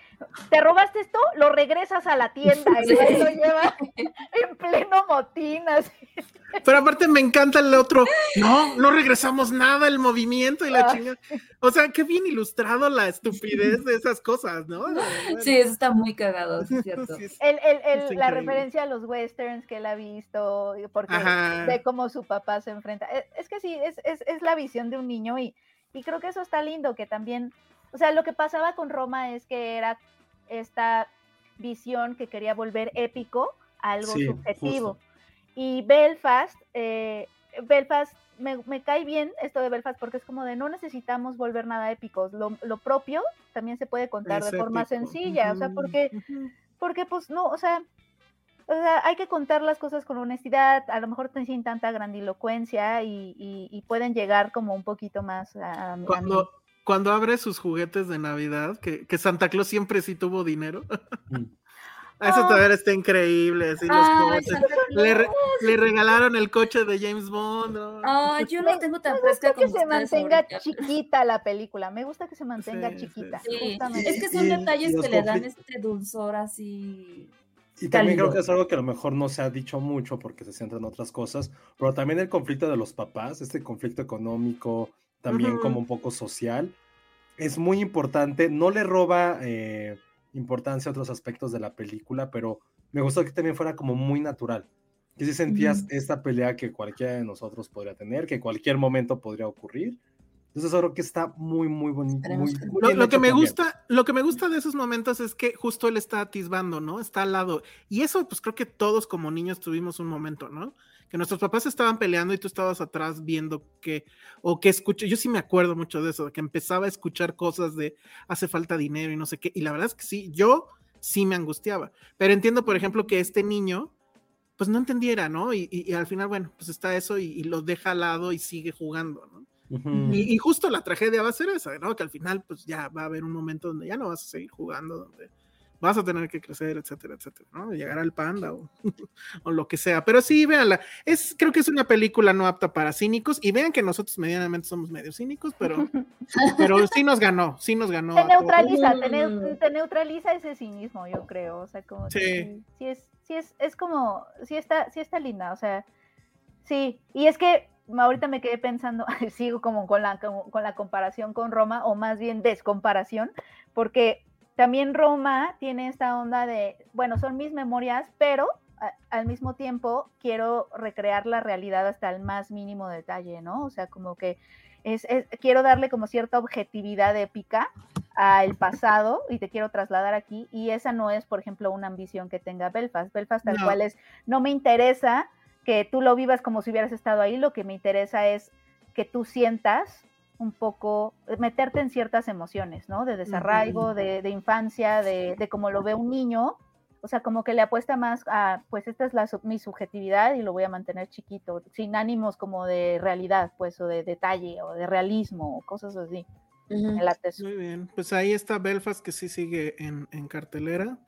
te robaste esto, lo regresas a la tienda y Sí. ahí lo lleva en pleno motín, así. Pero aparte me encanta el otro. No, no regresamos nada, el movimiento y la Ah. chinga. O sea, qué bien ilustrado la estupidez de esas cosas, ¿no? Bueno, Sí, eso está muy cagado, sí es cierto. sí, es- El, el- el- la increíble. referencia a los westerns que él ha visto, porque Ajá. ve cómo su papá se enfrenta. Es, es que sí, es, es, es la visión de un niño y, y creo que eso está lindo, que también, o sea, lo que pasaba con Roma es que era esta visión que quería volver épico a algo Sí, subjetivo. justo. Y Belfast, eh, Belfast, me, me cae bien esto de Belfast porque es como de no necesitamos volver nada épicos, lo, lo propio también se puede contar Es de forma sencilla, o sea, porque porque pues no, o sea, o sea, hay que contar las cosas con honestidad, a lo mejor no sin tanta grandilocuencia y, y- y pueden llegar como un poquito más a, a mí. Cuando, cuando abre sus juguetes de Navidad, que, que Santa Claus siempre sí tuvo dinero. Mm. Eso Ah. también está increíble. así los Ay, le, re- Claus. le regalaron el coche de James Bond. ¿no? Ah, yo no tengo tan Me fresca gusta que como se mantenga ahorita. chiquita la película, me gusta que se mantenga Sí, chiquita, Sí, es que son detalles que le dan este dulzor así. Y también creo cálido. que es algo que a lo mejor no se ha dicho mucho porque se centra en otras cosas, pero también el conflicto de los papás, este conflicto económico, también Ujú. como un poco social, es muy importante. No le roba eh, importancia a otros aspectos de la película, pero me gustó que también fuera como muy natural. Que si sentías Ujú. esta pelea que cualquiera de nosotros podría tener, que en cualquier momento podría ocurrir. Entonces creo que está muy, muy bonito. Muy, muy Lo, que me también. gusta, lo que me gusta de esos momentos es que justo él está atisbando, ¿no? Está al lado. Y eso, pues creo que todos como niños tuvimos un momento, ¿no? Que nuestros papás estaban peleando y tú estabas atrás viendo que, o que escuché, yo sí me acuerdo mucho de eso, de que empezaba a escuchar cosas de hace falta dinero y no sé qué. Y la verdad es que sí, yo sí me angustiaba. Pero entiendo, por ejemplo, que este niño, pues no entendiera, ¿no? Y, y- y al final, bueno, pues está eso y, y lo deja al lado y sigue jugando, ¿no? Ujú. Y, y justo la tragedia va a ser esa, ¿no? Que al final, pues ya va a haber un momento donde ya no vas a seguir jugando, donde vas a tener que crecer, etcétera, etcétera, ¿no? Llegar al panda o, o lo que sea. Pero sí, véanla. Es, creo que es una película no apta para cínicos. Y vean que nosotros medianamente somos medio cínicos, pero, pero sí nos ganó, sí nos ganó. Te neutraliza, te, neu- te neutraliza ese cinismo, yo creo. O sea, como sí, sí es, sí es, es como, sí está, sí está linda, o sea, sí. Y es que ahorita me quedé pensando, sigo como con la, como con la comparación con Roma, o más bien descomparación, porque también Roma tiene esta onda de, bueno, son mis memorias, pero a- al mismo tiempo quiero recrear la realidad hasta el más mínimo detalle, ¿no? O sea, como que es, es- quiero darle como cierta objetividad épica al pasado y te quiero trasladar aquí y esa no es, por ejemplo, una ambición que tenga Belfast. Belfast tal No. cual es, no me interesa que tú lo vivas como si hubieras estado ahí, lo que me interesa es que tú sientas un poco, meterte en ciertas emociones, ¿no? De desarraigo, de, de infancia, de, de cómo lo ve un niño, o sea, como que le apuesta más a, pues esta es la, mi subjetividad y lo voy a mantener chiquito, sin ánimos como de realidad, pues, o de detalle, o de realismo, o cosas así. Late eso. Muy bien, pues ahí está Belfast que sí sigue en, en cartelera.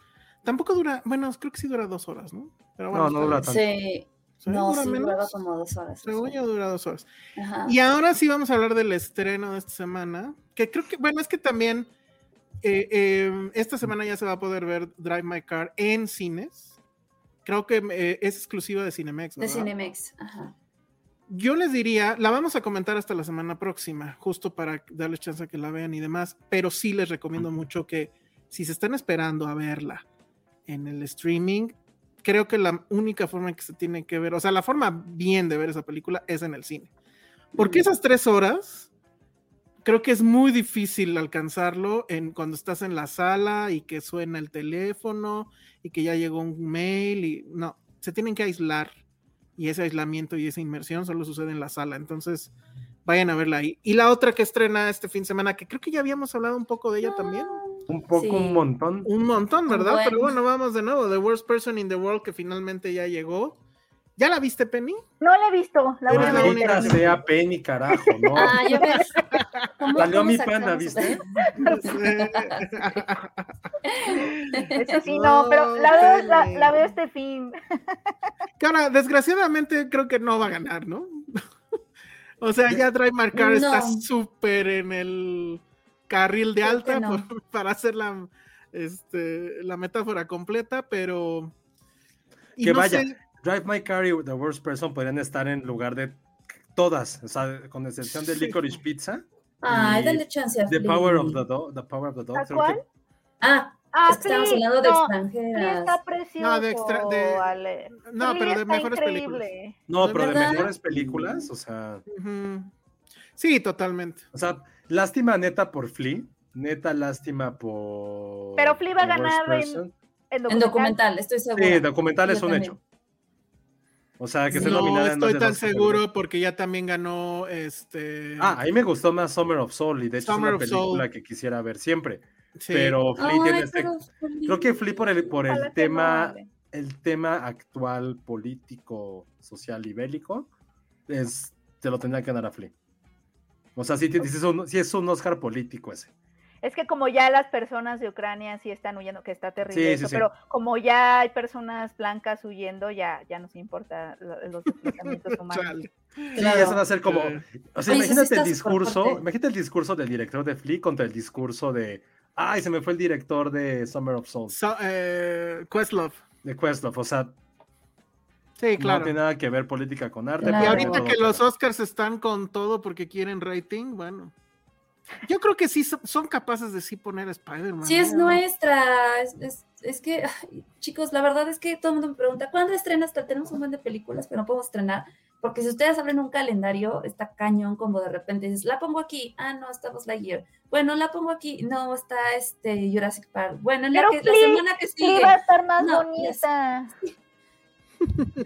Tampoco dura, bueno, creo que sí dura dos horas, ¿no? Pero bueno, No, no dura tanto. Sí. No, ¿Dura sí, menos? duraba como dos horas. Según yo dura dos horas. Ajá. Y ahora sí vamos a hablar del estreno de esta semana, que creo que, bueno, es que también eh, eh, esta semana ya se va a poder ver Drive My Car en cines. Creo que eh, es exclusiva de Cinemex. De ¿verdad? Cinemex, ajá. Yo les diría, la vamos a comentar hasta la semana próxima, justo para darles chance a que la vean y demás, pero sí les recomiendo mucho que si se están esperando a verla en el streaming, creo que la única forma en que se tiene que ver, o sea, la forma bien de ver esa película es en el cine. Porque esas tres horas, creo que es muy difícil alcanzarlo en cuando estás en la sala y que suena el teléfono y que ya llegó un mail y no, se tienen que aislar y ese aislamiento y esa inmersión solo sucede en la sala. Entonces, vayan a verla ahí. Y la otra que estrena este fin de semana, que creo que ya habíamos hablado un poco de ella también. Un poco, Sí. un montón. Un montón, ¿verdad? Pero bueno. vamos de nuevo. The Worst Person in the World, que finalmente ya llegó. ¿Ya la viste, Penny? No la he visto, la voy a ver. sea Penny, carajo, ¿no? Ah, ya ves. ¿Cómo- Salió cómo mi eso? ¿viste? Eso sí, no, pero la veo, la, la veo este fin. que ahora, desgraciadamente, creo que no va a ganar, ¿no? o sea, ya Drive My Car está No. súper en el carril de alta no. por- para hacer la, este, la metáfora completa, pero... y Que no vaya. sé- Drive My Car y The Worst Person podrían estar en lugar de todas, o sea, con excepción de Sí. Licorice Pizza. Ay, dale chance a The. Power of the Dog. The Power of the Dog. ¿A creo cuál? que- Ah, Ah, es que estamos hablando de no, extranjeras. está precioso, No, de extra- de- Ale. no, pero de mejores películas. increíble. No, pero de mejores películas, o sea, Ujú. Sí, totalmente. o sea, lástima neta por Flea, neta lástima por. Pero Flea va a ganar en- Person. En En documental, estoy segura. Sí, documental es Yo un también. hecho. O sea, que se no estoy tan seguro porque ya también ganó este. Ah, a mí me gustó más Summer of Soul y de hecho Summer es una Soul. película que quisiera ver siempre. sí. Pero Flea Ay, tiene este. Flea. Creo que Flea por el, por el tema, el tema actual político, social y bélico, es, te lo tendría que dar a Flea. O sea, sí, sí es un, sí es un Oscar político ese. Es que como ya las personas de Ucrania sí están huyendo, que está terrible Sí, eso, sí, sí. pero como ya hay personas blancas huyendo, ya, ya nos importa lo- los desplazamientos humanos. Chale. Sí, Claro. eso va a ser como. O sea, imagínate el discurso, imagínate el discurso del director de Flea contra el discurso de. Ay, se me fue el director de Summer of Soul, So- eh, Questlove. de Questlove. O sea, Sí, no claro. tiene nada que ver política con arte. Claro. Y pero ahorita que los. Oscars están con todo porque quieren rating, bueno. Yo creo que sí so- son capaces de sí poner a Spider-Man. Sí, es ¿eh? nuestra. Es, es- es que, chicos, la verdad es que todo el mundo me pregunta, ¿cuándo estrenas? Tenemos un buen de películas, pero no podemos estrenar. Porque si ustedes abren un calendario, está cañón como de repente dices, la pongo aquí, ah, no, está Buzz Lightyear. Bueno, la pongo aquí, no, está este Jurassic Park. Bueno, en la, que- semana que sigue. va a estar más No, bonita.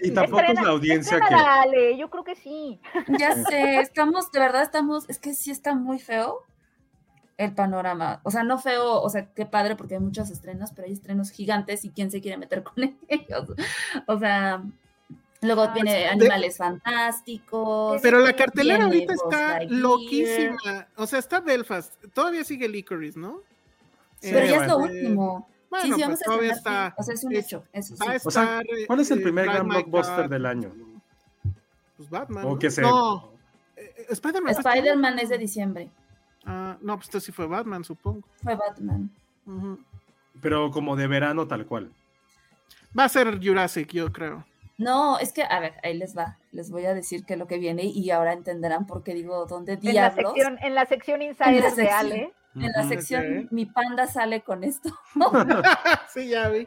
Y tampoco es la audiencia que. yo creo que sí. Ya sé, estamos, de verdad estamos, es que sí está muy feo el panorama. O sea, no feo, o sea, qué padre porque hay muchos estrenos, pero hay estrenos gigantes y quién se quiere meter con ellos. O sea, luego Ah, viene de- Animales Fantásticos. Pero la cartelera viene ahorita está Lightyear. loquísima. O sea, está Belfast. Todavía sigue Licorice, ¿no? Pero ya es lo bueno. último. Bueno, sí, sí, pues todavía está. O sea, es un hecho, eso sí. O sea, ¿cuál es el eh, primer gran blockbuster del año? Pues Batman. O ¿no? que se. No, eh, Spider-Man. este Spider-Man año. es de diciembre. Ah, no, pues esto sí fue Batman, supongo. Fue Batman. Pero como de verano tal cual. Va a ser Jurassic, yo creo. No, es que, a ver, ahí les va. Les voy a decir qué es lo que viene y ahora entenderán por qué digo dónde En la diablos. sección, en la sección Insider de sección. Ale. En la sección, mi panda sale con esto. sí, ya vi.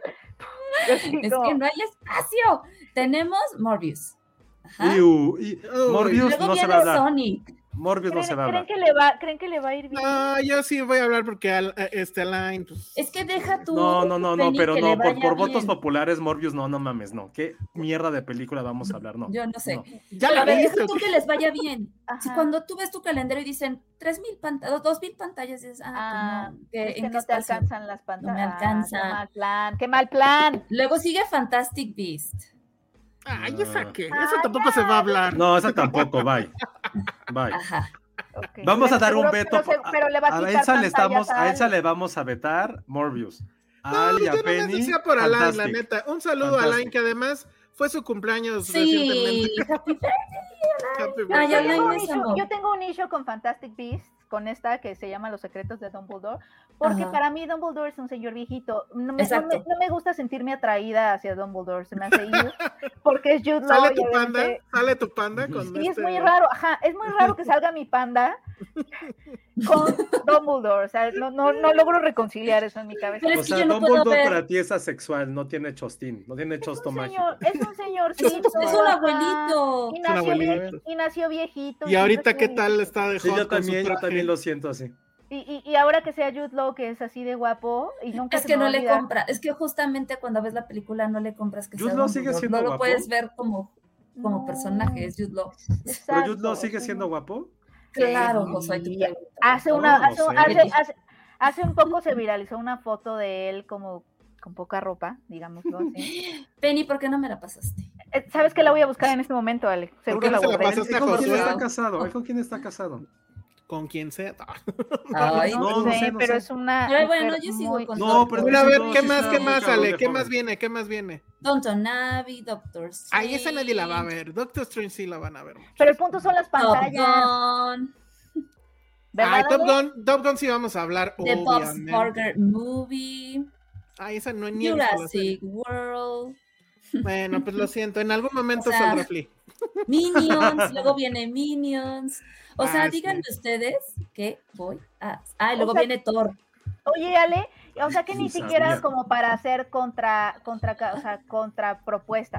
Es que no hay espacio. Tenemos Morbius. Ajá. Iu, y Luego no se viene va a hablar. Sonic. Morbius no ¿Creen, se va a creen hablar. que le va, ¿Creen que le va a ir bien? No, yo sí voy a hablar porque al, eh, este Alain, pues. Es que deja tu. No, no, no, no, pero que no, por, votos populares, Morbius, no, no mames, no. ¿Qué mierda de película vamos a hablar? No. Yo no sé. No. ya Pero la a ver, deja tú que les vaya bien. Si cuando tú ves tu calendario y dicen 3.000 pantallas, 2.000 pantallas, dices, ah, Ah, pues no, ¿qué- es que ¿en qué no te espacio? alcanzan las pantallas. me Ah, alcanza. qué mal plan, qué mal plan. Luego sigue Fantastic Beast. Ay, esa Ah. qué. Ah, Eso tampoco se va a hablar. No, esa tampoco, bye. Bye. Ajá. Vamos a dar Seguro, un veto. pero se- por- pero le va a a Elsa le estamos, a Elsa le vamos a vetar Morbius. A No, Ali, a yo no me Penny. decía por Alain, la neta. Un saludo a Alain, que además fue su cumpleaños Sí, recientemente. happy birthday. Happy Ah, Alain yo tengo un issue con Fantastic Beasts, con esta que se llama Los secretos de Dumbledore, porque Ajá. para mí Dumbledore es un señor viejito. No me, no, me, Exacto. no me gusta sentirme atraída hacia Dumbledore, se me hace porque es Jude Law. Sale tu panda, sale tu panda con Sí, es este- muy raro, ajá, es muy raro que salga mi panda con Dumbledore, o sea, no, no, no logro reconciliar eso en mi cabeza. Pero O es que sea, yo no puedo Dumbledore ver. para ti es asexual, no tiene chostín, no tiene Es chosto señor, es un señorcito. Es un abuelito. Y nació, vie- y nació viejito. Y ahorita, ¿qué tal está de Sí, yo también, yo también lo siento así. Y, y, y ahora que sea Jude Law, que es así de guapo, y nunca Es que no le compra, es que justamente cuando ves la película no le compras que Jude sea Law sigue siendo no lo puedes ver como, como No, personaje, es Jude Law. Pero Jude Law sigue siendo guapo. Claro, Josué, tú Y preguntas. Hace una, no hace, sé. hace, hace, hace un poco se viralizó una foto de él como con poca ropa, digámoslo así. Penny, ¿por qué no me la pasaste? Eh, ¿Sabes qué la voy a buscar en este momento, Ale? Seguro qué no la se la guardé. pasaste ¿Él a con quién está casado? ¿Él con quién está casado? Con quien sea. Ay, No, No, no sé, sé, no pero sé. es una. Pero bueno, yo sigo muy- con No, pero a ver, ¿qué más, qué más, Ale? ¿Qué más viene? ¿Qué más viene? Downton Abbey, Doctor Strange. Ahí esa nadie la va a ver. Doctor Strange sí la van a ver. Pero el punto son las Top pantallas. Gun, ¿verdad, Ay, Top? Gun, Top Gun sí vamos a hablar, The Bob's. Burger Movie, Ay, esa no ni la serie. Jurassic World, Bueno, pues lo siento, en algún momento O sea, saldrá Flea. Minions, luego viene Minions. O sea, Ah, sí. díganme ustedes que voy a. Ah, y luego sea, viene Thor. Oye, Ale, o sea que ni siquiera sabía. como para hacer contra, contra, o sea, contra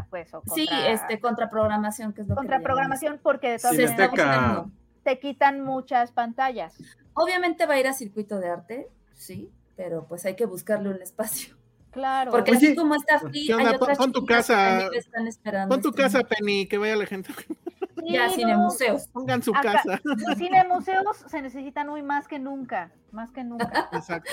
pues, o Sí, contra- este, contraprogramación, que es lo contraprogramación, porque de todas maneras te quitan muchas pantallas. Obviamente va a ir a circuito de arte, sí, pero pues hay que buscarle un espacio. Claro. Porque Oye, así como está Free, hay otras Pon tu que casa- están esperando. Pon tu este casa. Penny, que vaya la gente. Sí, Ya, no, cine museos. Pongan su Acá- casa. Los cine museos se necesitan hoy más que nunca, más que nunca. Exacto.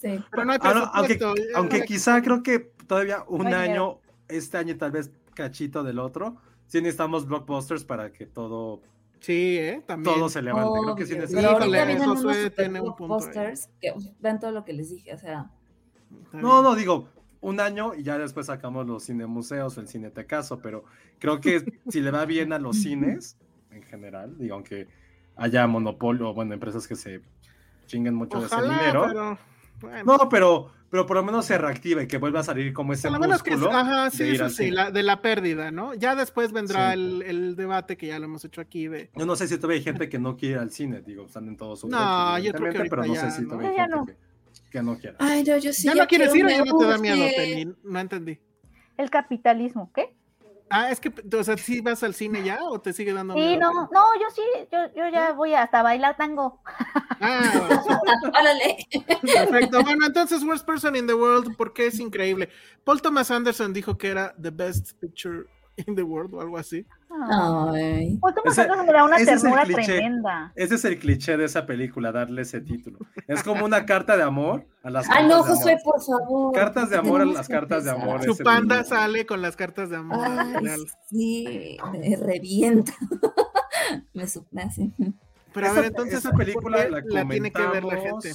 Sí. Pero no hay Ah, no, aunque, ya- aunque quizá creo que todavía un año, este año tal vez cachito del otro, sí necesitamos blockbusters para que todo, Sí, ¿eh? También. todo se levante. Creo que sí Obvio. ahorita vienen unos ahí. blockbusters que ven todo lo que les dije, o sea, No, no, digo, un año y ya después sacamos los cinemuseos o el cinetecaso, pero creo que si le va bien a los cines en general, digo, aunque haya monopolio, o, bueno, empresas que se chinguen mucho de ese dinero. pero. Bueno. No, pero, pero por lo menos se reactive y que vuelva a salir como ese Por lo menos que, músculo ajá, de sí, al sí, la, de la pérdida, ¿no? Ya después vendrá Sí. el, el debate que ya lo hemos hecho aquí de. Yo no sé si todavía hay gente que no quiere ir al cine, digo, están en todos sus No, yo creo que pero no sé si todavía ¿no? hay Ya gente no. que, que no quiera. ay, no, yo sí. ¿Ya no quieres ir o ya no te da miedo. Penny? No entendí. El capitalismo, ¿qué? Ah, es que, o sea, ¿sí vas al cine ya o te sigue dando Sí, miedo? no, no, yo sí, yo, yo ya voy hasta bailar tango. Ah, Órale. perfecto. Bueno, entonces, Worst Person in the World, porque es increíble. Paul Thomas Anderson dijo que era the best picture in the world o algo así. Ay. Pues Ese- Anderson me da una ese es el ternura cliché. tremenda. Ese es el cliché de esa película, darle ese título. Es como una carta de amor a las Ay, no, cartas de Josué, amor. por favor. Cartas de amor a las cartas de amor. Su panda libro. sale con las cartas de amor. Ay, sí, me revienta. me supnace. Pero a ver, entonces, esa ¿por película la, la tiene que ver la gente.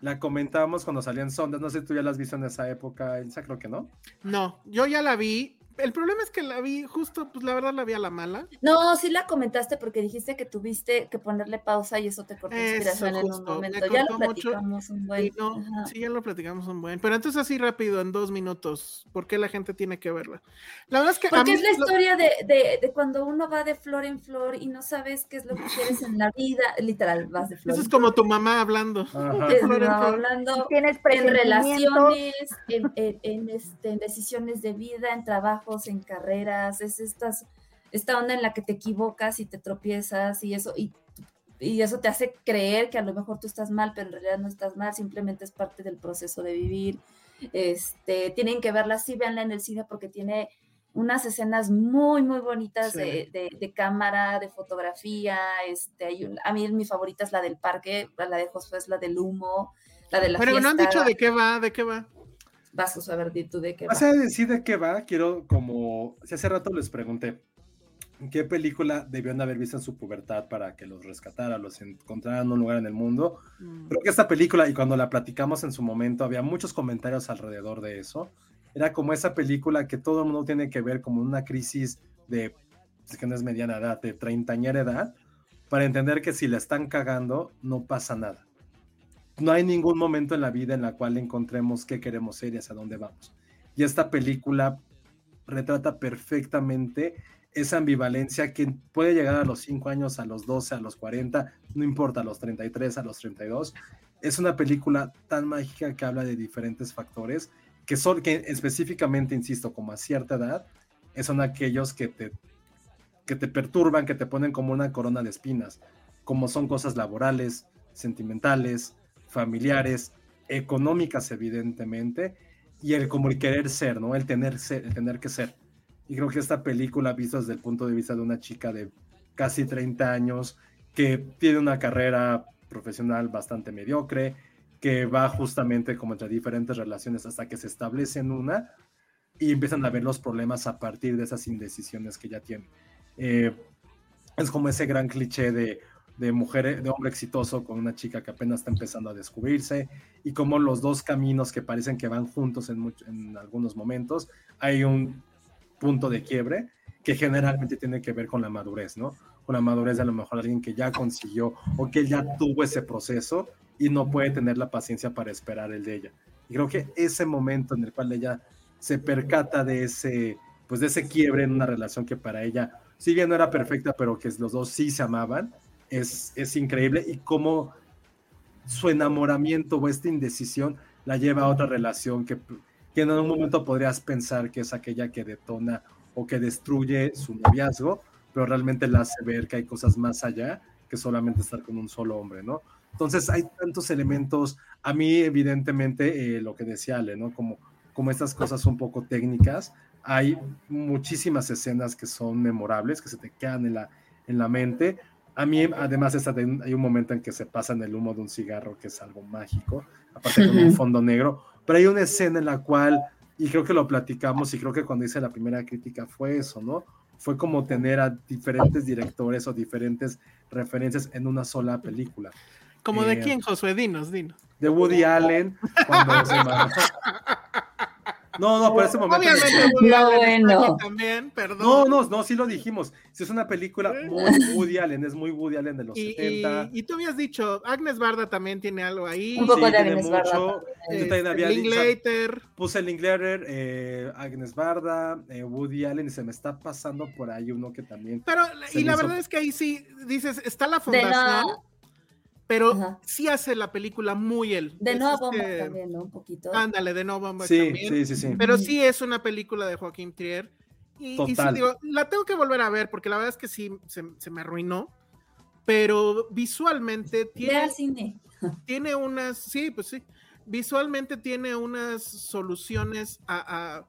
La comentamos cuando salían sondas. No sé si tú ya las viste en esa época, Elsa, creo que no. No, yo ya la vi. El problema es que la vi justo, pues la verdad la vi a la mala. No, sí la comentaste porque dijiste que tuviste que ponerle pausa y eso te cortó Eso, inspiración en un momento. Ya lo mucho platicamos un buen. no, sí, ya lo platicamos un buen. Pero entonces así rápido, en dos minutos, ¿por qué la gente tiene que verla? La verdad es que a Porque mí es la lo- historia de, de, de cuando uno va de flor en flor y no sabes qué es lo que quieres en la vida. Literal, vas de flor eso en es como tu mamá hablando. Es flor en flor. hablando Tienes en relaciones, en, en- en, este, en decisiones de vida, en trabajos, en carreras, es estas, esta onda en la que te equivocas y te tropiezas y eso, y, y eso te hace creer que a lo mejor tú estás mal, pero en realidad no estás mal, simplemente es parte del proceso de vivir. Este, tienen que verla, sí, véanla en el cine porque tiene unas escenas muy, muy bonitas Sí. de, de- de cámara, de fotografía. Este, hay un- a mí mi favorita es la del parque, la de Josué es la del humo, la de la Pero no han fiesta. dicho de qué va, de qué va. Vas a saber di tú de qué va. Más allá de decir de qué va, quiero como, si hace rato les pregunté, qué película debieron haber visto en su pubertad para que los rescatara, los encontrara en un lugar en el mundo. Mm. Creo que esta película, y cuando la platicamos en su momento, había muchos comentarios alrededor de eso. Era como esa película que todo el mundo tiene que ver como una crisis de, es que no es mediana edad, de treintañera edad, para entender que si la están cagando, no pasa nada. No hay ningún momento en la vida en la cual encontremos qué queremos ser y hacia dónde vamos. Y esta película retrata perfectamente esa ambivalencia que puede llegar a los 5 años, a los 12, a los 40, no importa, a los 33, a los 32. Es una película tan mágica que habla de diferentes factores que son, que específicamente, insisto, como a cierta edad, son aquellos que te, que te perturban, que te ponen como una corona de espinas, como son cosas laborales, sentimentales, familiares, económicas, evidentemente, y el como el querer ser, ¿no? El tener, ser, el tener que ser. Y creo que esta película, vista desde el punto de vista de una chica de casi 30 años, que tiene una carrera profesional bastante mediocre, que va justamente como entre diferentes relaciones hasta que se establece en una y empiezan a ver los problemas a partir de esas indecisiones que ya tiene. Eh, es como ese gran cliché de, de mujer, de hombre exitoso con una chica que apenas está empezando a descubrirse y como los dos caminos que parecen que van juntos en, en algunos momentos, hay un punto de quiebre que generalmente tiene que ver con la madurez, ¿no? Con la madurez de a lo mejor alguien que ya consiguió o que ya tuvo ese proceso y no puede tener la paciencia para esperar el de ella. Y creo que ese momento en el cual ella se percata de ese, pues de ese quiebre en una relación que para ella, si bien no era perfecta, pero que los dos sí se amaban, es, es increíble y cómo su enamoramiento o esta indecisión la lleva a otra relación que, que en algún momento podrías pensar que es aquella que detona o que destruye su noviazgo, pero realmente la hace ver que hay cosas más allá que solamente estar con un solo hombre, ¿no? Entonces hay tantos elementos, a mí evidentemente eh, lo que decía Ale, ¿no? Como, como estas cosas un poco técnicas, hay muchísimas escenas que son memorables, que se te quedan en la, en la mente. A mí además esta, hay un momento en que se pasa en el humo de un cigarro, que es algo mágico, aparte con un fondo negro, pero hay una escena en la cual, y creo que lo platicamos, y creo que cuando hice la primera crítica fue eso, ¿no? Fue como tener a diferentes directores o diferentes referencias en una sola película. ¿Como de quién, Josué? Dinos, dinos. De Woody Allen, cuando se No, no, pero ese momento. Obviamente, Woody no, Allen bueno. también, perdón. No, no, no, sí lo dijimos. Si es una película muy Woody Allen, es muy Woody Allen de los y, 70. Y, y, tú habías dicho, Agnes Barda también tiene algo ahí. Un poco sí, de tiene Agnes mucho. Barda. Yo también había dicho. Linklater. Puse el Linklater, eh, Agnes Barda, eh, Woody Allen, y se me está pasando por ahí uno que también. Pero, y la hizo... verdad es que ahí sí, dices, está la fundación. Pero Ajá. sí hace la película muy él. De Es Noah este- también, ¿no? Un poquito. Ándale, de Noah Baumbach Sí, también. sí, sí, sí. Pero sí es una película de Joaquín Trier. Y, y sí, Total. digo, la tengo que volver a ver porque la verdad es que sí se, se me arruinó. Pero visualmente Ve tiene, al cine. tiene unas, sí, pues sí, visualmente tiene unas soluciones a, a-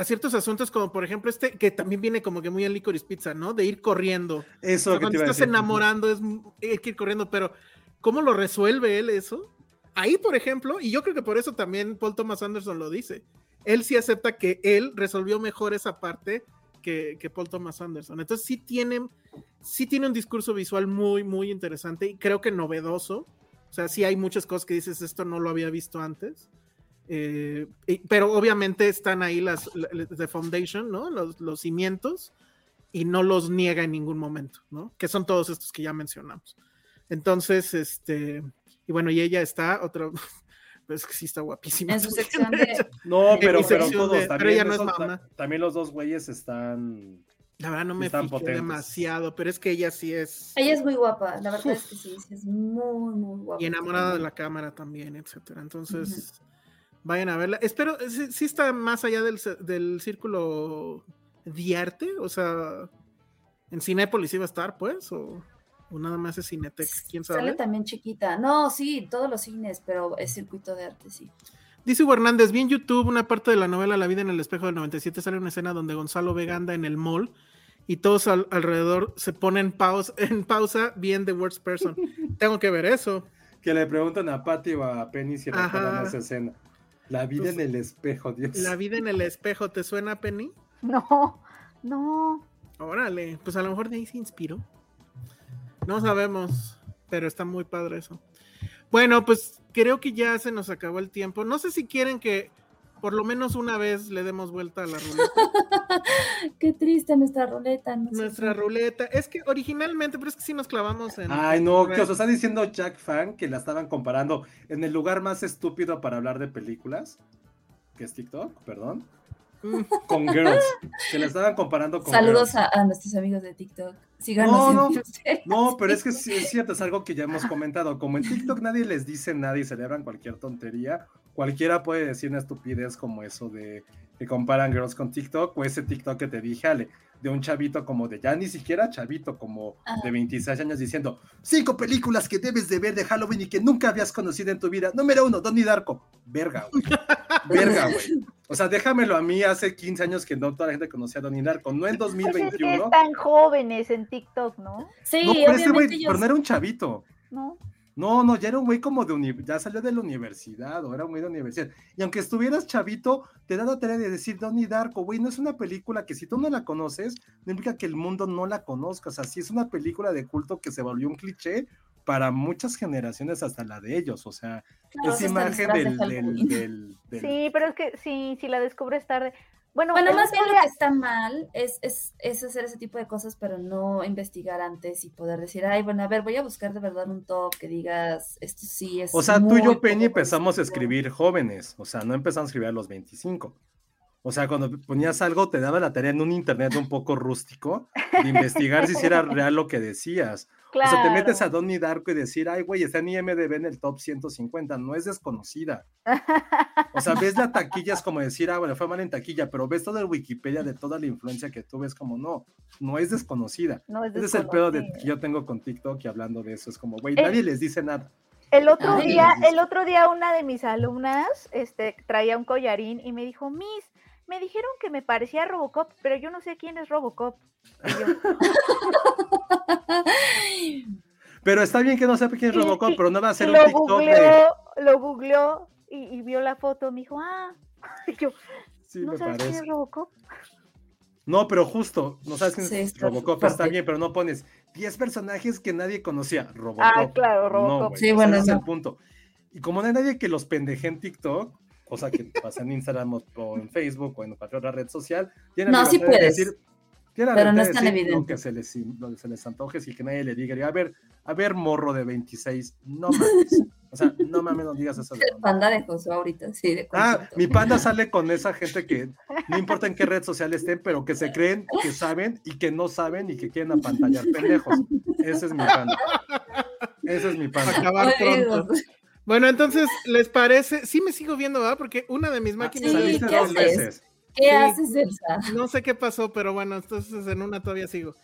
a ciertos asuntos, como por ejemplo este, que también viene como que muy en Licorice Pizza, ¿no? De ir corriendo. Eso O sea, que te cuando a estás enamorando es hay que ir corriendo, pero ¿cómo lo resuelve él eso? Ahí, por ejemplo, y yo creo que por eso también Paul Thomas Anderson lo dice, él sí acepta que él resolvió mejor esa parte que, que Paul Thomas Anderson. Entonces sí tiene, sí tiene un discurso visual muy, muy interesante y creo que novedoso. O sea, sí hay muchas cosas que dices, esto no lo había visto antes. Eh, y- pero obviamente están ahí las, las de Foundation, ¿no? Los, los cimientos y no los niega en ningún momento, ¿no? Que son todos estos que ya mencionamos. Entonces, este, y bueno, y ella está, otro, pues que sí está guapísima. En su sección de. No, pero, pero todos de- pero también. ella no es mamá. también los dos güeyes están. La verdad no me fijé demasiado, pero es que ella sí es. Ella es muy guapa, la verdad Uf. es que sí, sí es muy, muy guapa. Y enamorada de la cámara también, etcétera. Entonces, vayan a verla. Espero, sí, sí está más allá del, del círculo de arte, o sea, en Cinépolis iba a estar, pues, o, o nada más es Cinetec, quién Sale sabe. también chiquita. No, sí, todos los cines, pero es circuito de arte, sí. Dice Hugo Hernández, vi en YouTube una parte de la novela La vida en el espejo del 97, sale una escena donde Gonzalo Vega anda en el mall y todos al- alrededor se ponen pausa, en pausa bien The Worst Person. Tengo que ver eso. Que le preguntan a Patty o a Penny si recuerdan esa escena. La vida en el espejo, Dios. La vida en el espejo, ¿te suena, Penny? No, no. Órale, pues a lo mejor de ahí se inspiró. No sabemos, pero está muy padre eso. Bueno, pues creo que ya se nos acabó el tiempo. No sé si quieren que por lo menos una vez le demos vuelta a la ruleta. Qué triste nuestra ruleta. nuestra ruleta. Es que originalmente, pero es que sí nos clavamos en. Ay, no, que os está diciendo Jack Fan que la estaban comparando en el lugar más estúpido para hablar de películas, que es TikTok, perdón. Mm. Con girls, que la estaban comparando con Saludos a, nuestros amigos de TikTok. Síganos no, no, no, pero es que sí, es cierto, es algo que ya hemos comentado. Como en TikTok nadie les dice nada y celebran cualquier tontería, cualquiera puede decir una estupidez como eso de que comparan girls con TikTok o ese TikTok que te dije, Ale, de un chavito como de ya ni siquiera chavito, como de 26 años diciendo cinco películas que debes de ver de Halloween y que nunca habías conocido en tu vida. Número uno, Donnie Darko. Verga, güey. Verga, güey. O sea, déjamelo a mí hace 15 años que no toda la gente conocía a Donnie Darko, no en 2021. Pues es están jóvenes en TikTok, ¿no? Sí, no, pero ese güey, pero no era un chavito. No. No, no, ya era un güey como de ya salió de la universidad, o era un güey de universidad. Y aunque estuvieras chavito, te da la tarea de decir Donnie Darko, güey, no es una película que si tú no la conoces, no implica que el mundo no la conozca. O sea, sí es una película de culto que se volvió un cliché para muchas generaciones, hasta la de ellos. O sea, esa imagen del, del, Sí, pero es que sí, si la descubres tarde. Bueno, bueno más bien lo que está mal es, es, es, hacer ese tipo de cosas, pero no investigar antes y poder decir, ay, bueno, a ver, voy a buscar de verdad un top que digas, esto sí es. O sea, tú y yo, Penny, empezamos a escribir jóvenes, o sea, no empezamos a escribir a los 25. O sea, cuando ponías algo, te daba la tarea en un internet un poco rústico de investigar si era real lo que decías. O sea, te metes a Donnie Darko y decir, ay, güey, está en IMDB en el top 150, no es desconocida. O sea, ves la taquilla, es como decir, ah, bueno, fue mal en taquilla, pero ves todo el Wikipedia de toda la influencia que tú ves, como no, no es desconocida. No es Ese es el pedo que yo tengo con TikTok y hablando de eso, es como, güey, nadie les dice nada. El otro día, el otro día una de mis alumnas este, traía un collarín y me dijo, Miss, me dijeron que me parecía Robocop, pero yo no sé quién es Robocop. pero está bien que no sepa quién es Robocop, pero no va a ser un TikTok googleó, Lo googleó y, vio la foto, me dijo, ah, y yo, ¿no sabes quién es Robocop? No, pero justo, no sabes quién es Robocop, está bien, pero no pones 10 personajes que nadie conocía. Robocop. Ah, claro, Robocop. sí, bueno, ese es el punto. Y como no hay nadie que los pendeje en TikTok, cosa que pasa en Instagram o en Facebook o en cualquier otra red social, tienen no, sí puedes. Decir, pero no es tan evidente. Lo que se les, lo que se les antoje y que nadie le diga, a ver, a ver, morro de 26, no mames. O sea, no mames, no digas eso. El panda de José ahorita, sí. De ah, mi panda sale con esa gente que no importa en qué red social estén, pero que se creen que saben y que no saben y que quieren apantallar pendejos. Ese es mi panda. Ese es mi panda. Acabar pronto. Bueno, entonces, ¿les parece? Sí me sigo viendo, ¿verdad? Porque una de mis máquinas... Sí, ¿qué haces? ¿Qué haces, Elsa? No sé qué pasó, pero bueno, entonces en una todavía sigo.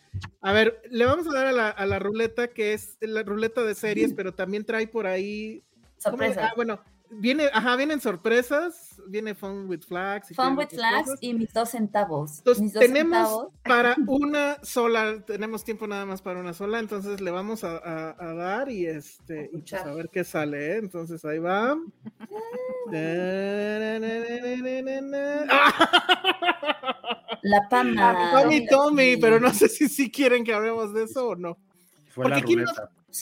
A ver, le vamos a dar a la, a la ruleta, que es la ruleta de series, pero también trae por ahí... Sorpresa. Ah, bueno, Viene, ajá, vienen sorpresas, viene Fun with Flags. Fun with Flags y mis dos centavos. Entonces, tenemos para una sola, tenemos tiempo nada más para una sola, entonces le vamos a, dar y este, y pues a ver qué sale, ¿eh? Entonces ahí va. La pana. Tommy, Tommy, pero no sé si, si quieren que hablemos de eso o no. Fue la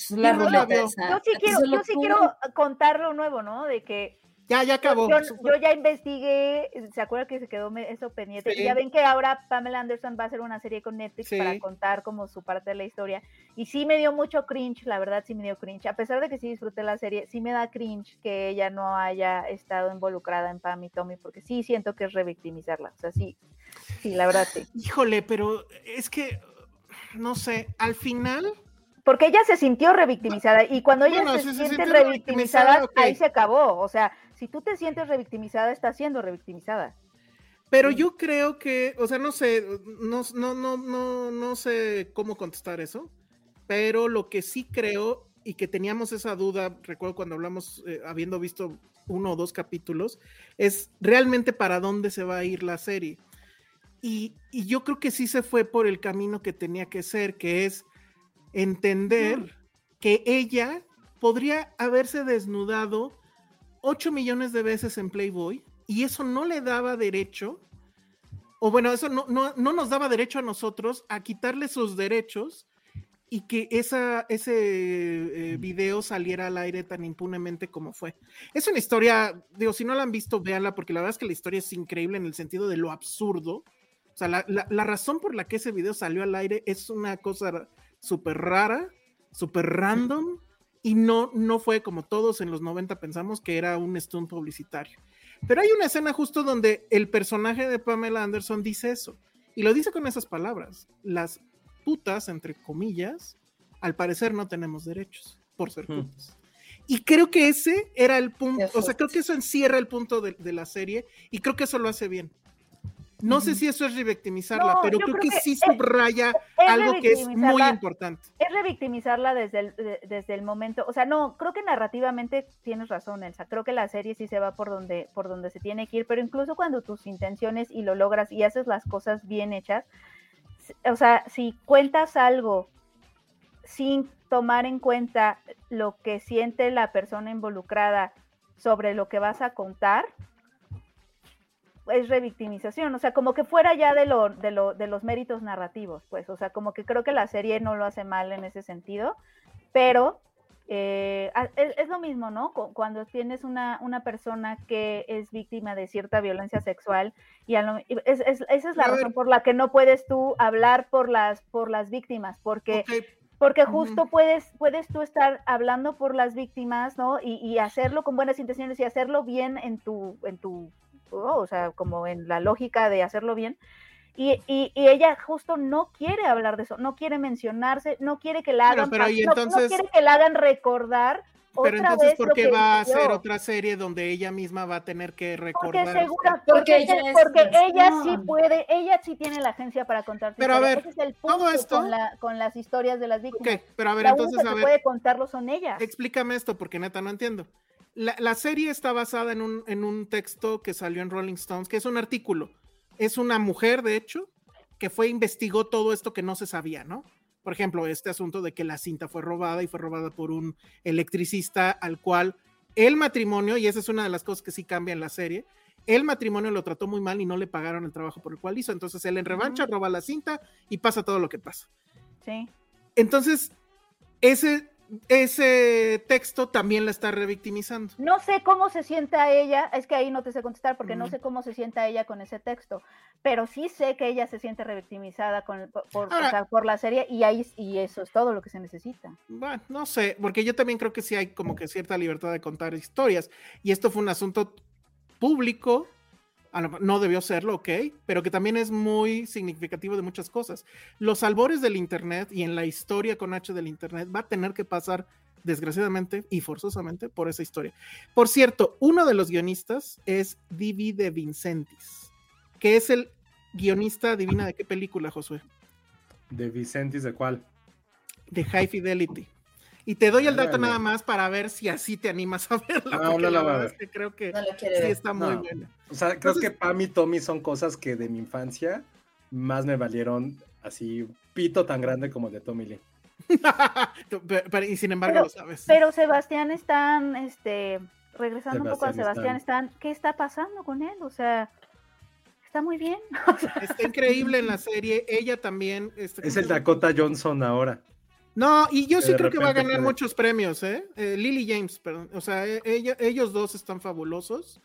ruleta. La ruleta yo sí quiero, yo sí quiero contar lo nuevo, ¿no? De que ya, ya acabó. Yo, ya investigué, ¿se acuerda que se quedó eso pendiente? Y ya ven que ahora Pamela Anderson va a hacer una serie con Netflix para contar como su parte de la historia. Y sí me dio mucho cringe, la verdad sí me dio cringe. A pesar de que sí disfruté la serie, sí me da cringe que ella no haya estado involucrada en Pam y Tommy, porque sí siento que es revictimizarla. O sea, sí, sí, la verdad sí. Híjole, pero es que, no sé, al final porque ella se sintió revictimizada y cuando ella se, siente revictimizada, ahí se acabó. O sea, si tú te sientes revictimizada, estás siendo revictimizada. Pero yo creo que, o sea, no sé, no, no, no, no, no sé cómo contestar eso, pero lo que sí creo y que teníamos esa duda, recuerdo cuando hablamos, eh, habiendo visto uno o dos capítulos, es realmente para dónde se va a ir la serie. Y, y yo creo que sí se fue por el camino que tenía que ser, que es entender que ella podría haberse desnudado 8 millones de veces en Playboy y eso no le daba derecho o bueno, eso no, no, no nos daba derecho a nosotros a quitarle sus derechos y que esa, ese eh, video saliera al aire tan impunemente como fue. Es una historia, digo, si no la han visto, véanla, porque la verdad es que la historia es increíble en el sentido de lo absurdo. O sea, la, la, la razón por la que ese video salió al aire es una cosa súper rara, súper random, y no, no fue como todos en los 90 pensamos que era un stunt publicitario. Pero hay una escena justo donde el personaje de Pamela Anderson dice eso, y lo dice con esas palabras. Las putas, entre comillas, al parecer no tenemos derechos por ser Hmm. putas. Y creo que ese era el punto, o sea, creo que eso encierra el punto de, de la serie y creo que eso lo hace bien. No sé si eso es revictimizarla, No, pero creo, creo que, que sí es- subraya es algo que es muy importante. Es revictimizarla desde el, de- desde el momento, o sea, no, creo que narrativamente tienes razón, Elsa, creo que la serie sí se va por donde, por donde se tiene que ir, pero incluso cuando tus intenciones y lo logras y haces las cosas bien hechas, o sea, si cuentas algo sin tomar en cuenta lo que siente la persona involucrada sobre lo que vas a contar, es revictimización, o sea, como que fuera ya de, lo, de, lo, de los méritos narrativos, pues, o sea, como que creo que la serie no lo hace mal en ese sentido, pero eh, a- es, es lo mismo, ¿no? Cu- Cuando tienes una, una persona que es víctima de cierta violencia sexual y a lo- y es- es- esa es la razón por la que no puedes tú hablar por las, por las víctimas, porque porque justo puedes, puedes tú estar hablando por las víctimas, ¿no? Y, y hacerlo con buenas intenciones y hacerlo bien en tu, en tu, oh, o sea, como en la lógica de hacerlo bien. Y, y- y ella justo no quiere hablar de eso, no quiere mencionarse, no quiere que la hagan, pero pa- y no- no, entonces- quiere que la hagan recordar pero otra entonces, vez ¿por qué que va a hacer otra serie donde ella misma va a tener que Porque recordar? segura, Porque porque, ella porque ella sí puede, ella sí tiene la agencia para contar Pero a ver, Ese es el todo punto esto- con, la- con las historias de las víctimas. Ok, pero a ver, la entonces, única a que ver, puede contarlo son ellas. explícame esto, porque neta no entiendo. La, la serie está basada en un, en un texto que salió en Rolling Stones, que es un artículo. Es una mujer, de hecho, que fue, investigó todo esto que no se sabía, ¿no? Por ejemplo, este asunto de que la cinta fue robada y fue robada por un electricista al cual el matrimonio, y esa es una de las cosas que sí cambia en la serie, el matrimonio lo trató muy mal y no le pagaron el trabajo por el cual hizo. Entonces él en revancha roba la cinta y pasa todo lo que pasa. Sí. Entonces, ese, ese texto también la está revictimizando. No sé cómo se sienta ella, es que ahí no te sé contestar porque no Mm. sé cómo se sienta ella con ese texto, pero sí sé que ella se siente revictimizada con, por, por- o Ahora- sea, por la serie y ahí y eso es todo lo que se necesita. Bueno, no sé, porque yo también creo que sí hay como que cierta libertad de contar historias. Y esto fue un asunto público, no debió serlo, ok, pero que también es muy significativo de muchas cosas. Los albores del Internet y en la historia con H del Internet va a tener que pasar, desgraciadamente y forzosamente, por esa historia. Por cierto, uno de los guionistas es Divi de Vincentis, que es el guionista, adivina de qué película, Josué. ¿De Vicentis de cuál? de High Fidelity. Y te doy el dato nada más para ver si así te animas a verla. No, porque no la la voy a verdad ver. es que creo que No sí ver. está muy No. buena. O sea, creo Entonces- que Pam y Tommy son cosas que de mi infancia más me valieron así pito tan grande como el de Tommy Lee. Pero- pero- y sin embargo Pero- lo sabes. Pero Sebastián están, este, regresando un poco a Sebastián Sebastián, están, ¿qué está pasando con él? O sea, está muy bien. Está increíble en la serie. Ella también. este, Es el Dakota Johnson ahora. No, y yo sí creo que va a ganar puede- muchos premios, ¿eh? Eh, Lily James, perdón. O sea, e- ella- ellos dos están fabulosos.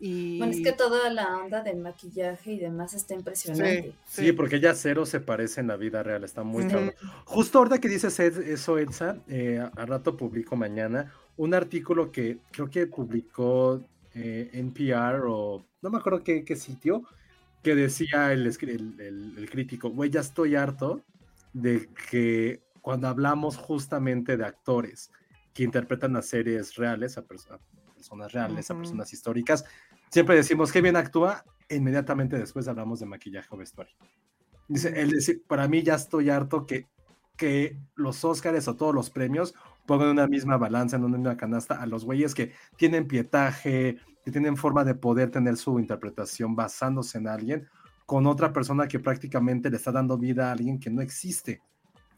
Y... Bueno, es que toda la onda del maquillaje y demás está impresionante. Sí, Sí, porque ella cero se parece en la vida real, está muy cabrón. Justo ahorita que dices eso, Elsa, eh, a- al rato publico mañana un artículo que creo que publicó eh, NPR o no me acuerdo qué, qué sitio, que decía el- el- el crítico, güey, ya estoy harto de que cuando hablamos justamente de actores que interpretan a series reales, a, perso- a personas reales, a Ujú. personas históricas, siempre decimos que bien actúa, e inmediatamente después hablamos de maquillaje o vestuario. Dice, él decir, para mí ya estoy harto que, que los Óscares o todos los premios pongan una misma balanza, en una misma canasta a los güeyes que tienen pietaje, que tienen forma de poder tener su interpretación basándose en alguien, con otra persona que prácticamente le está dando vida a alguien que no existe.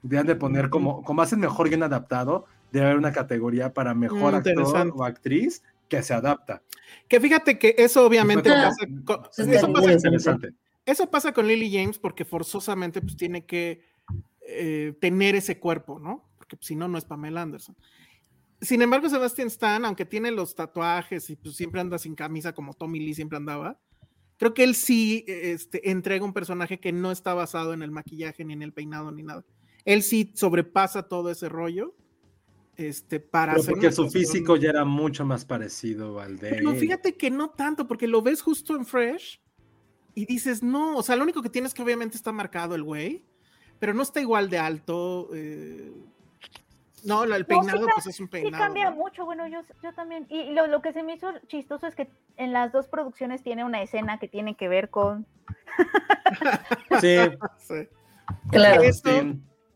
Deben de poner como, como hacen mejor bien adaptado, debe haber una categoría para mejor Mm, actor interesante. o actriz que se adapta. Que fíjate que eso obviamente pasa con- Eso pasa muy interesante. Eso pasa con Lily James porque forzosamente pues tiene que eh, tener ese cuerpo, ¿no? Porque si no, no es Pamela Anderson. Sin embargo, Sebastian Stan, aunque tiene los tatuajes y pues siempre anda sin camisa como Tommy Lee siempre andaba, creo que él sí este, entrega un personaje que no está basado en el maquillaje, ni en el peinado, ni nada. Él sí sobrepasa todo ese rollo. Este, para Pero porque su físico ya era mucho más parecido al de. Pero fíjate que no tanto, porque lo ves justo en Fresh y dices, no, o sea, lo único que tienes que obviamente está marcado el güey, pero no está igual de alto. Eh, no, el peinado, pues es un peinado. Sí, cambia mucho. Bueno, yo, yo también. Y lo, lo, que se me hizo chistoso es que en las dos producciones tiene una escena que tiene que ver con. sí. sí. Claro. Que eso,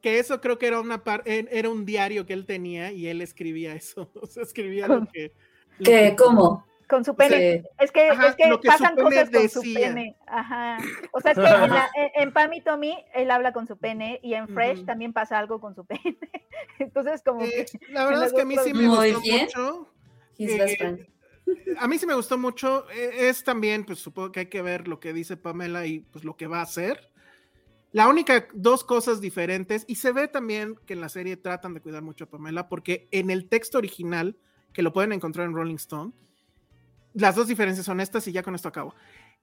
que eso creo que era una era un diario que él tenía y él escribía eso. O sea, escribía lo que. Lo ¿Qué? ¿Cómo? Con su pene. Sí. Es que, Ajá, es que, que pasan cosas con su pene. Ajá. O sea, es que en, la, en, en, Pam y Tommy él habla con su pene y en Fresh uh -huh. también pasa algo con su pene. Entonces, como eh, que. La verdad es que a mí sí me gustó bien. mucho. Eh, a mí sí me gustó mucho. Eh, es también, pues supongo que hay que ver lo que dice Pamela y pues lo que va a hacer. La única dos cosas diferentes, y se ve también que en la serie tratan de cuidar mucho a Pamela, porque en el texto original, que lo pueden encontrar en Rolling Stone, las dos diferencias son estas y ya con esto acabo.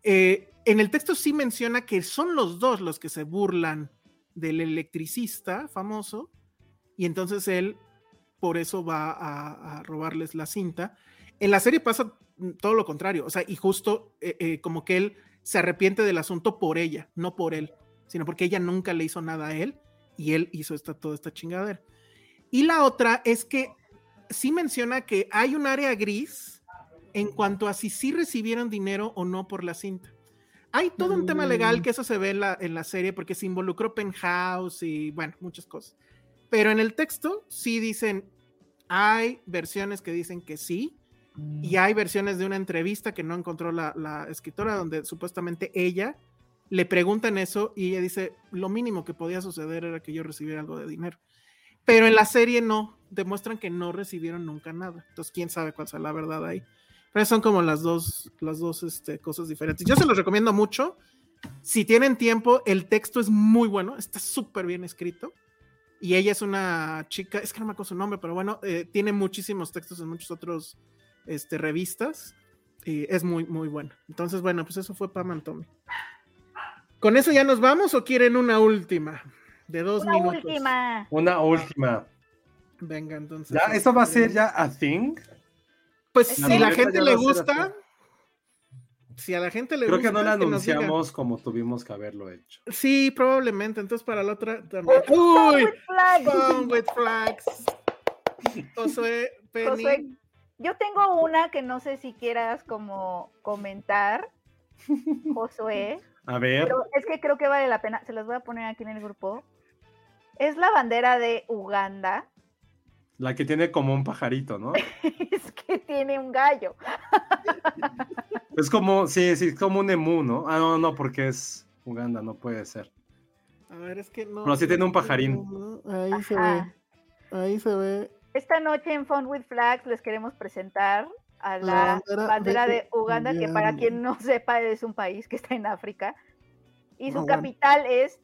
Eh, en el texto sí menciona que son los dos los que se burlan del electricista famoso y entonces él por eso va a, robarles la cinta. En la serie pasa todo lo contrario, o sea, y justo eh, eh, como que él se arrepiente del asunto por ella, no por él, sino porque ella nunca le hizo nada a él y él hizo esta, toda esta chingadera. Y la otra es que sí menciona que hay un área gris en cuanto a si sí recibieron dinero o no por la cinta. Hay todo un mm. tema legal que eso se ve en la, en la, serie porque se involucró Penthouse y bueno, muchas cosas. Pero en el texto sí dicen, hay versiones que dicen que sí mm. y hay versiones de una entrevista que no encontró la, la escritora donde supuestamente ella le preguntan eso y ella dice, lo mínimo que podía suceder era que yo recibiera algo de dinero. Pero en la serie no, demuestran que no recibieron nunca nada. Entonces, quién sabe cuál sea la verdad ahí. Pero son como las dos, las dos este, cosas diferentes. Yo se los recomiendo mucho. Si tienen tiempo, el texto es muy bueno, está súper bien escrito. Y ella es una chica, es que no me acuerdo su nombre, pero bueno, eh, tiene muchísimos textos en muchos otros este, revistas. Y es muy, muy bueno. Entonces, bueno, pues eso fue Pam and Tommy. ¿Con eso ya nos vamos o quieren una última? De dos una minutos. Última. Una última. Venga, entonces. ¿Ya? ¿Esto va a ser ya a thing? Pues si la, la gente le gusta, si a la gente le Creo gusta. que no la anunciamos como tuvimos que haberlo hecho. Sí, probablemente. Entonces para la otra también. Uy, with flags. Fun with flags. Josué, Penny. Josué, yo tengo una que no sé si quieras como comentar, Josué. A ver. Pero es que creo que vale la pena. Se las voy a poner aquí en el grupo. Es la bandera de Uganda. La que tiene como un pajarito, ¿no? es que tiene un gallo. es como, sí, sí, es como un emú, ¿no? Ah, no, no, porque es Uganda, no puede ser. A ver, es que no. Pero sí tiene un pajarín. Ahí Ajá. se ve. Ahí se ve. Esta noche en Fun with Flags les queremos presentar a la, la bandera, bandera, de, Uganda, que para quien no sepa es un país que está en África. Y su capital bueno. es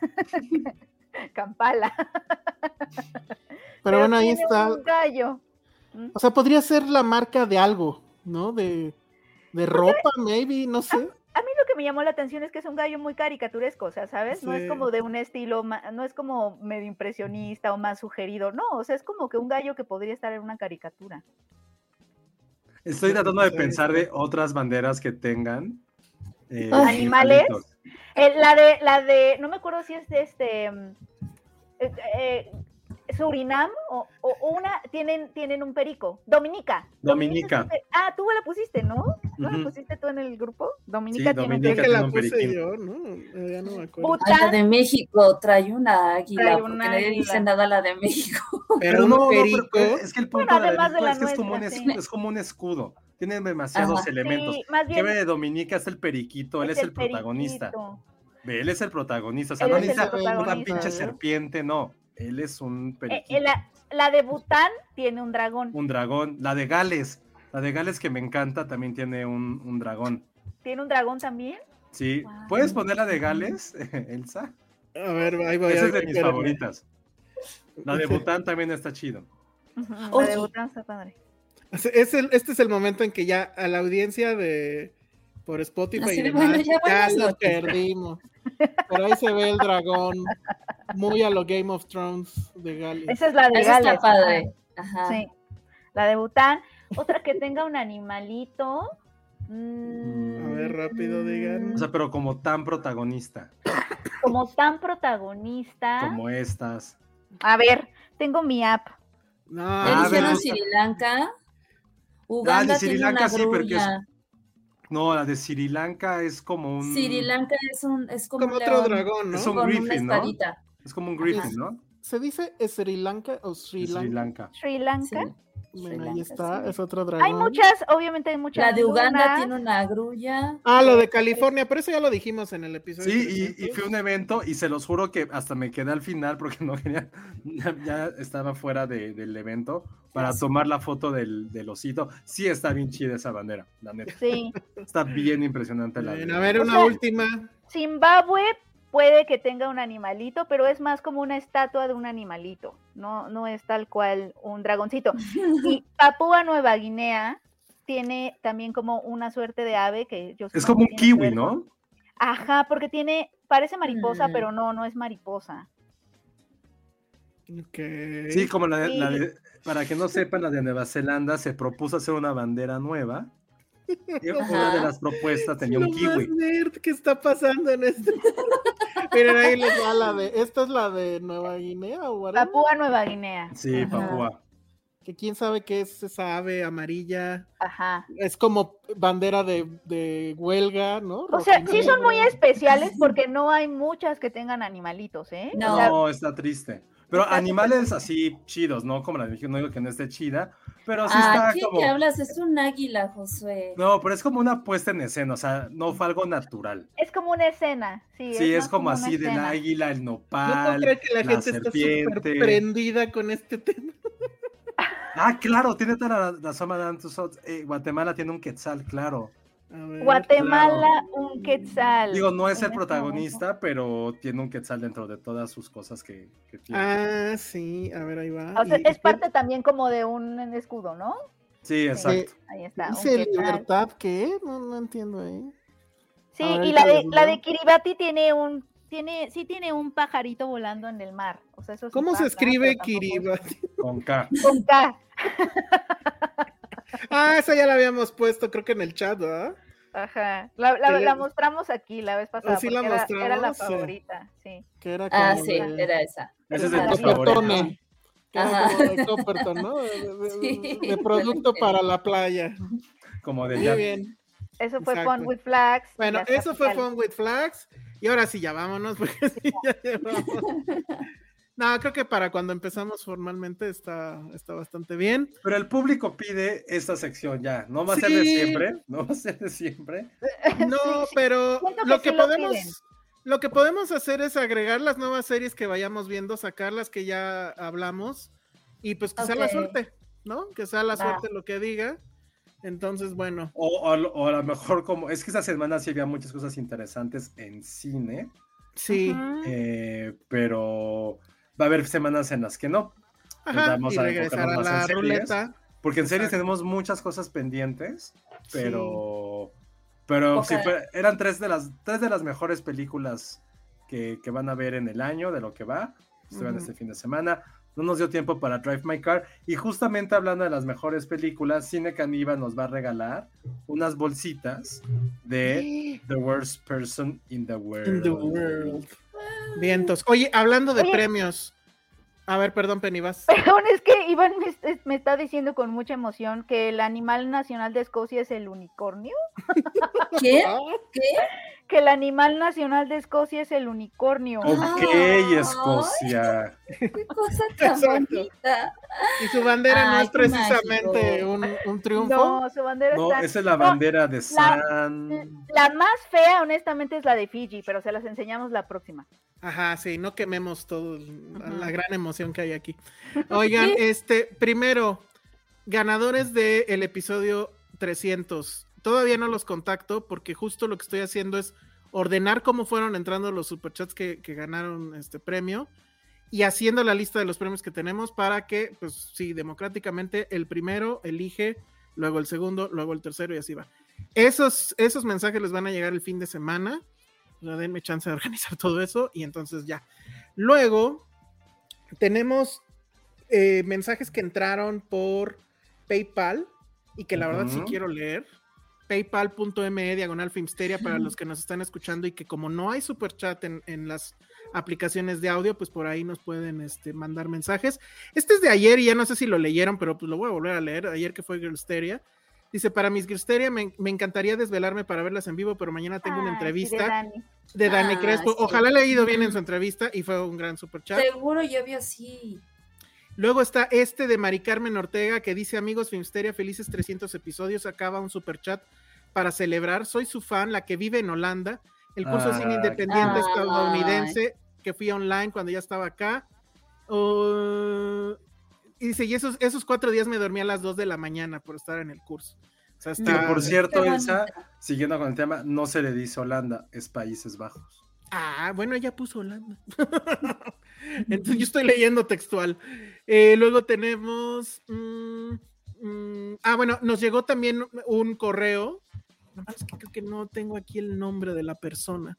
Kampala. Pero, bueno, ahí está. Un gallo. O sea, podría ser la marca de algo, ¿no? De, de ropa, maybe, no sé. A, a, mí lo que me llamó la atención es que es un gallo muy caricaturesco, o sea, ¿sabes? Sí. No es como de un estilo, no es como medio impresionista o más sugerido, no, o sea, es como que un gallo que podría estar en una caricatura. Estoy tratando de pensar de otras banderas que tengan. Eh, Animales. Eh, la de, la de, no me acuerdo si es de este. Eh, eh, Surinam o, o, una tienen tienen un perico. Dominica. Dominica. Ah, tú la pusiste, ¿no? ¿No uh -huh. la pusiste tú en el grupo? Dominica sí, tiene Dominica un perico. la puse yo, ¿no? Ya no me acuerdo. La de México trae una águila, trae una porque nadie dice nada a la de México. Pero no, perico. No, es que el punto bueno, de, la de la es que nuestra, es, como un escudo, sí. es como un escudo. Tiene demasiados Ajá. elementos. Sí, más bien, de Dominica es el periquito, él es, es el, el protagonista. Él es el protagonista. O sea, él no necesita una pinche serpiente, no. Él es un periquito. Eh, la, la, de Bután tiene un dragón. Un dragón. La de Gales. La de Gales que me encanta también tiene un, un dragón. ¿Tiene un dragón también? Sí, ¿puedes poner la de Gales, Elsa? A ver, ahí voy. Esa es de mis espérame. favoritas. La de Bután también está chido. La de Bután está padre. Es- el- este es el momento en que ya a la audiencia de por Spotify Así y de, demás, bueno, ya ya lo perdimos. Pero ahí se ve el dragón muy a lo Game of Thrones de Gales. Esa es la de Esa Gales. está padre. Ajá. Sí. La de Bután. Otra que tenga un animalito. mm, A ver, rápido, digan. O sea, pero como tan protagonista, como tan protagonista. como estas. A ver, tengo mi app. No, Ah, Ya gusta. Sri Lanka. Uganda Sri tiene Lanka una sí, porque es- grulla. No, la de Sri Lanka es como un. Sri Lanka es un es como, como un otro león dragón, ¿no? Es un con una griffin, ¿no? Es como un griffin, ¿no? ¿Se dice Sri Lanka o Sri Lanka? Sri Lanka. Sri Lanka. Sí. Bueno, Sri ahí Lanka, está, sí. es otro dragón. Hay muchas, obviamente hay muchas. La de Uganda lunas. tiene una grulla. Ah, lo de California, pero eso ya lo dijimos en el episodio. Sí, y, 300. y fue un evento y se los juro que hasta me quedé al final porque no quería, ya, ya estaba fuera de- del evento para tomar la foto del, del osito. Sí está bien chida esa bandera, la neta. Sí. Está bien impresionante la Bien, a ver, O una sea, última. Zimbabue puede que tenga un animalito, pero es más como una estatua de un animalito. No, no es tal cual un dragoncito. Y Papúa Nueva Guinea tiene también como una suerte de ave que yo Es como un kiwi, ¿no? Ajá, porque tiene, parece mariposa, Mm. pero no, no es mariposa. Sí, como la de, la Sí. de- para que no sepan, la de Nueva Zelanda se propuso hacer una bandera nueva. Y una de las propuestas tenía un kiwi. nerd que está pasando en este. Miren, ahí les va la de. ¿Esta es la de Nueva Guinea o whatever? Papúa Nueva Guinea. Sí, Ajá. Papúa. Que quién sabe qué es esa ave amarilla. Ajá. Es como bandera de, de huelga, ¿no? O sea, sí son muy especiales porque no hay muchas que tengan animalitos, ¿eh? No. O sea, No, está triste. Pero animales así chidos, ¿no? Como la de no digo que no esté chida, pero sí Ah, está ¿quién como. que hablas? Es un águila, Josué. No, pero es como una puesta en escena, o sea, no fue algo natural. es como una escena, sí. Sí, es como así del águila, el No nopal. creer que la, la gente está súper serpiente. prendida con este tema. Ah, claro, tiene toda la Madame Tussauds. Eh, Guatemala tiene un quetzal, claro. Ver, Guatemala, un quetzal. Digo, no es el este protagonista, pero tiene un quetzal dentro de todas sus cosas que, que tiene. Ah, sí, a ver, ahí va. O sea, Y- es parte también como de un escudo, ¿no? Sí, exacto. Ahí está. un ¿Dice quetzal. libertad qué? No, no entiendo, ¿eh? Sí, ver, y la de, la de Kiribati tiene un, tiene, sí tiene un pajarito volando en el mar. O sea, eso sí ¿Cómo se pasa, escribe Kiribati? Con K. Con K. Ah, esa ya la habíamos puesto, creo que en el chat, ¿verdad? Ajá. La, la- Sí. la mostramos aquí la vez pasada. sí la era, era la sí. favorita, sí. Que era Ah, sí, de- era esa. Ese es de era Ajá. como de Copperton, ¿no? De, de- de- Sí, de producto para la playa. Como de Muy ya. bien. Eso fue Exacto. Fun with Flags. Bueno, eso fue. Fun with Flags. Y ahora sí, ya vámonos, porque sí, ya llevamos. No, creo que para cuando empezamos formalmente está, está bastante bien. Pero el público pide esta sección ya. No va a ser de siempre. No va a ser de siempre. No, pero que lo que podemos, lo que podemos hacer es agregar las nuevas series que vayamos viendo, sacar las que ya hablamos y pues que sea la suerte, ¿no? Que sea la suerte lo que diga. Entonces, bueno, O, o a lo- o a lo mejor como... Es que esta semana sí había muchas cosas interesantes en cine. sí. Eh, pero va a haber semanas en las que no. Ajá, vamos y a regresar a en la series. ruleta. Porque en series Exacto. tenemos muchas cosas pendientes. Sí. Pero... Pero Poca- si fue- eran tres de las tres de las mejores películas que, que van a ver en el año, de lo que va. Estuvieron Ujú. este fin de semana. No nos dio tiempo para Drive My Car. Y justamente hablando de las mejores películas, Cine Caníbal nos va a regalar unas bolsitas de The Worst Person in the World. In the world. Vientos. Oye, hablando de Oye. premios. A ver, perdón, Penny, vas. Perdón, es que Iván me, es- me está diciendo con mucha emoción que el animal nacional de Escocia es el unicornio. ¿Qué? Ah, Que el animal nacional de Escocia es el unicornio. Ok, Ay. Escocia. Qué cosa tan bonita. Y su bandera no es qué precisamente un, un triunfo. No, su bandera No, está. esa es la No, bandera de San. La más fea, honestamente, es la de Fiji, pero se las enseñamos la próxima. Ajá, sí, no quememos todo Ajá. la gran emoción que hay aquí. Oigan, este, primero, ganadores del episodio 300. Todavía no los contacto porque justo lo que estoy haciendo es ordenar cómo fueron entrando los superchats que, que ganaron este premio y haciendo la lista de los premios que tenemos para que, pues sí, democráticamente el primero elige, luego el segundo, luego el tercero y así va. Esos, esos mensajes les van a llegar el fin de semana. O denme chance de organizar todo eso y entonces ya. Luego tenemos eh, mensajes que entraron por PayPal y que la verdad sí quiero leer. paypal.me diagonal filmsteria para los que nos están escuchando y que como no hay super chat en, en las aplicaciones de audio, pues por ahí nos pueden este, mandar mensajes. Este es de ayer y ya no sé si lo leyeron, pero pues lo voy a volver a leer. Ayer que fue Girlsteria. Dice, para mis Girlsteria me, me encantaría desvelarme para verlas en vivo, pero mañana tengo una sí, de entrevista Dani. de Dani Ah, Crespo. sí. Ojalá le haya ido bien en su entrevista y fue un gran super chat. Seguro yo vi así. Luego está este de Mari Carmen Ortega que dice, amigos Filmsteria, felices 300 episodios, acaba un super chat para celebrar. Soy su fan, la que vive en Holanda, el curso de cine Ah, independiente estadounidense que fui online cuando ya estaba acá. Uh, y dice, y esos, esos cuatro días me dormí a las 2 de la mañana por estar en el curso. O sea, Que está... por cierto, Elsa, siguiendo con el tema, no se le dice Holanda, es Países Bajos. Ah, bueno, ella puso Holanda. Entonces yo estoy leyendo textual. Eh, luego tenemos. mm, mm, ah, bueno, nos llegó también un correo. Nomás que creo que no tengo aquí el nombre de la persona.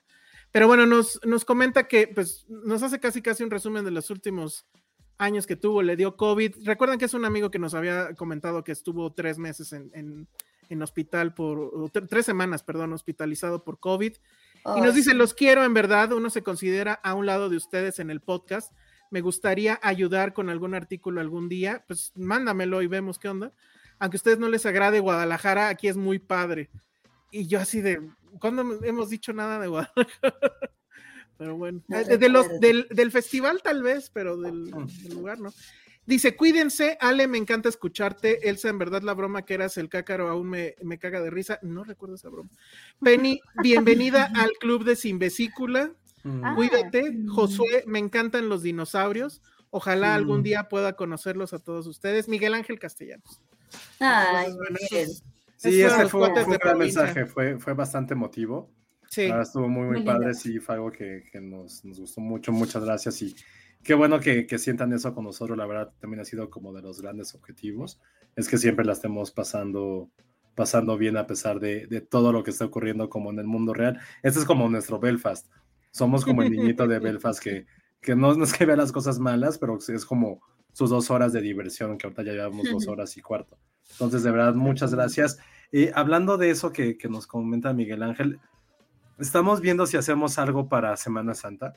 Pero bueno, nos, nos comenta que pues nos hace casi casi un resumen de los últimos años que tuvo, le dio COVID. Recuerdan que es un amigo que nos había comentado que estuvo tres meses en, en- en hospital por, tres semanas, perdón, hospitalizado por COVID. Y nos dice, los quiero en verdad, uno se considera a un lado de ustedes en el podcast. Me gustaría ayudar con algún artículo algún día. Pues mándamelo y vemos qué onda. Aunque a ustedes no les agrade Guadalajara, aquí es muy padre. Y yo así de, ¿cuándo hemos dicho nada de Guadalajara? Pero bueno, No eh, de, de los, del, del festival tal vez, pero del, del lugar no. Dice, cuídense, Ale, me encanta escucharte. Elsa, en verdad la broma que eras el cácaro aún me, me caga de risa. No recuerdo esa broma. Penny, bienvenida al club de Sin Vesícula. Mm. Ah. Cuídate. Josué, me encantan los dinosaurios. Ojalá algún día pueda conocerlos a todos ustedes. Miguel Ángel Castellanos. Ay, Bueno, Miguel. esos- Sí, los fue, fue un gran mensaje, fue, fue bastante emotivo. Sí, La verdad estuvo muy, muy, Muy padre, lindo. sí, fue algo que, que nos, nos gustó mucho, muchas gracias y qué bueno que, que sientan eso con nosotros, la verdad también ha sido como de los grandes objetivos, es que siempre la estemos pasando, pasando bien a pesar de, de todo lo que está ocurriendo como en el mundo real. Este es como nuestro Belfast, somos como el niñito de Belfast que, que no, no es que vea las cosas malas, pero es como sus dos horas de diversión, que ahorita ya llevamos dos horas y cuarto. Entonces, de verdad, muchas gracias. Eh, hablando de eso que, que nos comenta Miguel Ángel, estamos viendo si hacemos algo para Semana Santa.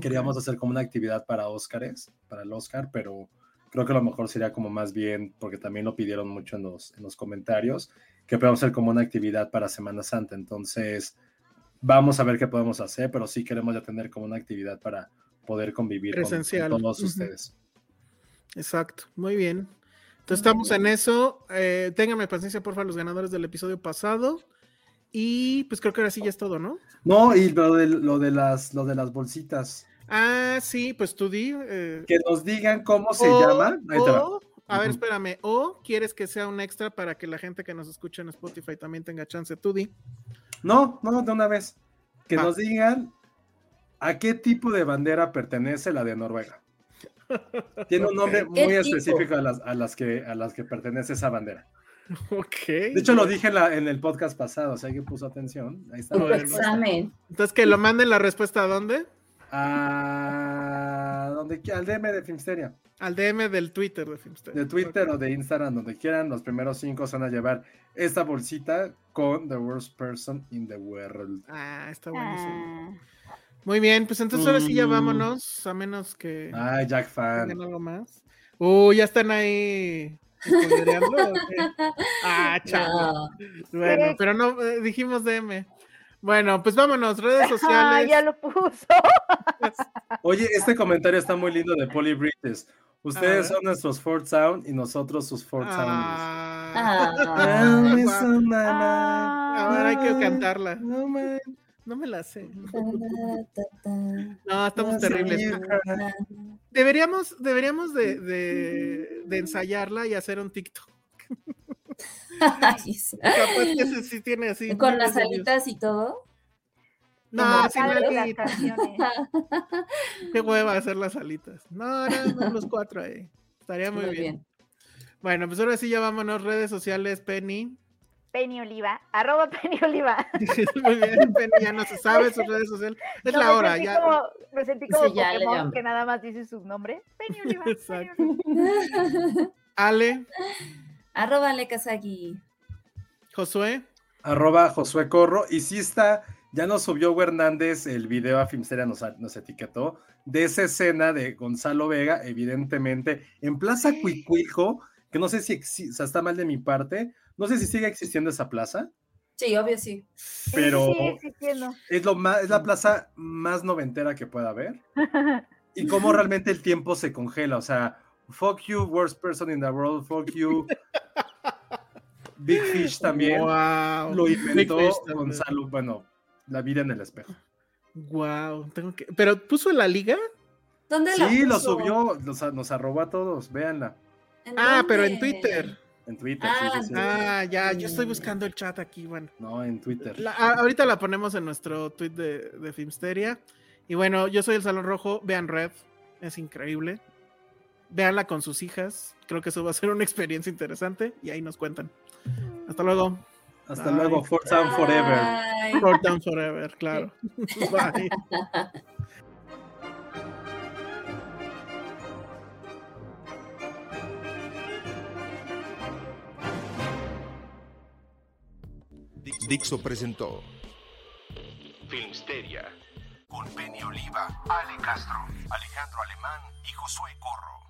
Queríamos hacer como una actividad para Óscares, para el Oscar, pero creo que lo mejor sería como más bien, porque también lo pidieron mucho en los, en los comentarios, que podamos hacer como una actividad para Semana Santa. Entonces, vamos a ver qué podemos hacer, pero sí queremos ya tener como una actividad para poder convivir con- todos ustedes. exacto. Muy bien. Entonces estamos en eso. Eh, ténganme paciencia, porfa, los ganadores del episodio pasado. Y pues creo que ahora sí ya es todo, ¿no? No, y lo de, lo de, las, lo de las bolsitas. Ah, sí, pues tú di. eh, Que nos digan cómo se o- llama. Ahí te va. o- a ver, espérame. O quieres que sea un extra para que la gente que nos escucha en Spotify también tenga chance. Tú di. No, no, de una vez. Que nos digan a qué tipo de bandera pertenece la de Noruega. Tiene un nombre ¿Qué muy específico a las, a, las que, a las que pertenece esa bandera. Ok. De hecho, lo dije en, la- en el podcast pasado, si alguien puso atención. Ahí está. Bueno. examen. Entonces que lo manden la respuesta a dónde? A donde, al DM de Filmsteria. Al DM del Twitter de Filmster. De Twitter o de Instagram, donde quieran. Los primeros cinco se van a llevar esta bolsita con The Worst Person in the World. Ah, está buenísimo. Ah, Muy bien, pues entonces ahora sí ya Mm. vámonos, a menos que Ay, Jack Fan. algo más. Uh, ya están ahí ¿o? Ah, chao. No. Bueno, pero no eh, dijimos DM. Bueno, pues vámonos, redes ah, sociales. ya lo puso. Oye, este comentario está muy lindo de Polly Bridges. Ustedes son nuestros Fort Sound y nosotros sus Fort Sounders. Ah, Ah. guau. Ah, A ver, hay que cantarla. No, man. No me la sé. No, estamos No, terribles. Deberíamos, deberíamos de, de- de ensayarla y hacer un TikTok. Ay, sí. Capaz que ese sí tiene así. Con las alitas y todo. No, sin alitas. Qué hueva hacer las alitas. No, más los cuatro ahí. Estaría muy, Muy bien. bien. Bueno, pues ahora sí ya vámonos. Redes sociales, Penny. Penny Oliva, arroba Penny Oliva. muy bien, Penny ya no se sabe sus redes sociales. Es No, la hora, ya. Como, me sentí Sí, como Pokémon que nada más dice su nombre. Penny Oliva. Penny Exacto. Oliva. Ale, Arroba Lekazagi. Josué. Arroba Josué Corro. Y sí está, ya nos subió Hugo Hernández el video a Filmsteria, nos, nos etiquetó, de esa escena de Gonzalo Vega, evidentemente, en Plaza Cuicuilco, que no sé si o sea, está mal de mi parte, no sé si sigue existiendo esa plaza, Sí, obvio sí. Pero sí, sigue existiendo. es, lo más, es la plaza más noventera que pueda haber. Y cómo realmente el tiempo se congela, o sea, fuck you, worst person in the world, fuck you. Big Fish también. Wow. Lo inventó también. Gonzalo, bueno, la vida en el espejo. Wow, tengo que. Pero puso en la liga. ¿Dónde la Sí, lo puso? subió, nos, nos arrobó a todos, véanla ¿En Ah, pero en? Twitter. En Twitter. Ah, sí, sí, sí. Ah, ya, yo estoy buscando el chat aquí, bueno. No, en Twitter. La- ahorita la ponemos en nuestro tweet de, de Filmsteria. Y bueno, yo soy el Salón Rojo. Vean Red, es increíble. Véanla con sus hijas. Creo que eso va a ser una experiencia interesante. Y ahí nos cuentan. Hasta luego. Hasta Bye. luego, For Time Forever. For Down Forever, claro. Bye. Dixo presentó Filmsteria con Penny Oliva, Ale Castro, Alejandro Alemán y Josué Corro.